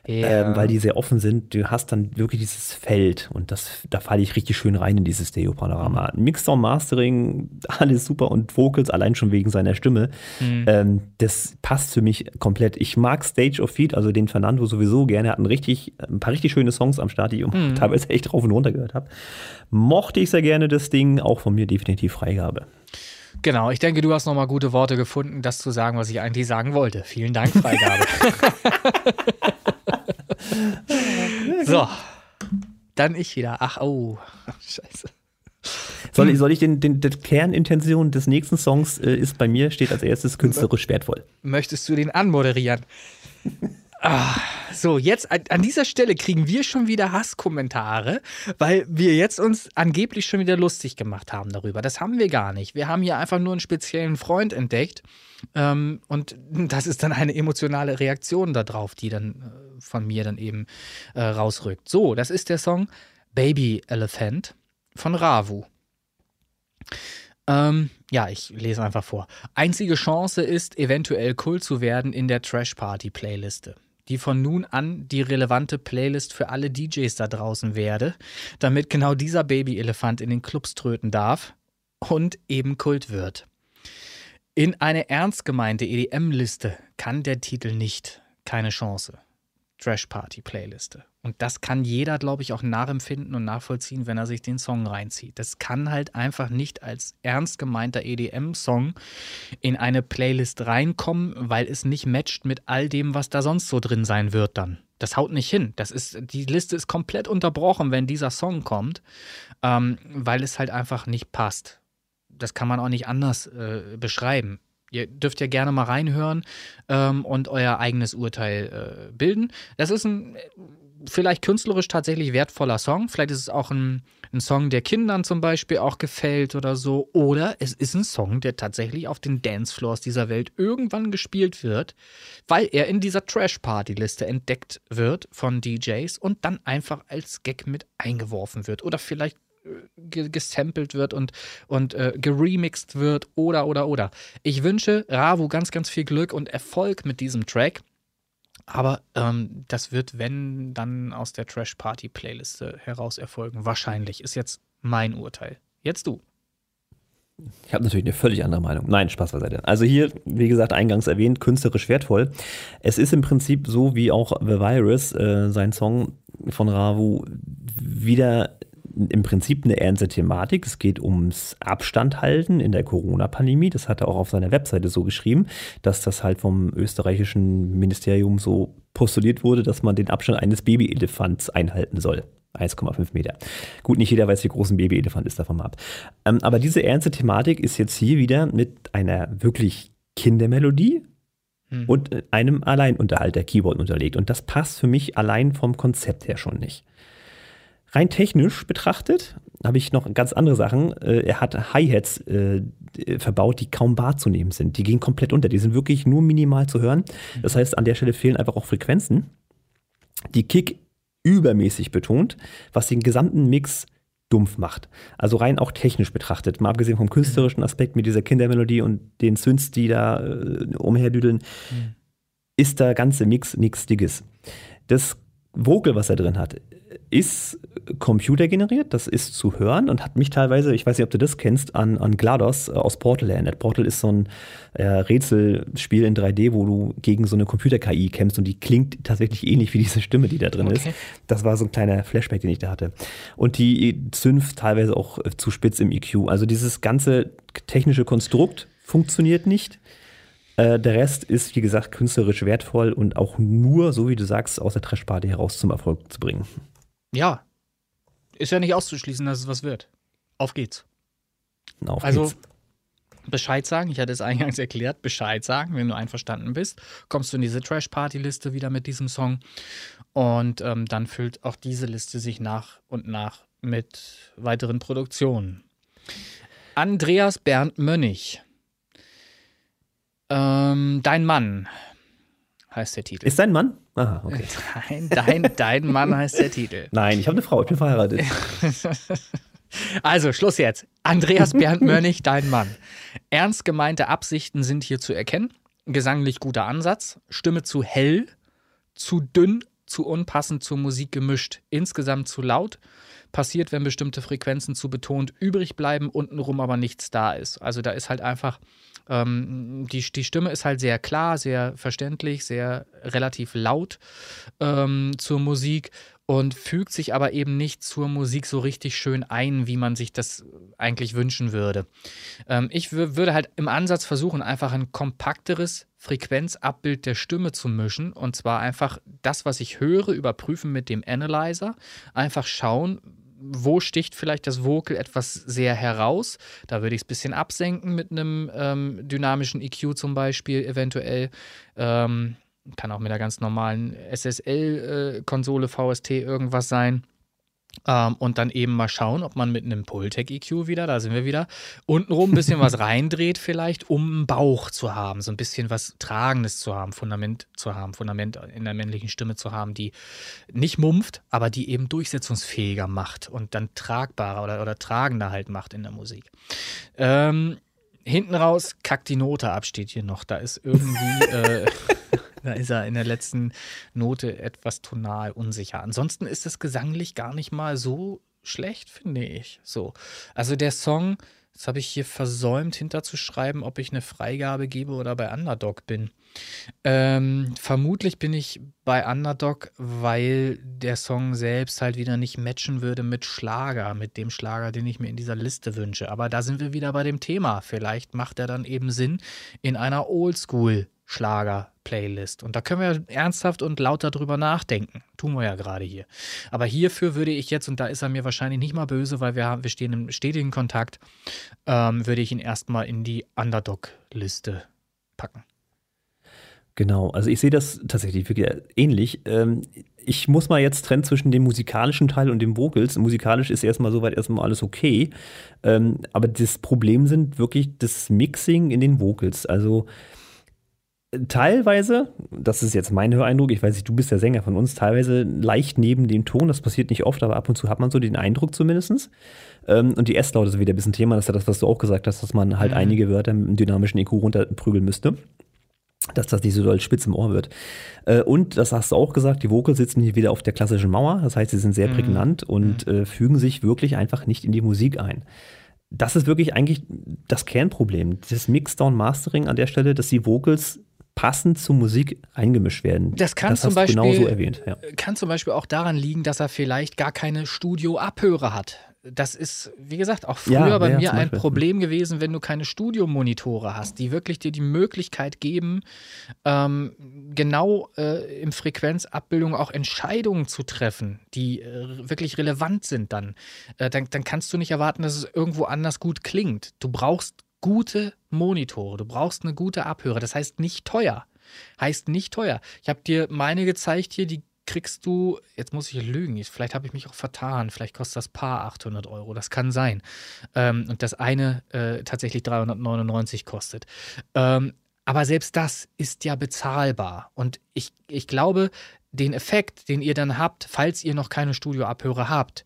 ähm, weil die sehr offen sind, du hast dann wirklich dieses Feld und das, da falle ich richtig schön rein in dieses Stereo-Panorama. Mixer und Mastering, alles super und Vocals, allein schon wegen seiner Stimme, ähm, das passt für mich komplett. Ich mag Stage of Feet, also den Fernando sowieso gerne, er hat ein, richtig, ein paar richtig schöne Songs am Start, die ich teilweise echt rauf und runter gehört habe. Mochte ich sehr gerne das Ding, auch von mir definitiv Freigabe. Genau, ich denke, du hast nochmal gute Worte gefunden, das zu sagen, was ich eigentlich sagen wollte. Vielen Dank, Freigabe. so, dann ich wieder. Ach, oh, scheiße. Soll, ich- soll ich den, den, die Kernintention des nächsten Songs äh, ist bei mir, steht als erstes künstlerisch wertvoll. Möchtest du den anmoderieren? Ah, so, jetzt an, an dieser Stelle kriegen wir schon wieder Hasskommentare, weil wir jetzt uns angeblich schon wieder lustig gemacht haben darüber. Das haben wir gar nicht. Wir haben hier einfach nur einen speziellen Freund entdeckt. Ähm, und das ist dann eine emotionale Reaktion darauf, die dann äh, von mir dann eben äh, rausrückt. So, das ist der Song Baby Elephant von Ravu. Ähm, ja, ich lese einfach vor. Einzige Chance ist, eventuell cool zu werden in der Trash Party Playliste, die von nun an die relevante Playlist für alle DJs da draußen werde, damit genau dieser Babyelefant in den Clubs tröten darf und eben Kult wird. In eine ernst gemeinte EDM-Liste kann der Titel nicht. Keine Chance. Trash Party Playliste. Und das kann jeder, glaube ich, auch nachempfinden und nachvollziehen, wenn er sich den Song reinzieht. Das kann halt einfach nicht als ernst gemeinter EDM-Song in eine Playlist reinkommen, weil es nicht matcht mit all dem, was da sonst so drin sein wird dann. Das haut nicht hin. Das ist, die Liste ist komplett unterbrochen, wenn dieser Song kommt, ähm, weil es halt einfach nicht passt. Das kann man auch nicht anders äh, beschreiben. Ihr dürft ja gerne mal reinhören ähm, und euer eigenes Urteil äh, bilden. Das ist ein äh, vielleicht künstlerisch tatsächlich wertvoller Song. Vielleicht ist es auch ein, ein Song, der Kindern zum Beispiel auch gefällt oder so. Oder es ist ein Song, der tatsächlich auf den Dancefloors dieser Welt irgendwann gespielt wird, weil er in dieser Trash-Party-Liste entdeckt wird von DJs und dann einfach als Gag mit eingeworfen wird. Oder vielleicht äh, ge- gesampelt wird und, und äh, geremixed wird oder, oder, oder. Ich wünsche Ravu ganz, ganz viel Glück und Erfolg mit diesem Track. Aber ähm, das wird, wenn, dann aus der Trash-Party-Playliste heraus erfolgen. Wahrscheinlich. Ist jetzt mein Urteil. Jetzt du. Ich habe natürlich eine völlig andere Meinung. Nein, Spaß beiseite. Also hier, wie gesagt, eingangs erwähnt, künstlerisch wertvoll. Es ist im Prinzip so wie auch The Virus, äh, sein Song von Ravu, wieder im Prinzip eine ernste Thematik. Es geht ums Abstand halten in der Corona-Pandemie. Das hat er auch auf seiner Webseite so geschrieben, dass das halt vom österreichischen Ministerium so postuliert wurde, dass man den Abstand eines Babyelefants einhalten soll. 1,5 Meter. Gut, nicht jeder weiß, wie groß ein Babyelefant ist, davon ab. Ähm, aber diese ernste Thematik ist jetzt hier wieder mit einer wirklich Kindermelodie und äh, einem Alleinunterhalter Keyboard unterlegt. Und das passt für mich allein vom Konzept her schon nicht. Rein technisch betrachtet habe ich noch ganz andere Sachen. Äh, Er hat Hi-Hats äh, verbaut, die kaum wahrzunehmen sind. Die gehen komplett unter. Die sind wirklich nur minimal zu hören. Das heißt, an der Stelle fehlen einfach auch Frequenzen. Die Kick übermäßig betont, was den gesamten Mix dumpf macht. Also rein auch technisch betrachtet, mal abgesehen vom künstlerischen Aspekt mit dieser Kindermelodie und den Synths, die da äh, umherdüdeln, ist der ganze Mix nichts Digges. Das Vocal, was er drin hat, ist computergeneriert, das ist zu hören und hat mich teilweise, ich weiß nicht, ob du das kennst, an, an GLaDOS äh, aus Portal erinnert. Portal ist so ein äh, Rätselspiel in 3D, wo du gegen so eine Computer-KI kämpfst und die klingt tatsächlich ähnlich wie diese Stimme, die da drin ist. Okay. Das war so ein kleiner Flashback, den ich da hatte. Und die Synth teilweise auch äh, zu spitz im EQ. Also dieses ganze technische Konstrukt funktioniert nicht. Äh, der Rest ist, wie gesagt, künstlerisch wertvoll und auch nur, so wie du sagst, aus der Trashparty heraus zum Erfolg zu bringen. Ja. Ist ja nicht auszuschließen, dass es was wird. Auf geht's. Auf Also geht's. Bescheid sagen, ich hatte es eingangs erklärt, Bescheid sagen, wenn du einverstanden bist, kommst du in diese Trash-Party-Liste wieder mit diesem Song. Und ähm, dann füllt auch diese Liste sich nach und nach mit weiteren Produktionen. Andreas Bernd Mönnig. Ähm, dein Mann heißt der Titel. Ist dein Mann? Aha, okay. Nein, dein, dein Mann heißt der Titel. Nein, ich habe eine Frau, ich bin verheiratet. Also, Schluss jetzt. Andreas Bernd Mörnig, dein Mann. Ernst gemeinte Absichten sind hier zu erkennen. Gesanglich guter Ansatz. Stimme zu hell, zu dünn, zu unpassend zur Musik gemischt. Insgesamt zu laut. Passiert, wenn bestimmte Frequenzen zu betont übrig bleiben, untenrum aber nichts da ist. Also da ist halt einfach, ähm, die, die Stimme ist halt sehr klar, sehr verständlich, sehr relativ laut ähm, zur Musik und fügt sich aber eben nicht zur Musik so richtig schön ein, wie man sich das eigentlich wünschen würde. Ähm, ich wür- würde halt im Ansatz versuchen, einfach ein kompakteres Frequenzabbild der Stimme zu mischen und zwar einfach das, was ich höre, überprüfen mit dem Analyzer, einfach schauen, wo sticht vielleicht das Vocal etwas sehr heraus. Da würde ich es ein bisschen absenken mit einem ähm, dynamischen EQ zum Beispiel, eventuell. Ähm, kann auch mit einer ganz normalen SSL-Konsole, VST irgendwas sein. Ähm, und dann eben mal schauen, ob man mit einem Pultec EQ wieder, da sind wir wieder, untenrum ein bisschen was reindreht, vielleicht, um einen Bauch zu haben, so ein bisschen was Tragendes zu haben, Fundament zu haben, Fundament in der männlichen Stimme zu haben, die nicht mumpft, aber die eben durchsetzungsfähiger macht und dann tragbarer oder, oder tragender halt macht in der Musik. Ähm, hinten raus kackt die Note ab, steht hier noch. Da ist irgendwie, äh, da ist er in der letzten Note etwas tonal unsicher. Ansonsten ist es gesanglich gar nicht mal so schlecht, finde ich. So. Also der Song, das habe ich hier versäumt hinterzuschreiben, ob ich eine Freigabe gebe oder bei Underdog bin. Ähm, vermutlich bin ich bei Underdog, weil der Song selbst halt wieder nicht matchen würde mit Schlager, mit dem Schlager, den ich mir in dieser Liste wünsche. Aber da sind wir wieder bei dem Thema. Vielleicht macht er dann eben Sinn in einer Oldschool-Schlager-Playlist. Und da können wir ernsthaft und lauter drüber nachdenken. Tun wir ja gerade hier. Aber hierfür würde ich jetzt, und da ist er mir wahrscheinlich nicht mal böse, weil wir, haben- wir stehen im stetigen Kontakt, ähm, würde ich ihn erstmal in die Underdog-Liste packen. Genau, also ich sehe das tatsächlich wirklich ähnlich. Ähm, ich muss mal jetzt trennen zwischen dem musikalischen Teil und dem Vocals. Musikalisch ist erstmal soweit erstmal alles okay. Ähm, aber das Problem sind wirklich das Mixing in den Vocals. Also äh, teilweise, das ist jetzt mein Höreindruck, ich weiß nicht, du bist der Sänger von uns, teilweise leicht neben dem Ton, das passiert nicht oft, aber ab und zu hat man so den Eindruck zumindest. Ähm, und die S-Laute ist wieder ein bisschen Thema, das ist ja das, was du auch gesagt hast, dass man halt einige Wörter mit einem dynamischen EQ runterprügeln müsste dass das nicht so doll spitz im Ohr wird. Äh, und, das hast du auch gesagt, die Vocals sitzen hier wieder auf der klassischen Mauer. Das heißt, sie sind sehr prägnant und äh, fügen sich wirklich einfach nicht in die Musik ein. Das ist wirklich eigentlich das Kernproblem. Das Mixdown-Mastering an der Stelle, dass die Vocals passend zur Musik eingemischt werden. Das kann das zum du Beispiel- genauso erwähnt. Ja. Kann zum Beispiel auch daran liegen, dass er vielleicht gar keine Studio-Abhörer hat. Das ist, wie gesagt, auch früher Ja, bei ja, mir ein. Problem gewesen, wenn du keine Studiomonitore hast, die wirklich dir die Möglichkeit geben, ähm, genau äh, im Frequenzabbildung auch Entscheidungen zu treffen, die äh, wirklich relevant sind dann. Äh, dann. Dann kannst du nicht erwarten, dass es irgendwo anders gut klingt. Du brauchst gute Monitore, du brauchst eine gute Abhörer. Das heißt nicht teuer. Heißt nicht teuer. Ich habe dir meine gezeigt hier, die kriegst du, jetzt muss ich lügen, vielleicht habe ich mich auch vertan, vielleicht kostet das Paar 800 Euro, das kann sein. Ähm, und das eine äh, tatsächlich 399 kostet. Ähm, aber selbst das ist ja bezahlbar. Und ich, ich glaube, den Effekt, den ihr dann habt, falls ihr noch keine Studioabhörer habt,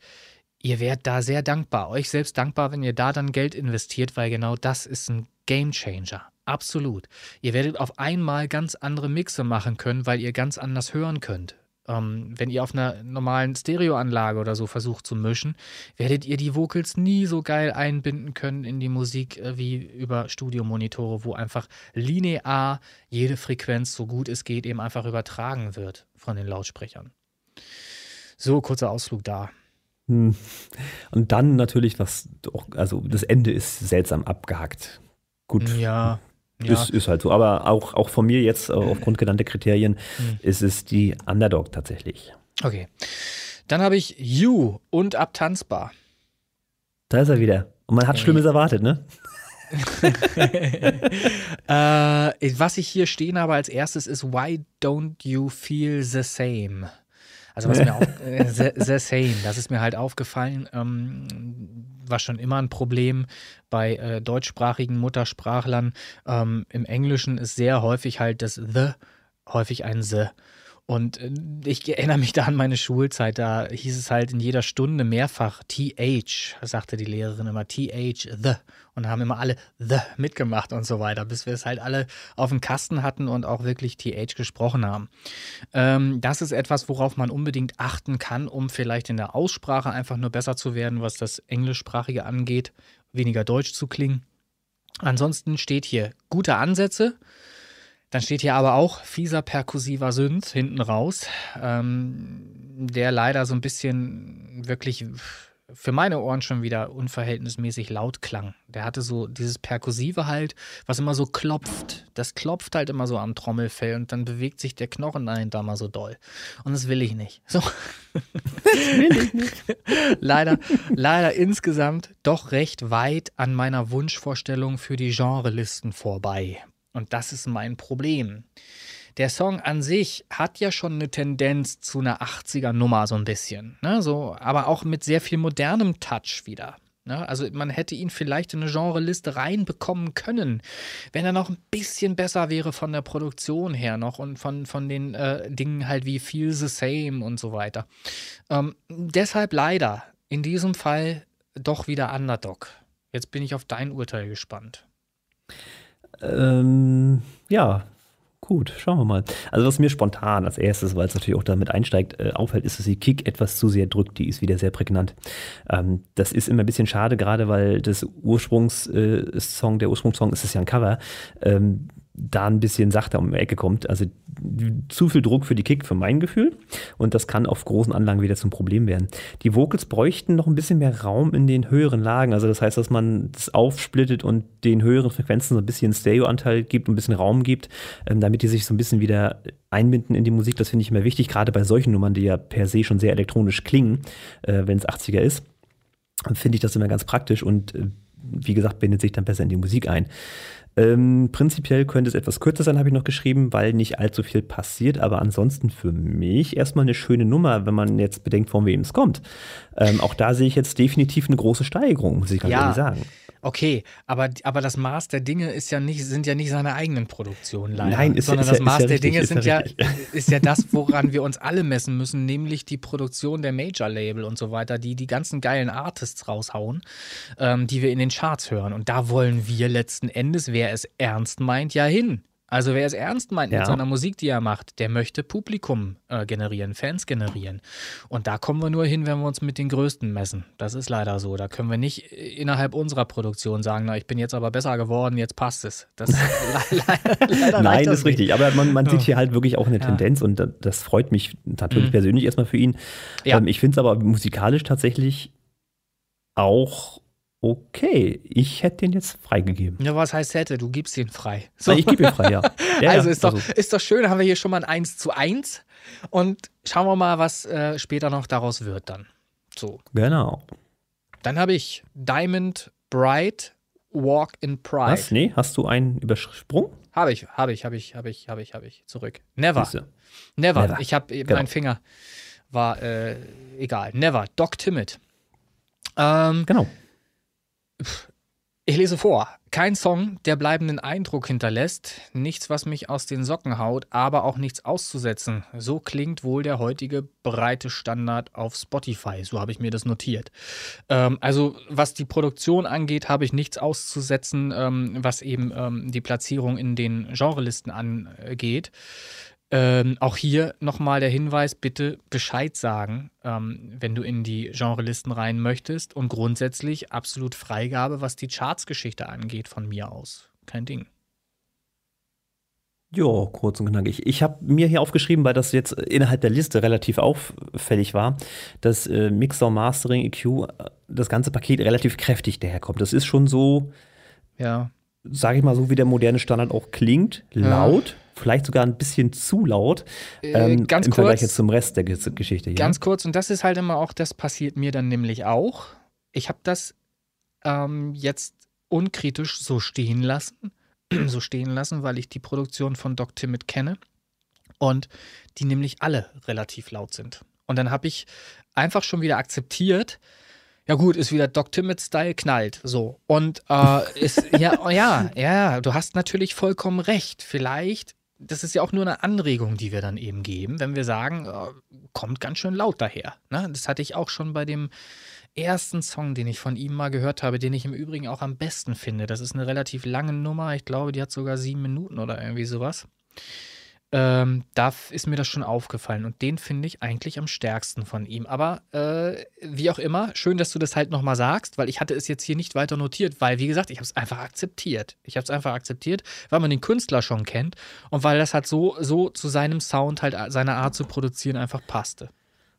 ihr werdet da sehr dankbar. Euch selbst dankbar, wenn ihr da dann Geld investiert, weil genau das ist ein Game Changer. Absolut. Ihr werdet auf einmal ganz andere Mixe machen können, weil ihr ganz anders hören könnt. Ähm, wenn ihr auf einer normalen Stereoanlage oder so versucht zu mischen, werdet ihr die Vocals nie so geil einbinden können in die Musik äh, wie über Studiomonitore, wo einfach linear jede Frequenz, so gut es geht, eben einfach übertragen wird von den Lautsprechern. So, kurzer Ausflug da. Hm. Und dann natürlich, was auch, also das Ende ist seltsam abgehackt. Gut, Ja. ja. Ist, ist halt so. Aber auch, auch von mir jetzt, äh, aufgrund genannter Kriterien, Hm. ist es die Underdog tatsächlich. Okay. Dann habe ich You und Abtanzbar. Da ist er wieder. Und man hat Schlimmes erwartet, ne? Äh, was ich hier stehen habe als erstes ist Why don't you feel the same? Also was mir auf, äh, the, the same, das ist mir halt aufgefallen, ähm, war schon immer ein Problem bei äh, deutschsprachigen Muttersprachlern. Ähm, Im Englischen ist sehr häufig halt das the häufig ein the. Und äh, ich erinnere mich da an meine Schulzeit, da hieß es halt in jeder Stunde mehrfach TH, sagte die Lehrerin immer TH, the. Und haben immer alle the mitgemacht und so weiter, bis wir es halt alle auf dem Kasten hatten und auch wirklich TH gesprochen haben. Ähm, das ist etwas, worauf man unbedingt achten kann, um vielleicht in der Aussprache einfach nur besser zu werden, was das Englischsprachige angeht, weniger deutsch zu klingen. Ansonsten steht hier gute Ansätze. Dann steht hier aber auch fieser perkussiver Synth hinten raus, ähm, der leider so ein bisschen wirklich für meine Ohren schon wieder unverhältnismäßig laut klang. Der hatte so dieses Perkussive halt, was immer so klopft. Das klopft halt immer so am Trommelfell und dann bewegt sich der Knochen dahinter mal so doll. Und das will ich nicht. So. leider, leider insgesamt doch recht weit an meiner Wunschvorstellung für die Genrelisten vorbei. Und das ist mein Problem. Der Song an sich hat ja schon eine Tendenz zu einer 80er-Nummer so ein bisschen. Ne? So, aber auch mit sehr viel modernem Touch wieder. Ne? Also man hätte ihn vielleicht in eine Genreliste reinbekommen können, wenn er noch ein bisschen besser wäre von der Produktion her noch und von, von den äh, Dingen halt wie Feel the Same und so weiter. Ähm, deshalb leider in diesem Fall doch wieder Underdog. Jetzt bin ich auf dein Urteil gespannt. Ähm, ja, gut, schauen wir mal. Also was mir spontan als erstes, weil es natürlich auch damit einsteigt, äh, auffällt, ist, dass die Kick etwas zu sehr drückt. Die ist wieder sehr prägnant. Ähm, das ist immer ein bisschen schade, gerade weil das Ursprungssong, äh, der Ursprungssong ist es ja ein Cover. Ähm, da ein bisschen sachter um die Ecke kommt. Also zu viel Druck für die Kick, für mein Gefühl. Und das kann auf großen Anlagen wieder zum Problem werden. Die Vocals bräuchten noch ein bisschen mehr Raum in den höheren Lagen. Also das heißt, dass man das aufsplittet und den höheren Frequenzen so ein bisschen Stereo-Anteil gibt, ein bisschen Raum gibt, ähm, damit die sich so ein bisschen wieder einbinden in die Musik. Das finde ich immer wichtig, gerade bei solchen Nummern, die ja per se schon sehr elektronisch klingen, äh, wenn es 80er ist. Finde ich das immer ganz praktisch und äh, wie gesagt, bindet sich dann besser in die Musik ein. Ähm, prinzipiell könnte es etwas kürzer sein, habe ich noch geschrieben, weil nicht allzu viel passiert. Aber ansonsten für mich erstmal eine schöne Nummer, wenn man jetzt bedenkt, von wem es kommt. Ähm, auch da sehe ich jetzt definitiv eine große Steigerung, muss ich ganz Ja. ehrlich sagen. Okay, aber, aber das Maß der Dinge ist ja nicht, sind ja nicht seine eigenen Produktionen leider. Nein, ist sondern ist das ist Maß der richtig, Dinge ist sind ja ist ja das, woran wir uns alle messen müssen, nämlich die Produktion der Major-Label und so weiter, die die ganzen geilen Artists raushauen, ähm, die wir in den Charts hören. Und da wollen wir letzten Endes, wer es ernst meint, ja hin. Also wer es ernst meint Ja. mit seiner Musik, die er macht, der möchte Publikum äh, generieren, Fans generieren. Und da kommen wir nur hin, wenn wir uns mit den Größten messen. Das ist leider so. Da können wir nicht äh, innerhalb unserer Produktion sagen, na, ich bin jetzt aber besser geworden, jetzt passt es. Das le leider, leider Nein, das ist nicht. richtig. Aber man, man sieht hier halt wirklich auch eine Ja. Tendenz und da- das freut mich natürlich Mhm. persönlich erstmal für ihn. Ja. Ähm, ich finde es aber musikalisch tatsächlich auch okay. Ich hätte den jetzt freigegeben. Ja, was heißt hätte? Du gibst ihn frei. So. Ich gebe ihn frei, ja. ja also, ist, doch, ist doch schön, haben wir hier schon mal ein 1 zu 1 und schauen wir mal, was äh, später noch daraus wird dann. So, Genau. dann habe ich Diamond Bright Walk in Pride. Was? Nee, hast du einen übersprungen? Habe ich, habe ich, habe ich, habe ich, habe ich, habe ich. Zurück. Never. Never. Never. Ich habe Genau. mein Finger war äh, egal. Never. Doc Timid. Ähm, Genau. Ich lese vor. Kein Song, der bleibenden Eindruck hinterlässt, nichts, was mich aus den Socken haut, aber auch nichts auszusetzen. So klingt wohl der heutige breite Standard auf Spotify. So habe ich mir das notiert. Ähm, also, was die Produktion angeht, habe ich nichts auszusetzen, ähm, was eben ähm, die Platzierung in den Genrelisten angeht. Ähm, auch hier nochmal der Hinweis, bitte Bescheid sagen, ähm, wenn du in die Genrelisten rein möchtest. Und grundsätzlich absolut Freigabe, was die Chartsgeschichte angeht, von mir aus. Kein Ding. Ja, kurz und knackig. Ich habe mir hier aufgeschrieben, weil das jetzt innerhalb der Liste relativ auffällig war, dass äh, Mixer, Mastering, EQ, äh, das ganze Paket relativ kräftig daherkommt. Das ist schon so, Ja. Sage ich mal, so wie der moderne Standard auch klingt, laut, vielleicht sogar ein bisschen zu laut, Äh, ganz im Vergleich kurz- jetzt zum Rest der Ges- Geschichte hier. Ganz kurz, und das ist halt immer auch, das passiert mir dann nämlich auch. Ich habe das ähm, jetzt unkritisch so stehen lassen, so stehen lassen, weil ich die Produktion von Doc Timmett kenne und die nämlich alle relativ laut sind. Und dann habe ich einfach schon wieder akzeptiert, ja gut, ist wieder Doc Timmett-Style, knallt. So. Und äh, ist, ja, oh ja, ja, du hast natürlich vollkommen recht. Vielleicht, das ist ja auch nur eine Anregung, die wir dann eben geben, wenn wir sagen, äh, kommt ganz schön laut daher. Ne? Das hatte ich auch schon bei dem ersten Song, den ich von ihm mal gehört habe, den ich im Übrigen auch am besten finde. Das ist eine relativ lange Nummer. Ich glaube, die hat sogar sieben Minuten oder irgendwie sowas ähm, da ist mir das schon aufgefallen und den finde ich eigentlich am stärksten von ihm. Aber äh, wie auch immer, schön, dass du das halt nochmal sagst, weil ich hatte es jetzt hier nicht weiter notiert, weil wie gesagt, ich habe es einfach akzeptiert. Ich habe es einfach akzeptiert, weil man den Künstler schon kennt und weil das halt so, so zu seinem Sound, halt seiner Art zu produzieren einfach passte.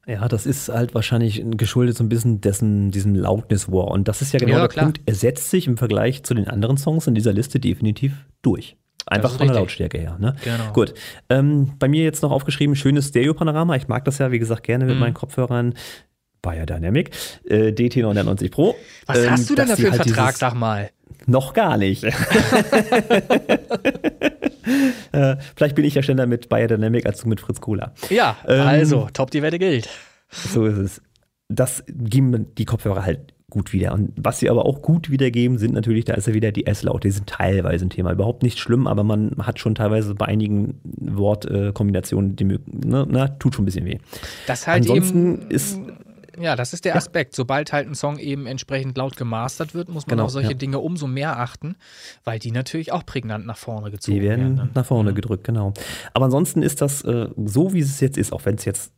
Ja, das ist halt wahrscheinlich geschuldet so ein bisschen dessen, diesem Loudness War. Und das ist ja genau Ja, der klar. Punkt. Er setzt sich im Vergleich zu den anderen Songs in dieser Liste definitiv durch. Einfach von der. Lautstärke her. Ne? Genau. Gut. Ähm, bei mir jetzt noch aufgeschrieben, schönes Stereo-Panorama. Ich mag das ja, wie gesagt, gerne Mhm. mit meinen Kopfhörern. Bayer Dynamic, äh, DT990 Pro. Was Ähm, hast du denn dass da die für einen halt Vertrag, sag mal? Noch gar nicht. äh, vielleicht bin ich ja schneller mit Bayer Dynamic als du mit Fritz Kohler. Ja, Ähm, also, top, die Wette gilt. So ist es. Das geben die Kopfhörer halt gut wieder. Und was sie aber auch gut wiedergeben, sind natürlich, da ist ja wieder die S-Laut. Die sind teilweise ein Thema. Überhaupt nicht schlimm, aber man hat schon teilweise bei einigen Wortkombinationen, die, ne, na, tut schon ein bisschen weh. Das halt Ansonsten eben, ist, Ja, das ist der Aspekt. Sobald halt ein Song eben entsprechend laut gemastert wird, muss man Genau, auf solche ja. Dinge umso mehr achten, weil die natürlich auch prägnant nach vorne gezogen die werden werden. nach vorne Mhm. gedrückt, genau. Aber ansonsten ist das äh, so, wie es jetzt ist, auch wenn es jetzt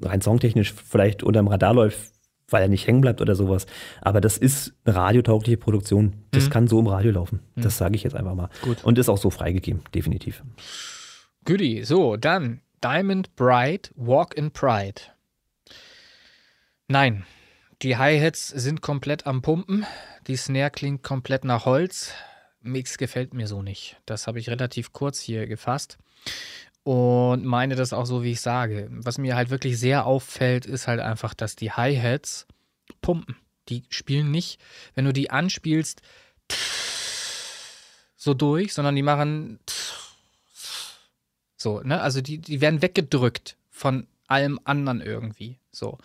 rein songtechnisch vielleicht unterm Radar läuft, weil er nicht hängen bleibt oder sowas. Aber das ist eine radiotaugliche Produktion. Das kann so im Radio laufen. Das sage ich jetzt einfach mal. Mhm. Gut. Und ist auch so freigegeben, definitiv. Goodie. So, dann Diamond Bright, Walk in Pride. Nein, die Hi-Hats sind komplett am Pumpen. Die Snare klingt komplett nach Holz. Mix gefällt mir so nicht. Das habe ich relativ kurz hier gefasst. Und meine das auch so, wie ich sage. Was mir halt wirklich sehr auffällt, ist halt einfach, dass die Hi-Hats pumpen. Die spielen nicht, wenn du die anspielst, so durch, sondern die machen so, ne? Also die, die werden weggedrückt von allem anderen irgendwie. So.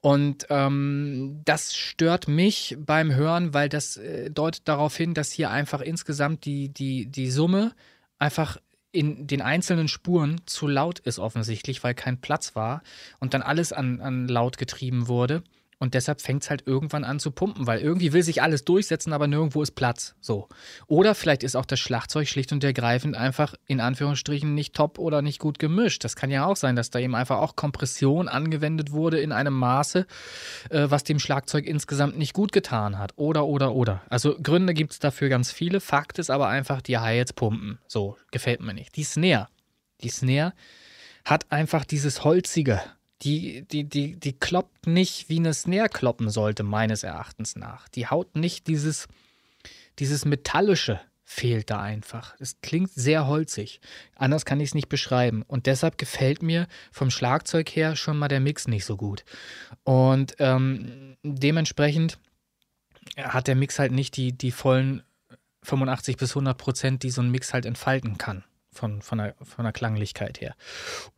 Und ähm, das stört mich beim Hören, weil das äh, deutet darauf hin, dass hier einfach insgesamt die, die, die Summe einfach in den einzelnen Spuren zu laut ist offensichtlich, weil kein Platz war und dann alles an, an laut getrieben wurde. Und deshalb fängt es halt irgendwann an zu pumpen, weil irgendwie will sich alles durchsetzen, aber nirgendwo ist Platz. So. Oder vielleicht ist auch das Schlagzeug schlicht und ergreifend einfach in Anführungsstrichen nicht top oder nicht gut gemischt. Das kann ja auch sein, dass da eben einfach auch Kompression angewendet wurde in einem Maße, äh, was dem Schlagzeug insgesamt nicht gut getan hat. Oder, oder, oder. Also Gründe gibt es dafür ganz viele. Fakt ist aber einfach, die Hi-Hats pumpen. So, gefällt mir nicht. Die Snare. Die Snare hat einfach dieses Holzige. Die, die, die, die kloppt nicht, wie eine Snare kloppen sollte, meines Erachtens nach. Die haut nicht dieses, dieses Metallische fehlt da einfach. Es klingt sehr holzig. Anders kann ich es nicht beschreiben. Und deshalb gefällt mir vom Schlagzeug her schon mal der Mix nicht so gut. Und ähm, dementsprechend hat der Mix halt nicht die, die vollen 85 bis 100 Prozent, die so ein Mix halt entfalten kann. Von, von, der, von der Klanglichkeit her.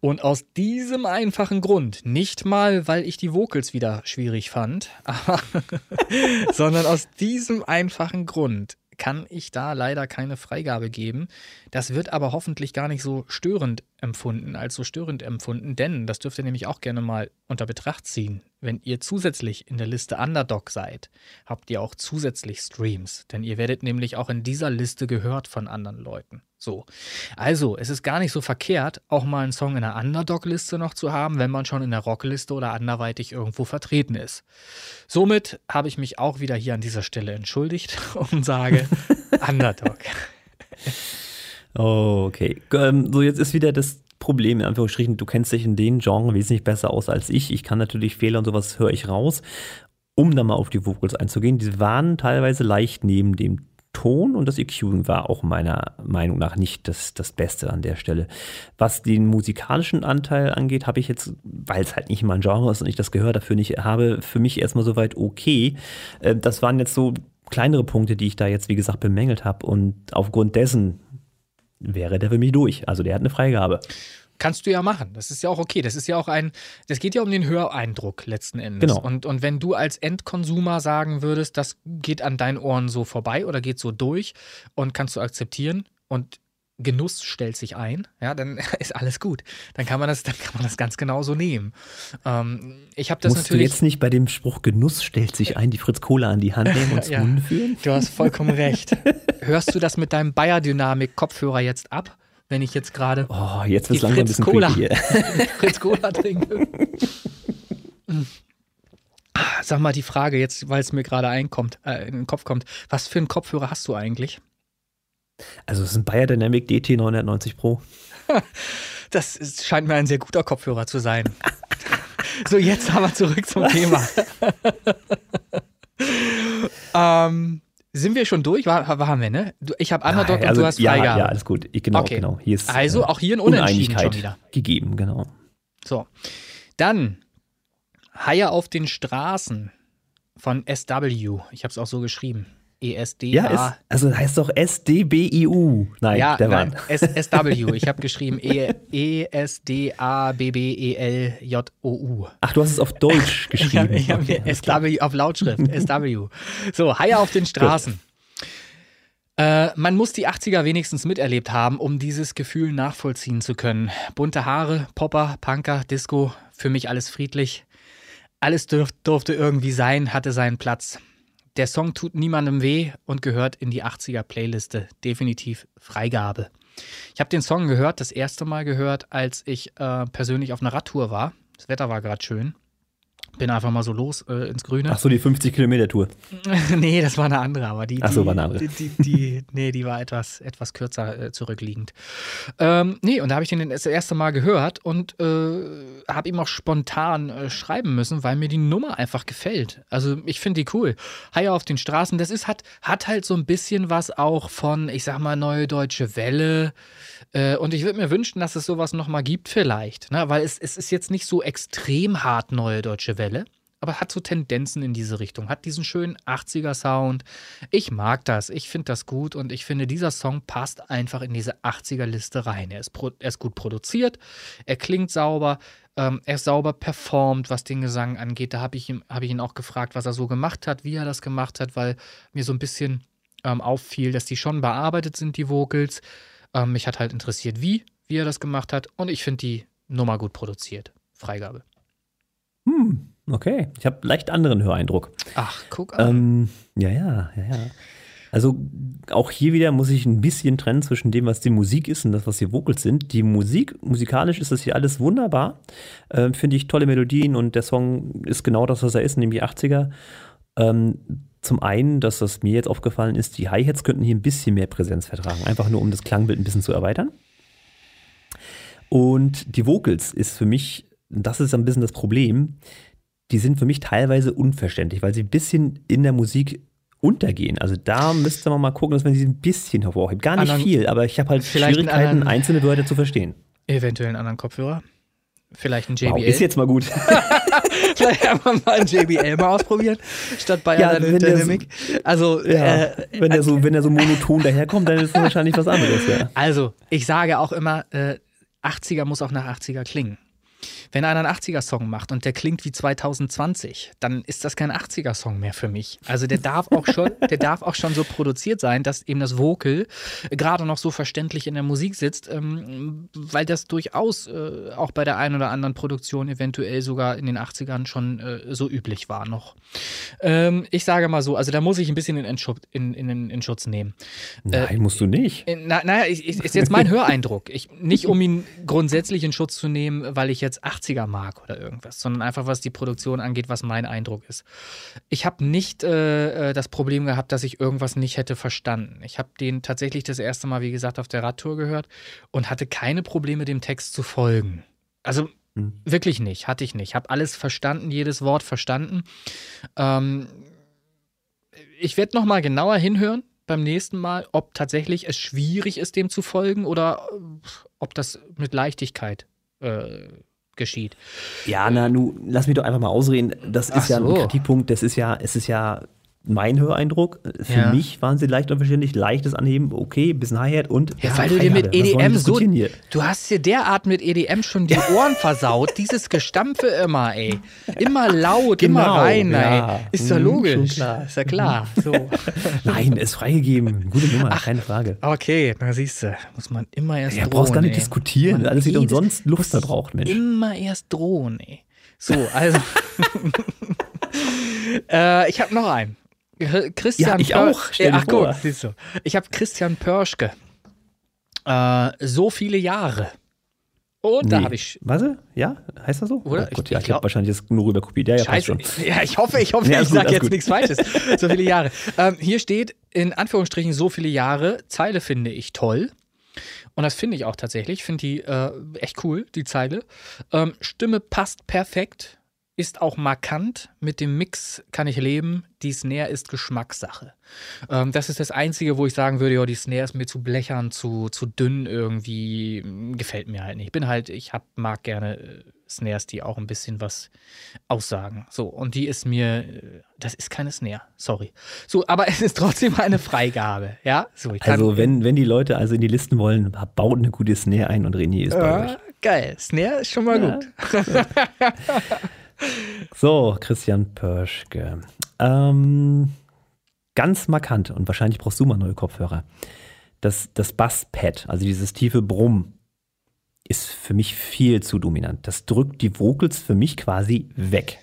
Und aus diesem einfachen Grund, nicht mal, weil ich die Vocals wieder schwierig fand, sondern aus diesem einfachen Grund kann ich da leider keine Freigabe geben. Das wird aber hoffentlich gar nicht so störend empfunden, als so störend empfunden, denn das dürft ihr nämlich auch gerne mal unter Betracht ziehen. Wenn ihr zusätzlich in der Liste Underdog seid, habt ihr auch zusätzlich Streams, denn ihr werdet nämlich auch in dieser Liste gehört von anderen Leuten. So. Also, es ist gar nicht so verkehrt, auch mal einen Song in der Underdog-Liste noch zu haben, wenn man schon in der Rockliste oder anderweitig irgendwo vertreten ist. Somit habe ich mich auch wieder hier an dieser Stelle entschuldigt und sage Underdog. Okay. Ähm, so, jetzt ist wieder das Problem, in Anführungsstrichen, du kennst dich in den Genre wesentlich besser aus als ich. Ich kann natürlich Fehler und sowas höre ich raus. Um da mal auf die Vocals einzugehen, die waren teilweise leicht neben dem Ton und das EQing war auch meiner Meinung nach nicht das, das Beste an der Stelle. Was den musikalischen Anteil angeht, habe ich jetzt, weil es halt nicht mein Genre ist und ich das Gehör dafür nicht habe, für mich erstmal soweit okay. Äh, Das waren jetzt so kleinere Punkte, die ich da jetzt, wie gesagt, bemängelt habe. Und aufgrund dessen wäre der für mich durch. Also der hat eine Freigabe. Kannst du ja machen. Das ist ja auch okay. Das ist ja auch ein, das geht ja um den Höreindruck letzten Endes. Genau. Und, und wenn du als Endkonsumer sagen würdest, das geht an deinen Ohren so vorbei oder geht so durch und kannst du akzeptieren und Genuss stellt sich ein, ja, dann ist alles gut. Dann kann man das, dann kann man das ganz genau so nehmen. Ähm, ich habe das Musst du natürlich. jetzt nicht bei dem Spruch Genuss stellt sich ein, die Fritz Cola an die Hand nehmen und zum Ja. Munde führen? Du hast vollkommen recht. Hörst du das mit deinem Bayer-Dynamik-Kopfhörer jetzt ab, wenn ich jetzt gerade Oh, jetzt Die wird langsam ein Fritz bisschen Cola. Fritz Cola trinke? Ah, Sag mal die Frage jetzt, weil es mir gerade einkommt, äh, in den Kopf kommt. Was für einen Kopfhörer hast du eigentlich? Also es ist ein Bayer Dynamic DT 990 Pro. Das ist, scheint mir ein sehr guter Kopfhörer zu sein. so, jetzt aber zurück zum Thema. ähm, sind wir schon durch? War, waren wir, ne? Ich habe Underdog Ja, und du hast ja, Freigabe. ja, alles gut. Ich, genau, Okay. genau. Hier ist Also äh, auch hier ein Unentschieden Uneinigkeit schon wieder. gegeben, genau. So. Dann Haie auf den Straßen von SW. Ich habe es auch so geschrieben. E ESD. Ja, ist, also heißt doch SDBIU. Nein, ja, der nein, war. S SW. Ich habe geschrieben E E-S-D-A-B-B-E-L-J-O-U. Ach, du hast es auf Deutsch Ich geschrieben. habe hab. SW auf Lautschrift. SW. So, Haie auf den Straßen. Äh, man muss die 80er wenigstens miterlebt haben, um dieses Gefühl nachvollziehen zu können. Bunte Haare, Popper, Punker, Disco, für mich alles friedlich. Alles dürf, durfte irgendwie sein, hatte seinen Platz. Der Song tut niemandem weh und gehört in die 80er Playliste. Definitiv Freigabe. Ich habe den Song gehört, das erste Mal gehört, als ich äh, persönlich auf einer Radtour war. Das Wetter war gerade schön. Bin einfach mal so los äh, ins Grüne. Ach so, die 50 Kilometer Tour. nee, das war eine andere, aber die, Ach so, war eine andere. Die, die, nee, die war etwas, etwas kürzer äh, zurückliegend. Ähm, nee, und da habe ich den das erste Mal gehört und äh, habe ihm auch spontan äh, schreiben müssen, weil mir die Nummer einfach gefällt. Also ich finde die cool. Haie auf den Straßen, das ist, hat, hat halt so ein bisschen was auch von, ich sag mal, Neue Deutsche Welle. Äh, und ich würde mir wünschen, dass es sowas nochmal gibt vielleicht. Ne? Weil es, es ist jetzt nicht so extrem hart Neue Deutsche Welle aber hat so Tendenzen in diese Richtung, hat diesen schönen 80er-Sound. Ich mag das, ich finde das gut und ich finde, dieser Song passt einfach in diese 80er-Liste rein. Er ist, pro, er ist gut produziert, er klingt sauber, ähm, er ist sauber performt, was den Gesang angeht. Da habe ich, ihm- hab ich ihn auch gefragt, was er so gemacht hat, wie er das gemacht hat, weil mir so ein bisschen ähm, auffiel, dass die schon bearbeitet sind, die Vocals. Ähm, mich hat halt interessiert, wie, wie er das gemacht hat und ich finde die Nummer gut produziert. Freigabe. Hm, okay. Ich habe leicht anderen Höreindruck. Ach, guck an. Ähm, ja, ja, ja, ja. Also auch hier wieder muss ich ein bisschen trennen zwischen dem, was die Musik ist und das, was die Vocals sind. Die Musik, musikalisch ist das hier alles wunderbar. Ähm, Finde ich tolle Melodien und der Song ist genau das, was er ist, nämlich 80er. Ähm, zum einen, dass das mir jetzt aufgefallen ist, die Hi-Hats könnten hier ein bisschen mehr Präsenz vertragen, einfach nur um das Klangbild ein bisschen zu erweitern. Und die Vocals ist für mich, das ist ein bisschen das Problem, die sind für mich teilweise unverständlich, weil sie ein bisschen in der Musik untergehen. Also da müsste man mal gucken, dass man sie ein bisschen hervorhebt. Gar nicht Anderen- viel, aber ich habe halt Schwierigkeiten, anderen- einzelne Wörter zu verstehen. Eventuell einen anderen Kopfhörer. Vielleicht ein JBL. Wow, ist jetzt mal gut. Vielleicht einfach mal ein JBL mal ausprobieren, statt Bayer Ja, wenn Dynamic. Also, ja, äh, wenn der so, wenn der so monoton daherkommt, dann ist das wahrscheinlich was anderes, ja. also, ich sage auch immer, äh, 80er muss auch nach 80er klingen. Wenn einer einen 80er-Song macht und der klingt wie 2020, dann ist das kein 80er-Song mehr für mich. Also der darf auch schon, der darf auch schon so produziert sein, dass eben das Vocal gerade noch so verständlich in der Musik sitzt, ähm, weil das durchaus äh, auch bei der einen oder anderen Produktion eventuell sogar in den 80ern schon äh, so üblich war noch. Ähm, ich sage mal so, also da muss ich ein bisschen in, Entschutz, in, in, in Schutz nehmen. Nein, musst du nicht. Äh, Na, naja, ist jetzt mein Höreindruck. Ich, nicht um ihn grundsätzlich in Schutz zu nehmen, weil ich jetzt 80er mag oder irgendwas, sondern einfach was die Produktion angeht, was mein Eindruck ist. Ich habe nicht äh, äh, das Problem gehabt, dass ich irgendwas nicht hätte verstanden. Ich habe den tatsächlich das erste Mal, wie gesagt, auf der Radtour gehört und hatte keine Probleme, dem Text zu folgen. Also Hm. wirklich nicht, hatte ich nicht. Habe alles verstanden, jedes Wort verstanden. Ähm, ich werde noch mal genauer hinhören beim nächsten Mal, ob tatsächlich es schwierig ist, dem zu folgen oder äh, ob das mit Leichtigkeit äh, geschieht. Ja, na, nu, lass mich doch einfach mal ausreden. Das Ach ist ja so. ein Kritikpunkt, das ist ja, es ist ja mein Höreindruck. Für Ja. mich waren sie leicht unverständlich, leichtes Anheben, okay, bisschen Hi-Hat und. Ja, weil du dir mit EDM so. diskutieren Hier? Du hast dir derart mit EDM schon die Ohren versaut. Dieses Gestampfe immer, ey. Immer laut, immer Genau, rein, ja. ey. Ist doch Mhm, logisch. klar. Ist ja klar. So. Nein, ist freigegeben. Gute Nummer, keine Frage. Okay, na siehst du, muss man immer erst Ja, drohen. brauchst gar nicht ey. diskutieren. Man Alles wird umsonst Luft verbraucht, Mensch. Immer erst drohen, ey. So, also. äh, ich habe noch einen. Chr- Christian Ja, ich Pör- auch. Stell Ach, vor. siehst du. Ich habe Christian Pörschke. Äh, so viele Jahre. Und da Nee. habe ich. Was? Ja? Heißt das so? Oder? Oh Gott, Ich- ja, ich ich glaub- habe wahrscheinlich jetzt nur rüber kopiert. Ja, ja, passt Scheiße. schon. Ja, ich hoffe, ich hoffe, Nee, ich gut, sage jetzt gut. nichts Falsches. So viele Jahre. Ähm, hier steht in Anführungsstrichen so viele Jahre. Zeile finde ich toll. Und das finde ich auch tatsächlich. Ich finde die äh, echt cool, die Zeile. Ähm, Stimme passt perfekt, ist auch markant. Mit dem Mix kann ich leben. Die Snare ist Geschmackssache. Ähm, das ist das Einzige, wo ich sagen würde, ja, die Snare ist mir zu blechern, zu, zu dünn irgendwie. m, Gefällt mir halt nicht. Ich bin halt, ich hab, mag gerne äh, Snares, die auch ein bisschen was aussagen. So, und die ist mir, äh, das ist keine Snare, sorry. So, aber es ist trotzdem eine Freigabe, ja? So, Also, wenn, wenn die Leute also in die Listen wollen, baut eine gute Snare ein und René ist bei euch. Ja, geil. Snare ist schon mal Ja. gut. So, Christian Pörschke. Ähm, ganz markant und wahrscheinlich brauchst du mal neue Kopfhörer. Das, das Basspad, also dieses tiefe Brumm, ist für mich viel zu dominant. Das drückt die Vocals für mich quasi weg.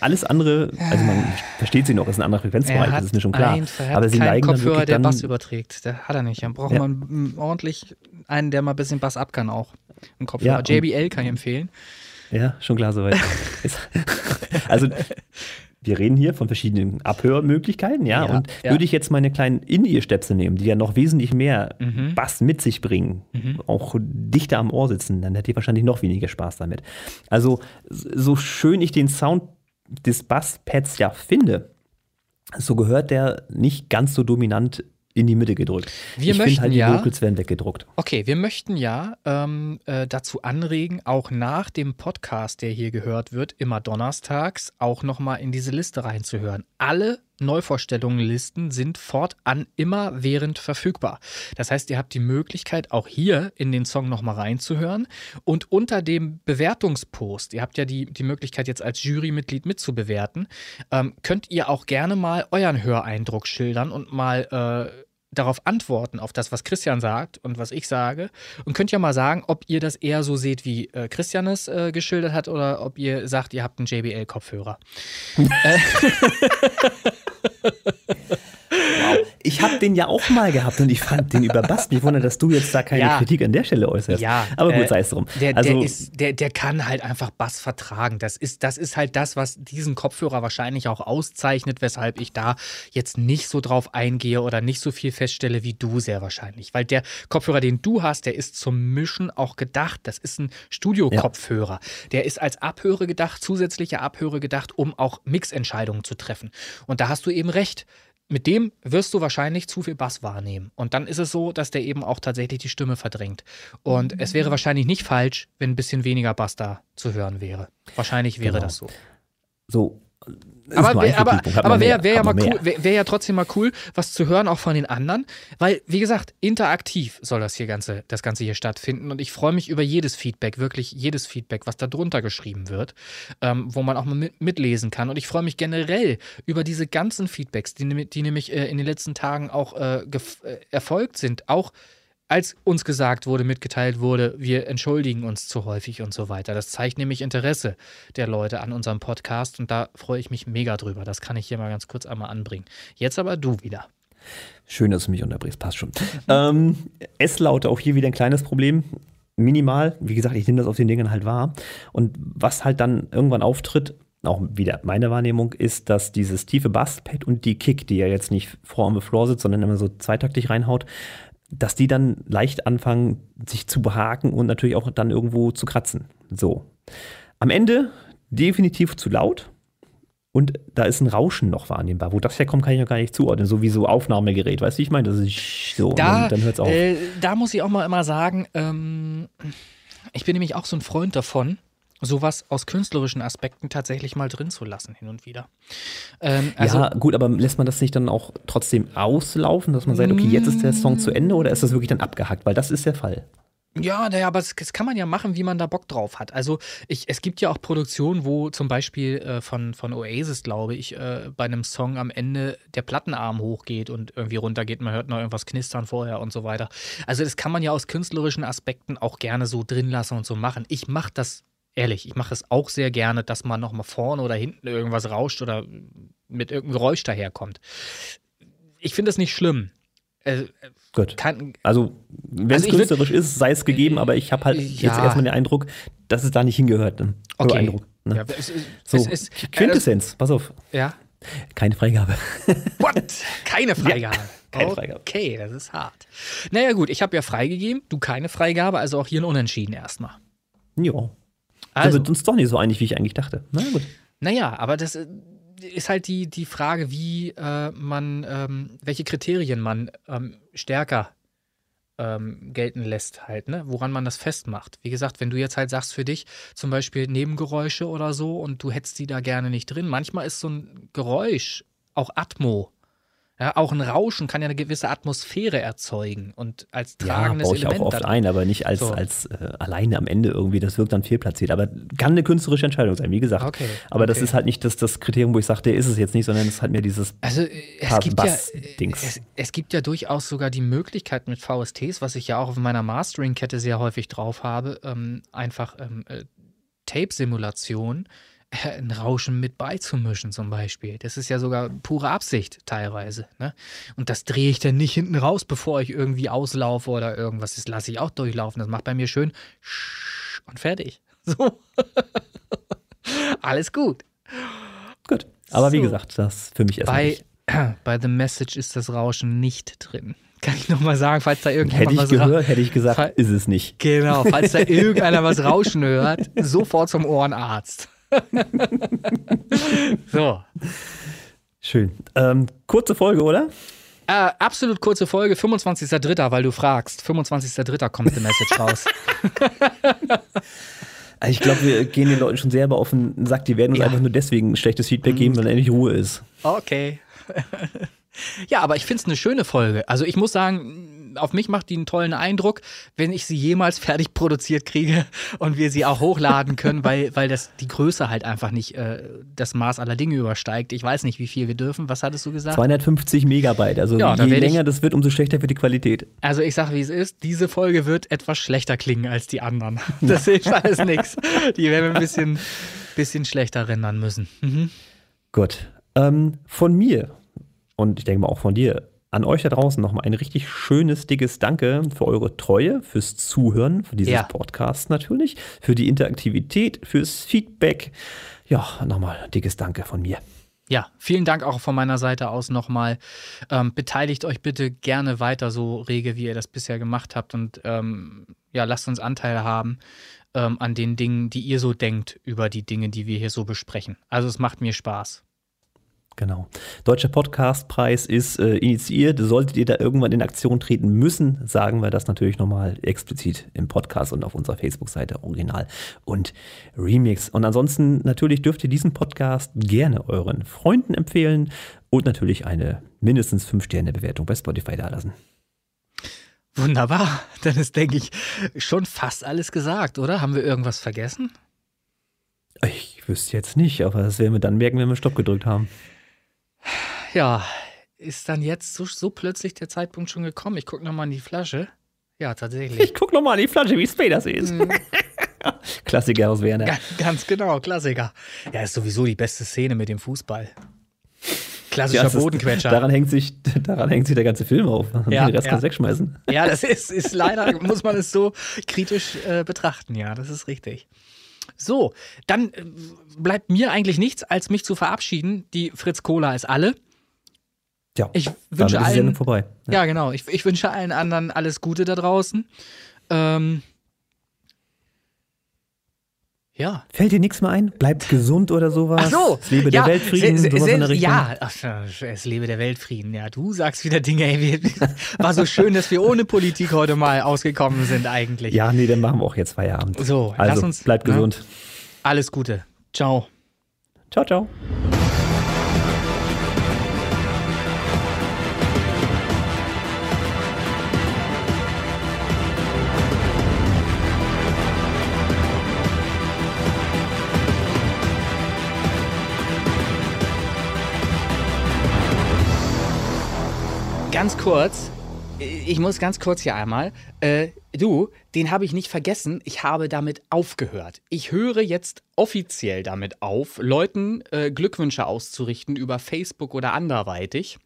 Alles andere, also man versteht sie noch, ist ein anderer Frequenzbereich, das ist mir schon klar. Ein, hat Aber sie neigen dann Kopfhörer, wirklich der dann, Bass überträgt. Der hat er nicht. Dann braucht Ja. man ordentlich einen, der mal ein bisschen Bass ab kann auch. Ein Kopfhörer. Ja, JBL kann ich empfehlen. Ja, schon klar soweit. Also wir reden hier von verschiedenen Abhörmöglichkeiten, ja, Ja, und ja. würde ich jetzt meine kleinen In-Ear-Stöpsel nehmen, die ja noch wesentlich mehr Mhm. Bass mit sich bringen, auch dichter am Ohr sitzen, dann hätte ich wahrscheinlich noch weniger Spaß damit. Also so schön ich den Sound des Basspads ja finde, so gehört der nicht ganz so dominant in die Mitte gedrückt. Wir ich möchten halt, die ja- Vocals werden weggedruckt. Okay, wir möchten ja ähm, äh, dazu anregen, auch nach dem Podcast, der hier gehört wird, immer donnerstags, auch nochmal in diese Liste reinzuhören. Alle Neuvorstellungen-Listen sind fortan immer während verfügbar. Das heißt, ihr habt die Möglichkeit, auch hier in den Song nochmal reinzuhören. Und unter dem Bewertungspost, ihr habt ja die, die Möglichkeit, jetzt als Jurymitglied mitzubewerten, ähm, könnt ihr auch gerne mal euren Höreindruck schildern und mal äh, darauf antworten, auf das, was Christian sagt und was ich sage. Und könnt ja mal sagen, ob ihr das eher so seht, wie äh, Christian es äh, geschildert hat, oder ob ihr sagt, ihr habt einen JBL-Kopfhörer. Ich habe den ja auch mal gehabt und ich fand den überbast. Mich wundert, dass du jetzt da keine Ja. Kritik an der Stelle äußerst. Ja, aber gut, äh, sei es drum. Der, also, der, ist, der, der kann halt einfach Bass vertragen. Das ist, das ist halt das, was diesen Kopfhörer wahrscheinlich auch auszeichnet, weshalb ich da jetzt nicht so drauf eingehe oder nicht so viel feststelle wie du sehr wahrscheinlich. Weil der Kopfhörer, den du hast, der ist zum Mischen auch gedacht. Das ist ein Studio-Kopfhörer. Der ist als Abhöre gedacht, zusätzliche Abhöre gedacht, um auch Mixentscheidungen zu treffen. Und da hast du eben recht. Mit dem wirst du wahrscheinlich zu viel Bass wahrnehmen. Und dann ist es so, dass der eben auch tatsächlich die Stimme verdrängt. Und es wäre wahrscheinlich nicht falsch, wenn ein bisschen weniger Bass da zu hören wäre. Wahrscheinlich wäre Genau. das so. so. Aber, wär, aber, aber wäre wär ja mal cool, wäre wär ja trotzdem mal cool, was zu hören auch von den anderen, weil wie gesagt, interaktiv soll das hier ganze, das ganze hier stattfinden. Und ich freue mich über jedes Feedback, wirklich jedes Feedback, was da drunter geschrieben wird, ähm, wo man auch mal mit, mitlesen kann. Und ich freue mich generell über diese ganzen Feedbacks, die, die nämlich äh, in den letzten Tagen auch äh, äh, erfolgt sind, auch als uns gesagt wurde, mitgeteilt wurde, wir entschuldigen uns zu häufig und so weiter. Das zeigt nämlich Interesse der Leute an unserem Podcast und da freue ich mich mega drüber. Das kann ich hier mal ganz kurz einmal anbringen. Jetzt aber du wieder. Schön, dass du mich unterbrichst, passt schon. ähm, S-Laute, auch hier wieder ein kleines Problem. Minimal, wie gesagt, ich nehme das auf den Dingen halt wahr. Und was halt dann irgendwann auftritt, auch wieder meine Wahrnehmung, ist, dass dieses tiefe Basspad und die Kick, die ja jetzt nicht vor on the floor sitzt, sondern immer so zweitaktig reinhaut, dass die dann leicht anfangen, sich zu behaken und natürlich auch dann irgendwo zu kratzen. So. Am Ende definitiv zu laut. Und da ist ein Rauschen noch wahrnehmbar. Wo das herkommt, kann ich noch gar nicht zuordnen. So wie so Aufnahmegerät. Weißt du, wie ich meine? Das ist so. und Da, dann, dann hört's auf. Äh, da muss ich auch mal immer sagen, ähm, ich bin nämlich auch so ein Freund davon, sowas aus künstlerischen Aspekten tatsächlich mal drin zu lassen, hin und wieder. Ähm, also, ja, gut, aber lässt man das nicht dann auch trotzdem auslaufen, dass man sagt, okay, jetzt ist der Song zu Ende oder ist das wirklich dann abgehackt? Weil das ist der Fall. Ja, naja, aber das, kann man ja machen, wie man da Bock drauf hat. Also ich, es gibt ja auch Produktionen, wo zum Beispiel äh, von, von Oasis, glaube ich, äh, bei einem Song am Ende der Plattenarm hochgeht und irgendwie runtergeht. Man hört noch irgendwas knistern vorher und so weiter. Also das kann man ja aus künstlerischen Aspekten auch gerne so drin lassen und so machen. Ich mache das, ehrlich, ich mache es auch sehr gerne, dass man nochmal vorne oder hinten irgendwas rauscht oder mit irgendeinem Geräusch daherkommt. Ich finde das nicht schlimm. Äh, Gut. kann, Also, wenn Also es würd- künstlerisch ist, sei es gegeben, aber ich habe halt jetzt Ja. erstmal den Eindruck, dass es da nicht hingehört. Ne? Okay. Eindruck. Ne? ja, es, es, so, es. Quintessenz, pass auf. Äh, ja. Keine Freigabe. What? Keine Freigabe. keine Freigabe. Okay, das ist hart. Naja, gut, ich habe ja freigegeben, du keine Freigabe, also auch hier ein Unentschieden erstmal. ja. Also. Sind uns doch nicht so einig, wie ich eigentlich dachte. Na gut. naja, aber das äh, ist halt die, die Frage, wie äh, man, ähm, welche Kriterien man ähm, stärker ähm, gelten lässt, halt, ne? Woran man das festmacht. Wie gesagt, wenn du jetzt halt sagst für dich, zum Beispiel Nebengeräusche oder so und du hättest die da gerne nicht drin, manchmal ist so ein Geräusch, auch Atmo, ja, auch ein Rauschen kann ja eine gewisse Atmosphäre erzeugen und als Ja, tragendes baue ich Element auch oft dann- ein, aber nicht als, So. als äh, alleine am Ende irgendwie. Das wirkt dann fehlplatziert. Aber kann eine künstlerische Entscheidung sein, wie gesagt. Okay, Aber das okay. ist halt nicht das, das Kriterium, wo ich sage, der ist es jetzt nicht, sondern es ist halt mir dieses. Also äh, es gibt, ja, Bass-Dings. es, es gibt ja durchaus sogar die Möglichkeit mit VSTs, was ich ja auch auf meiner Mastering-Kette sehr häufig drauf habe, ähm, einfach ähm, äh, Tape-Simulation, äh, ein Rauschen mit beizumischen zum Beispiel. Das ist ja sogar pure Absicht teilweise. Ne? Und das drehe ich dann nicht hinten raus, bevor ich irgendwie auslaufe oder irgendwas. Das lasse ich auch durchlaufen. Das macht bei mir schön und fertig. So. Alles gut. Gut. Aber wie So. gesagt, das für mich erstmal Bei, nicht. bei The Message ist das Rauschen nicht drin. Kann ich nochmal sagen, falls da irgendjemand Hätte ich was gehört, hätte ich gesagt, ist es nicht. Genau, falls da irgendeiner was rauschen hört, sofort zum Ohrenarzt. so. Schön. Ähm, kurze Folge, oder? Äh, absolut kurze Folge, 25.03., weil du fragst. 25.03. kommt The Message raus. Also Ich glaube, wir gehen den Leuten schon selber auf den Sack. Die werden uns Ja. einfach nur deswegen schlechtes Feedback geben, weil endlich Ruhe ist. Okay. ja, aber ich finde es eine schöne Folge. Also ich muss sagen, auf mich macht die einen tollen Eindruck, wenn ich sie jemals fertig produziert kriege und wir sie auch hochladen können, weil, weil das die Größe halt einfach nicht äh, das Maß aller Dinge übersteigt. Ich weiß nicht, wie viel wir dürfen. Was hattest du gesagt? 250 Megabyte. Also Ja, je werd ich- länger das wird, umso schlechter wird die Qualität. Also ich sag, wie es ist. Diese Folge wird etwas schlechter klingen als die anderen. Das hilft alles nichts. Die werden wir ein bisschen, bisschen schlechter rendern müssen. Mhm. Gut. Ähm, von mir und ich denke mal auch von dir an euch da draußen nochmal ein richtig schönes, dickes Danke für eure Treue, fürs Zuhören, für dieses Ja. Podcast natürlich, für die Interaktivität, fürs Feedback. Ja, nochmal dickes Danke von mir. Ja, vielen Dank auch von meiner Seite aus nochmal. Ähm, beteiligt euch bitte gerne weiter so rege, wie ihr das bisher gemacht habt und ähm, ja, lasst uns Anteil haben ähm, an den Dingen, die ihr so denkt über die Dinge, die wir hier so besprechen. Also es macht mir Spaß. Genau. Deutscher Podcastpreis ist äh, initiiert. Solltet ihr da irgendwann in Aktion treten müssen, sagen wir das natürlich nochmal explizit im Podcast und auf unserer Facebook-Seite Original und Remix. Und ansonsten natürlich dürft ihr diesen Podcast gerne euren Freunden empfehlen und natürlich eine mindestens 5-Sterne-Bewertung bei Spotify dalassen. Wunderbar. Dann ist, denke ich, schon fast alles gesagt, oder? Haben wir irgendwas vergessen? Ich wüsste jetzt nicht, aber das werden wir dann merken, wenn wir Stopp gedrückt haben. Ja, ist dann jetzt so, so plötzlich der Zeitpunkt schon gekommen? Ich gucke nochmal in die Flasche. Ja, tatsächlich. Ich guck nochmal an die Flasche, wie spät das ist. Klassiker aus Werner. Ga- Ganz genau, Klassiker. Ja, ist sowieso die beste Szene mit dem Fußball. Klassischer ist- Bodenquetscher. Daran hängt, sich, daran hängt sich der ganze Film auf. Ja, Den Rest ja. kannst wegschmeißen. ja, das ist, ist leider, muss man es so kritisch äh, betrachten. Ja, das ist richtig. So, dann äh, bleibt mir eigentlich nichts, als mich zu verabschieden. Die Fritz Cola ist alle. Ja, Ich wünsche allen. Vorbei. Ja, genau. Ich, ich wünsche allen anderen alles Gute da draußen. Ähm, ja. Fällt dir nichts mehr ein? Bleibt gesund oder sowas? Ach so. Es lebe ja, der Weltfrieden, se- se- sowas in der se- Richtung. Ja, ach, es lebe der Weltfrieden. Ja, du sagst wieder Dinge. Ey, wir- war so schön, dass wir ohne Politik heute mal ausgekommen sind eigentlich. Ja, nee, dann machen wir auch jetzt Feierabend. So, also, lass uns. bleibt ne? gesund. Alles Gute. Ciao. Ciao, ciao. Ganz kurz, ich muss ganz kurz hier einmal. Äh, du, den habe ich nicht vergessen. Ich habe damit aufgehört. Ich höre jetzt offiziell damit auf, Leuten äh, Glückwünsche auszurichten über Facebook oder anderweitig.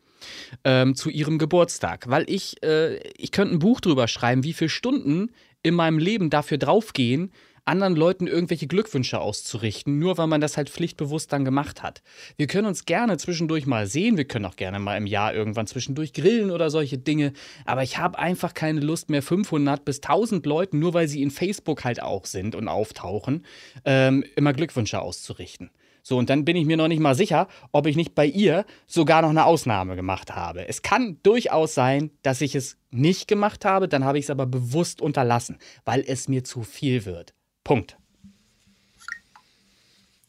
Ähm, zu ihrem Geburtstag, weil ich, äh, ich könnte ein Buch drüber schreiben, wie viele Stunden in meinem Leben dafür draufgehen, anderen Leuten irgendwelche Glückwünsche auszurichten, nur weil man das halt pflichtbewusst dann gemacht hat. Wir können uns gerne zwischendurch mal sehen, wir können auch gerne mal im Jahr irgendwann zwischendurch grillen oder solche Dinge, aber ich habe einfach keine Lust mehr 500 bis 1000 Leuten, nur weil sie in Facebook halt auch sind und auftauchen, ähm, immer Glückwünsche auszurichten. So, und dann bin ich mir noch nicht mal sicher, ob ich nicht bei ihr sogar noch eine Ausnahme gemacht habe. Es kann durchaus sein, dass ich es nicht gemacht habe, dann habe ich es aber bewusst unterlassen, weil es mir zu viel wird. Punkt.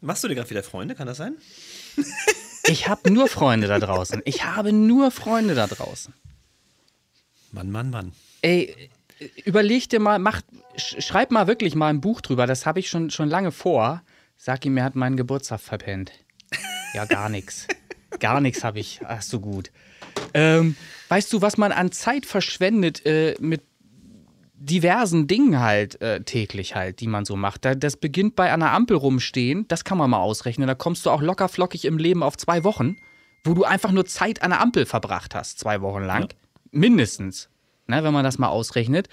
Machst du dir gerade wieder Freunde? Kann das sein? Ich habe nur Freunde da draußen. Ich habe nur Freunde da draußen. Mann, Mann, Mann. Ey, überleg dir mal, mach, sch- schreib mal wirklich mal ein Buch drüber. Das habe ich schon, schon lange vor. Sag ihm, er hat meinen Geburtstag verpennt. Ja, gar nichts. Gar nichts habe ich. Ach so gut. Ähm, weißt du, was man an Zeit verschwendet äh, mit diversen Dingen halt äh, täglich halt, die man so macht. Da, das beginnt bei einer Ampel rumstehen, das kann man mal ausrechnen. Da kommst du auch locker flockig im Leben auf zwei Wochen, wo du einfach nur Zeit an der Ampel verbracht hast, zwei Wochen lang. Mindestens. Ne, wenn man das mal ausrechnet.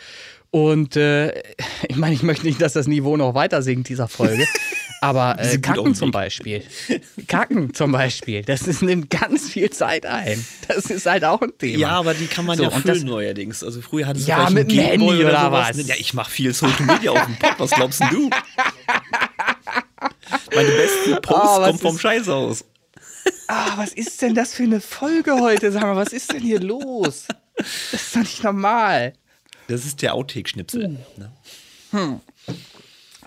Und äh, ich meine, ich möchte nicht, dass das Niveau noch weiter sinkt dieser Folge. Aber äh, Kacken zum. Beispiel. Kacken zum Beispiel. Das ist, nimmt ganz viel Zeit ein. Das ist halt auch ein Thema. Ja, aber die kann man So, ja füllen das- neuerdings. Also früher hattest du Ja, vielleicht mit Gameboy Handy oder sowas. was? Ja, ich mache viel Social Media auf dem Pod. Was glaubst denn du? Meine besten Posts Oh, kommen vom ist- Scheißhaus. Ah, was ist denn das für eine Folge heute? Sag mal, was ist denn hier los? Das ist doch nicht normal. Das ist der Outtake-Schnipsel. Ne?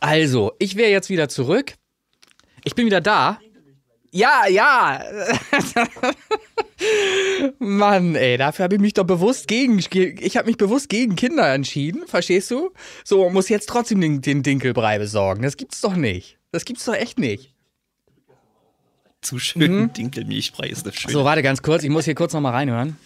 Also, ich wäre jetzt wieder zurück. Ich bin wieder da. Ja, ja. Mann, ey, dafür habe ich mich doch bewusst gegen. Ich habe mich bewusst gegen Kinder entschieden, verstehst du? So, muss jetzt trotzdem den, den Dinkelbrei besorgen. Das gibt's doch nicht. Das gibt's doch echt nicht. Zu schön Dinkelmilchbrei ist das schön. So, warte ganz kurz. Ich muss hier kurz noch mal reinhören.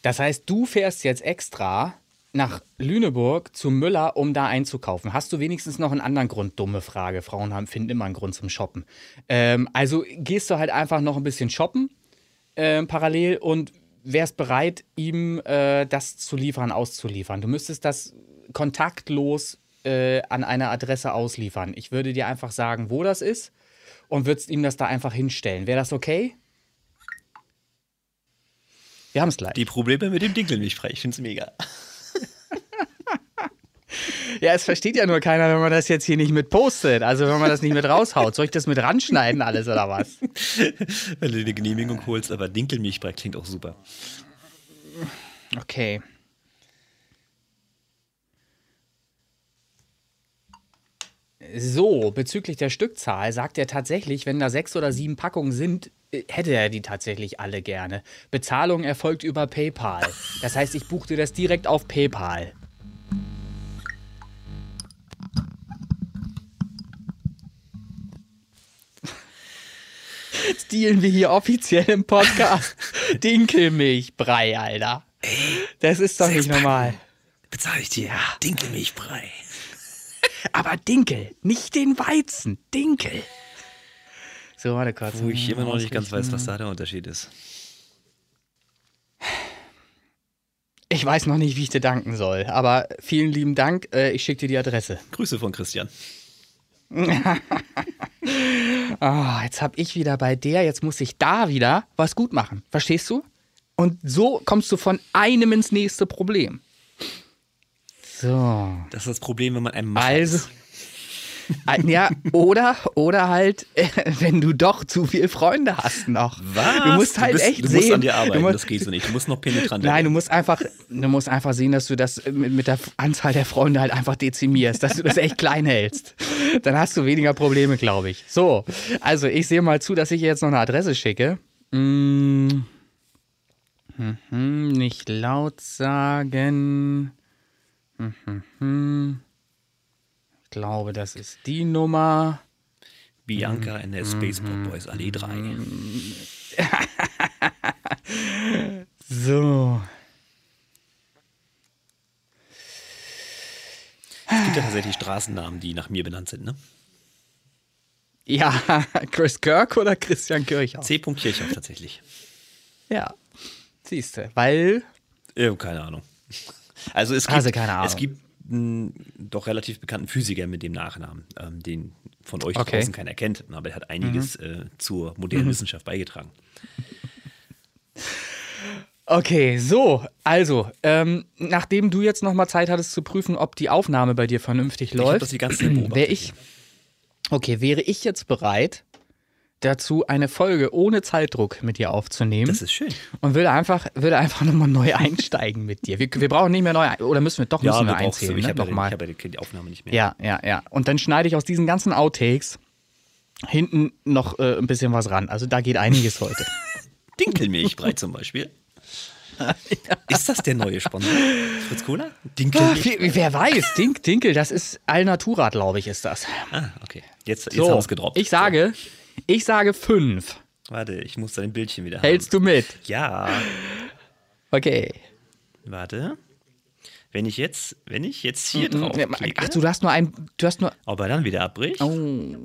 Das heißt, du fährst jetzt extra nach Lüneburg zu Müller, um da einzukaufen. Hast du wenigstens noch einen anderen Grund? Dumme Frage. Frauen haben, finden immer einen Grund zum Shoppen. Ähm, also gehst du halt einfach noch ein bisschen shoppen ähm, parallel und wärst bereit, ihm äh, das zu liefern, auszuliefern. Du müsstest das kontaktlos äh, an einer Adresse ausliefern. Ich würde dir einfach sagen, wo das ist und würdest ihm das da einfach hinstellen. Wäre das okay? Wir haben es gleich. Die Probleme mit dem Dinkelmilchbrei, ich finde es mega. Ja, es versteht ja nur keiner, wenn man das jetzt hier nicht mit postet. Also wenn man das nicht mit raushaut. Soll ich das mit ranschneiden alles oder was? Wenn du eine Genehmigung holst, aber Dinkelmilchbrei klingt auch super. Okay. So, bezüglich der Stückzahl sagt er tatsächlich, wenn da sechs oder sieben Packungen sind, äh, hätte er die tatsächlich alle gerne. Bezahlung erfolgt über PayPal. Das heißt, ich buchte das direkt auf PayPal. Jetzt dealen wir hier offiziell im Podcast Dinkelmilchbrei, Alter. Das ist doch nicht normal. Bezahle ich dir. Dinkelmilchbrei. Aber Dinkel, nicht den Weizen, Dinkel. So, warte kurz. Wo ich immer noch nicht ganz weiß, was da der Unterschied ist. Ich weiß noch nicht, wie ich dir danken soll, aber vielen lieben Dank. Äh, ich schicke dir die Adresse. Grüße von Christian. Ah, jetzt hab ich wieder bei der, jetzt muss ich da wieder was gut machen. Verstehst du? Und so kommst du von einem ins nächste Problem. So. Das ist das Problem, wenn man einem Macher Also, ist. Ein- Ja, oder, oder halt, äh, wenn du doch zu viele Freunde hast noch. Was? Du musst halt bist, echt du sehen. musst an dir arbeiten, du musst, das geht so nicht. Du musst noch penetrant Nein, werden. du musst einfach, du musst einfach sehen, dass du das mit, mit der Anzahl der Freunde halt einfach dezimierst, dass du das echt klein hältst. Dann hast du weniger Probleme, glaube ich. So, also ich sehe mal zu, dass ich jetzt noch eine Adresse schicke. Mm. Mhm, nicht laut sagen. Mhm. Ich glaube, das ist die Nummer. Bianca in der Spaceport Boys Allee 3. So. Es gibt ja tatsächlich Straßennamen, die nach mir benannt sind, ne? Ja, Chris Kirk oder Christian Kirchhoff? C. Kirchhoff tatsächlich. Ja. Siehst du, weil. Äh, keine Ahnung. Also es gibt, Also keine Ahnung. es gibt doch relativ bekannten Physiker mit dem Nachnamen, ähm, den von euch Okay. draußen keiner kennt, aber er hat einiges äh, zur modernen Wissenschaft beigetragen. Okay, so, also, ähm, nachdem du jetzt nochmal Zeit hattest zu prüfen, ob die Aufnahme bei dir vernünftig Ich läuft, das die ganze Zeit beobachtet. wäre ich. Okay, wäre ich jetzt bereit, dazu eine Folge ohne Zeitdruck mit dir aufzunehmen Das ist schön. und würde einfach, würde einfach nochmal neu einsteigen mit dir. Wir, wir brauchen nicht mehr neu, oder müssen wir doch müssen wir einzählen, Ich ne? habe ja, hab ja die, Aufnahme nicht mehr. Ja, ja, ja. Und dann schneide ich aus diesen ganzen Outtakes hinten noch äh, ein bisschen was ran. Also da geht einiges heute. Dinkelmilchbrei zum Beispiel. Ist das der neue Sponsor? Fritz Cola? Dinkelmilch? Wie- Wer weiß, Dink, Dinkel, das ist Alnatura, glaube ich, ist das. Ah, okay. Jetzt, jetzt So, haben wir es gedroppt. ich sage, ich sage fünf. Warte, ich muss dein Bildchen wieder Hältst haben. du mit? Ja. Okay. Warte. Wenn ich jetzt, wenn ich jetzt hier drauf klicke, Ach, du hast nur ein, du hast nur. ob er dann wieder abbricht? Oh.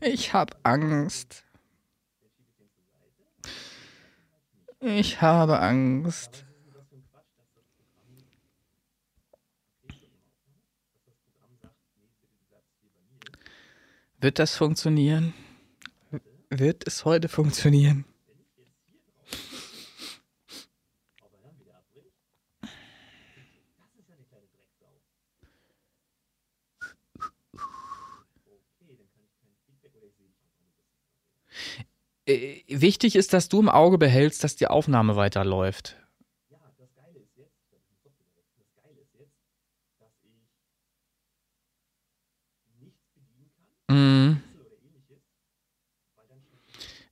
Ich hab Angst. Ich habe Angst. Wird das funktionieren? Wird es heute funktionieren? Äh, wichtig ist, dass du im Auge behältst, dass die Aufnahme weiterläuft. Mhm.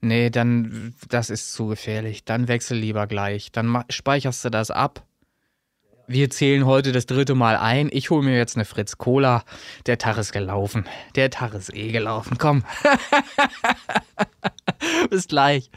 Nee, dann, das ist zu gefährlich. Dann wechsel lieber gleich. Dann speicherst du das ab. Wir zählen heute das dritte Mal ein. Ich hole mir jetzt eine Fritz Cola. Der Tag ist gelaufen. Der Tag ist eh gelaufen. Komm. Bis gleich.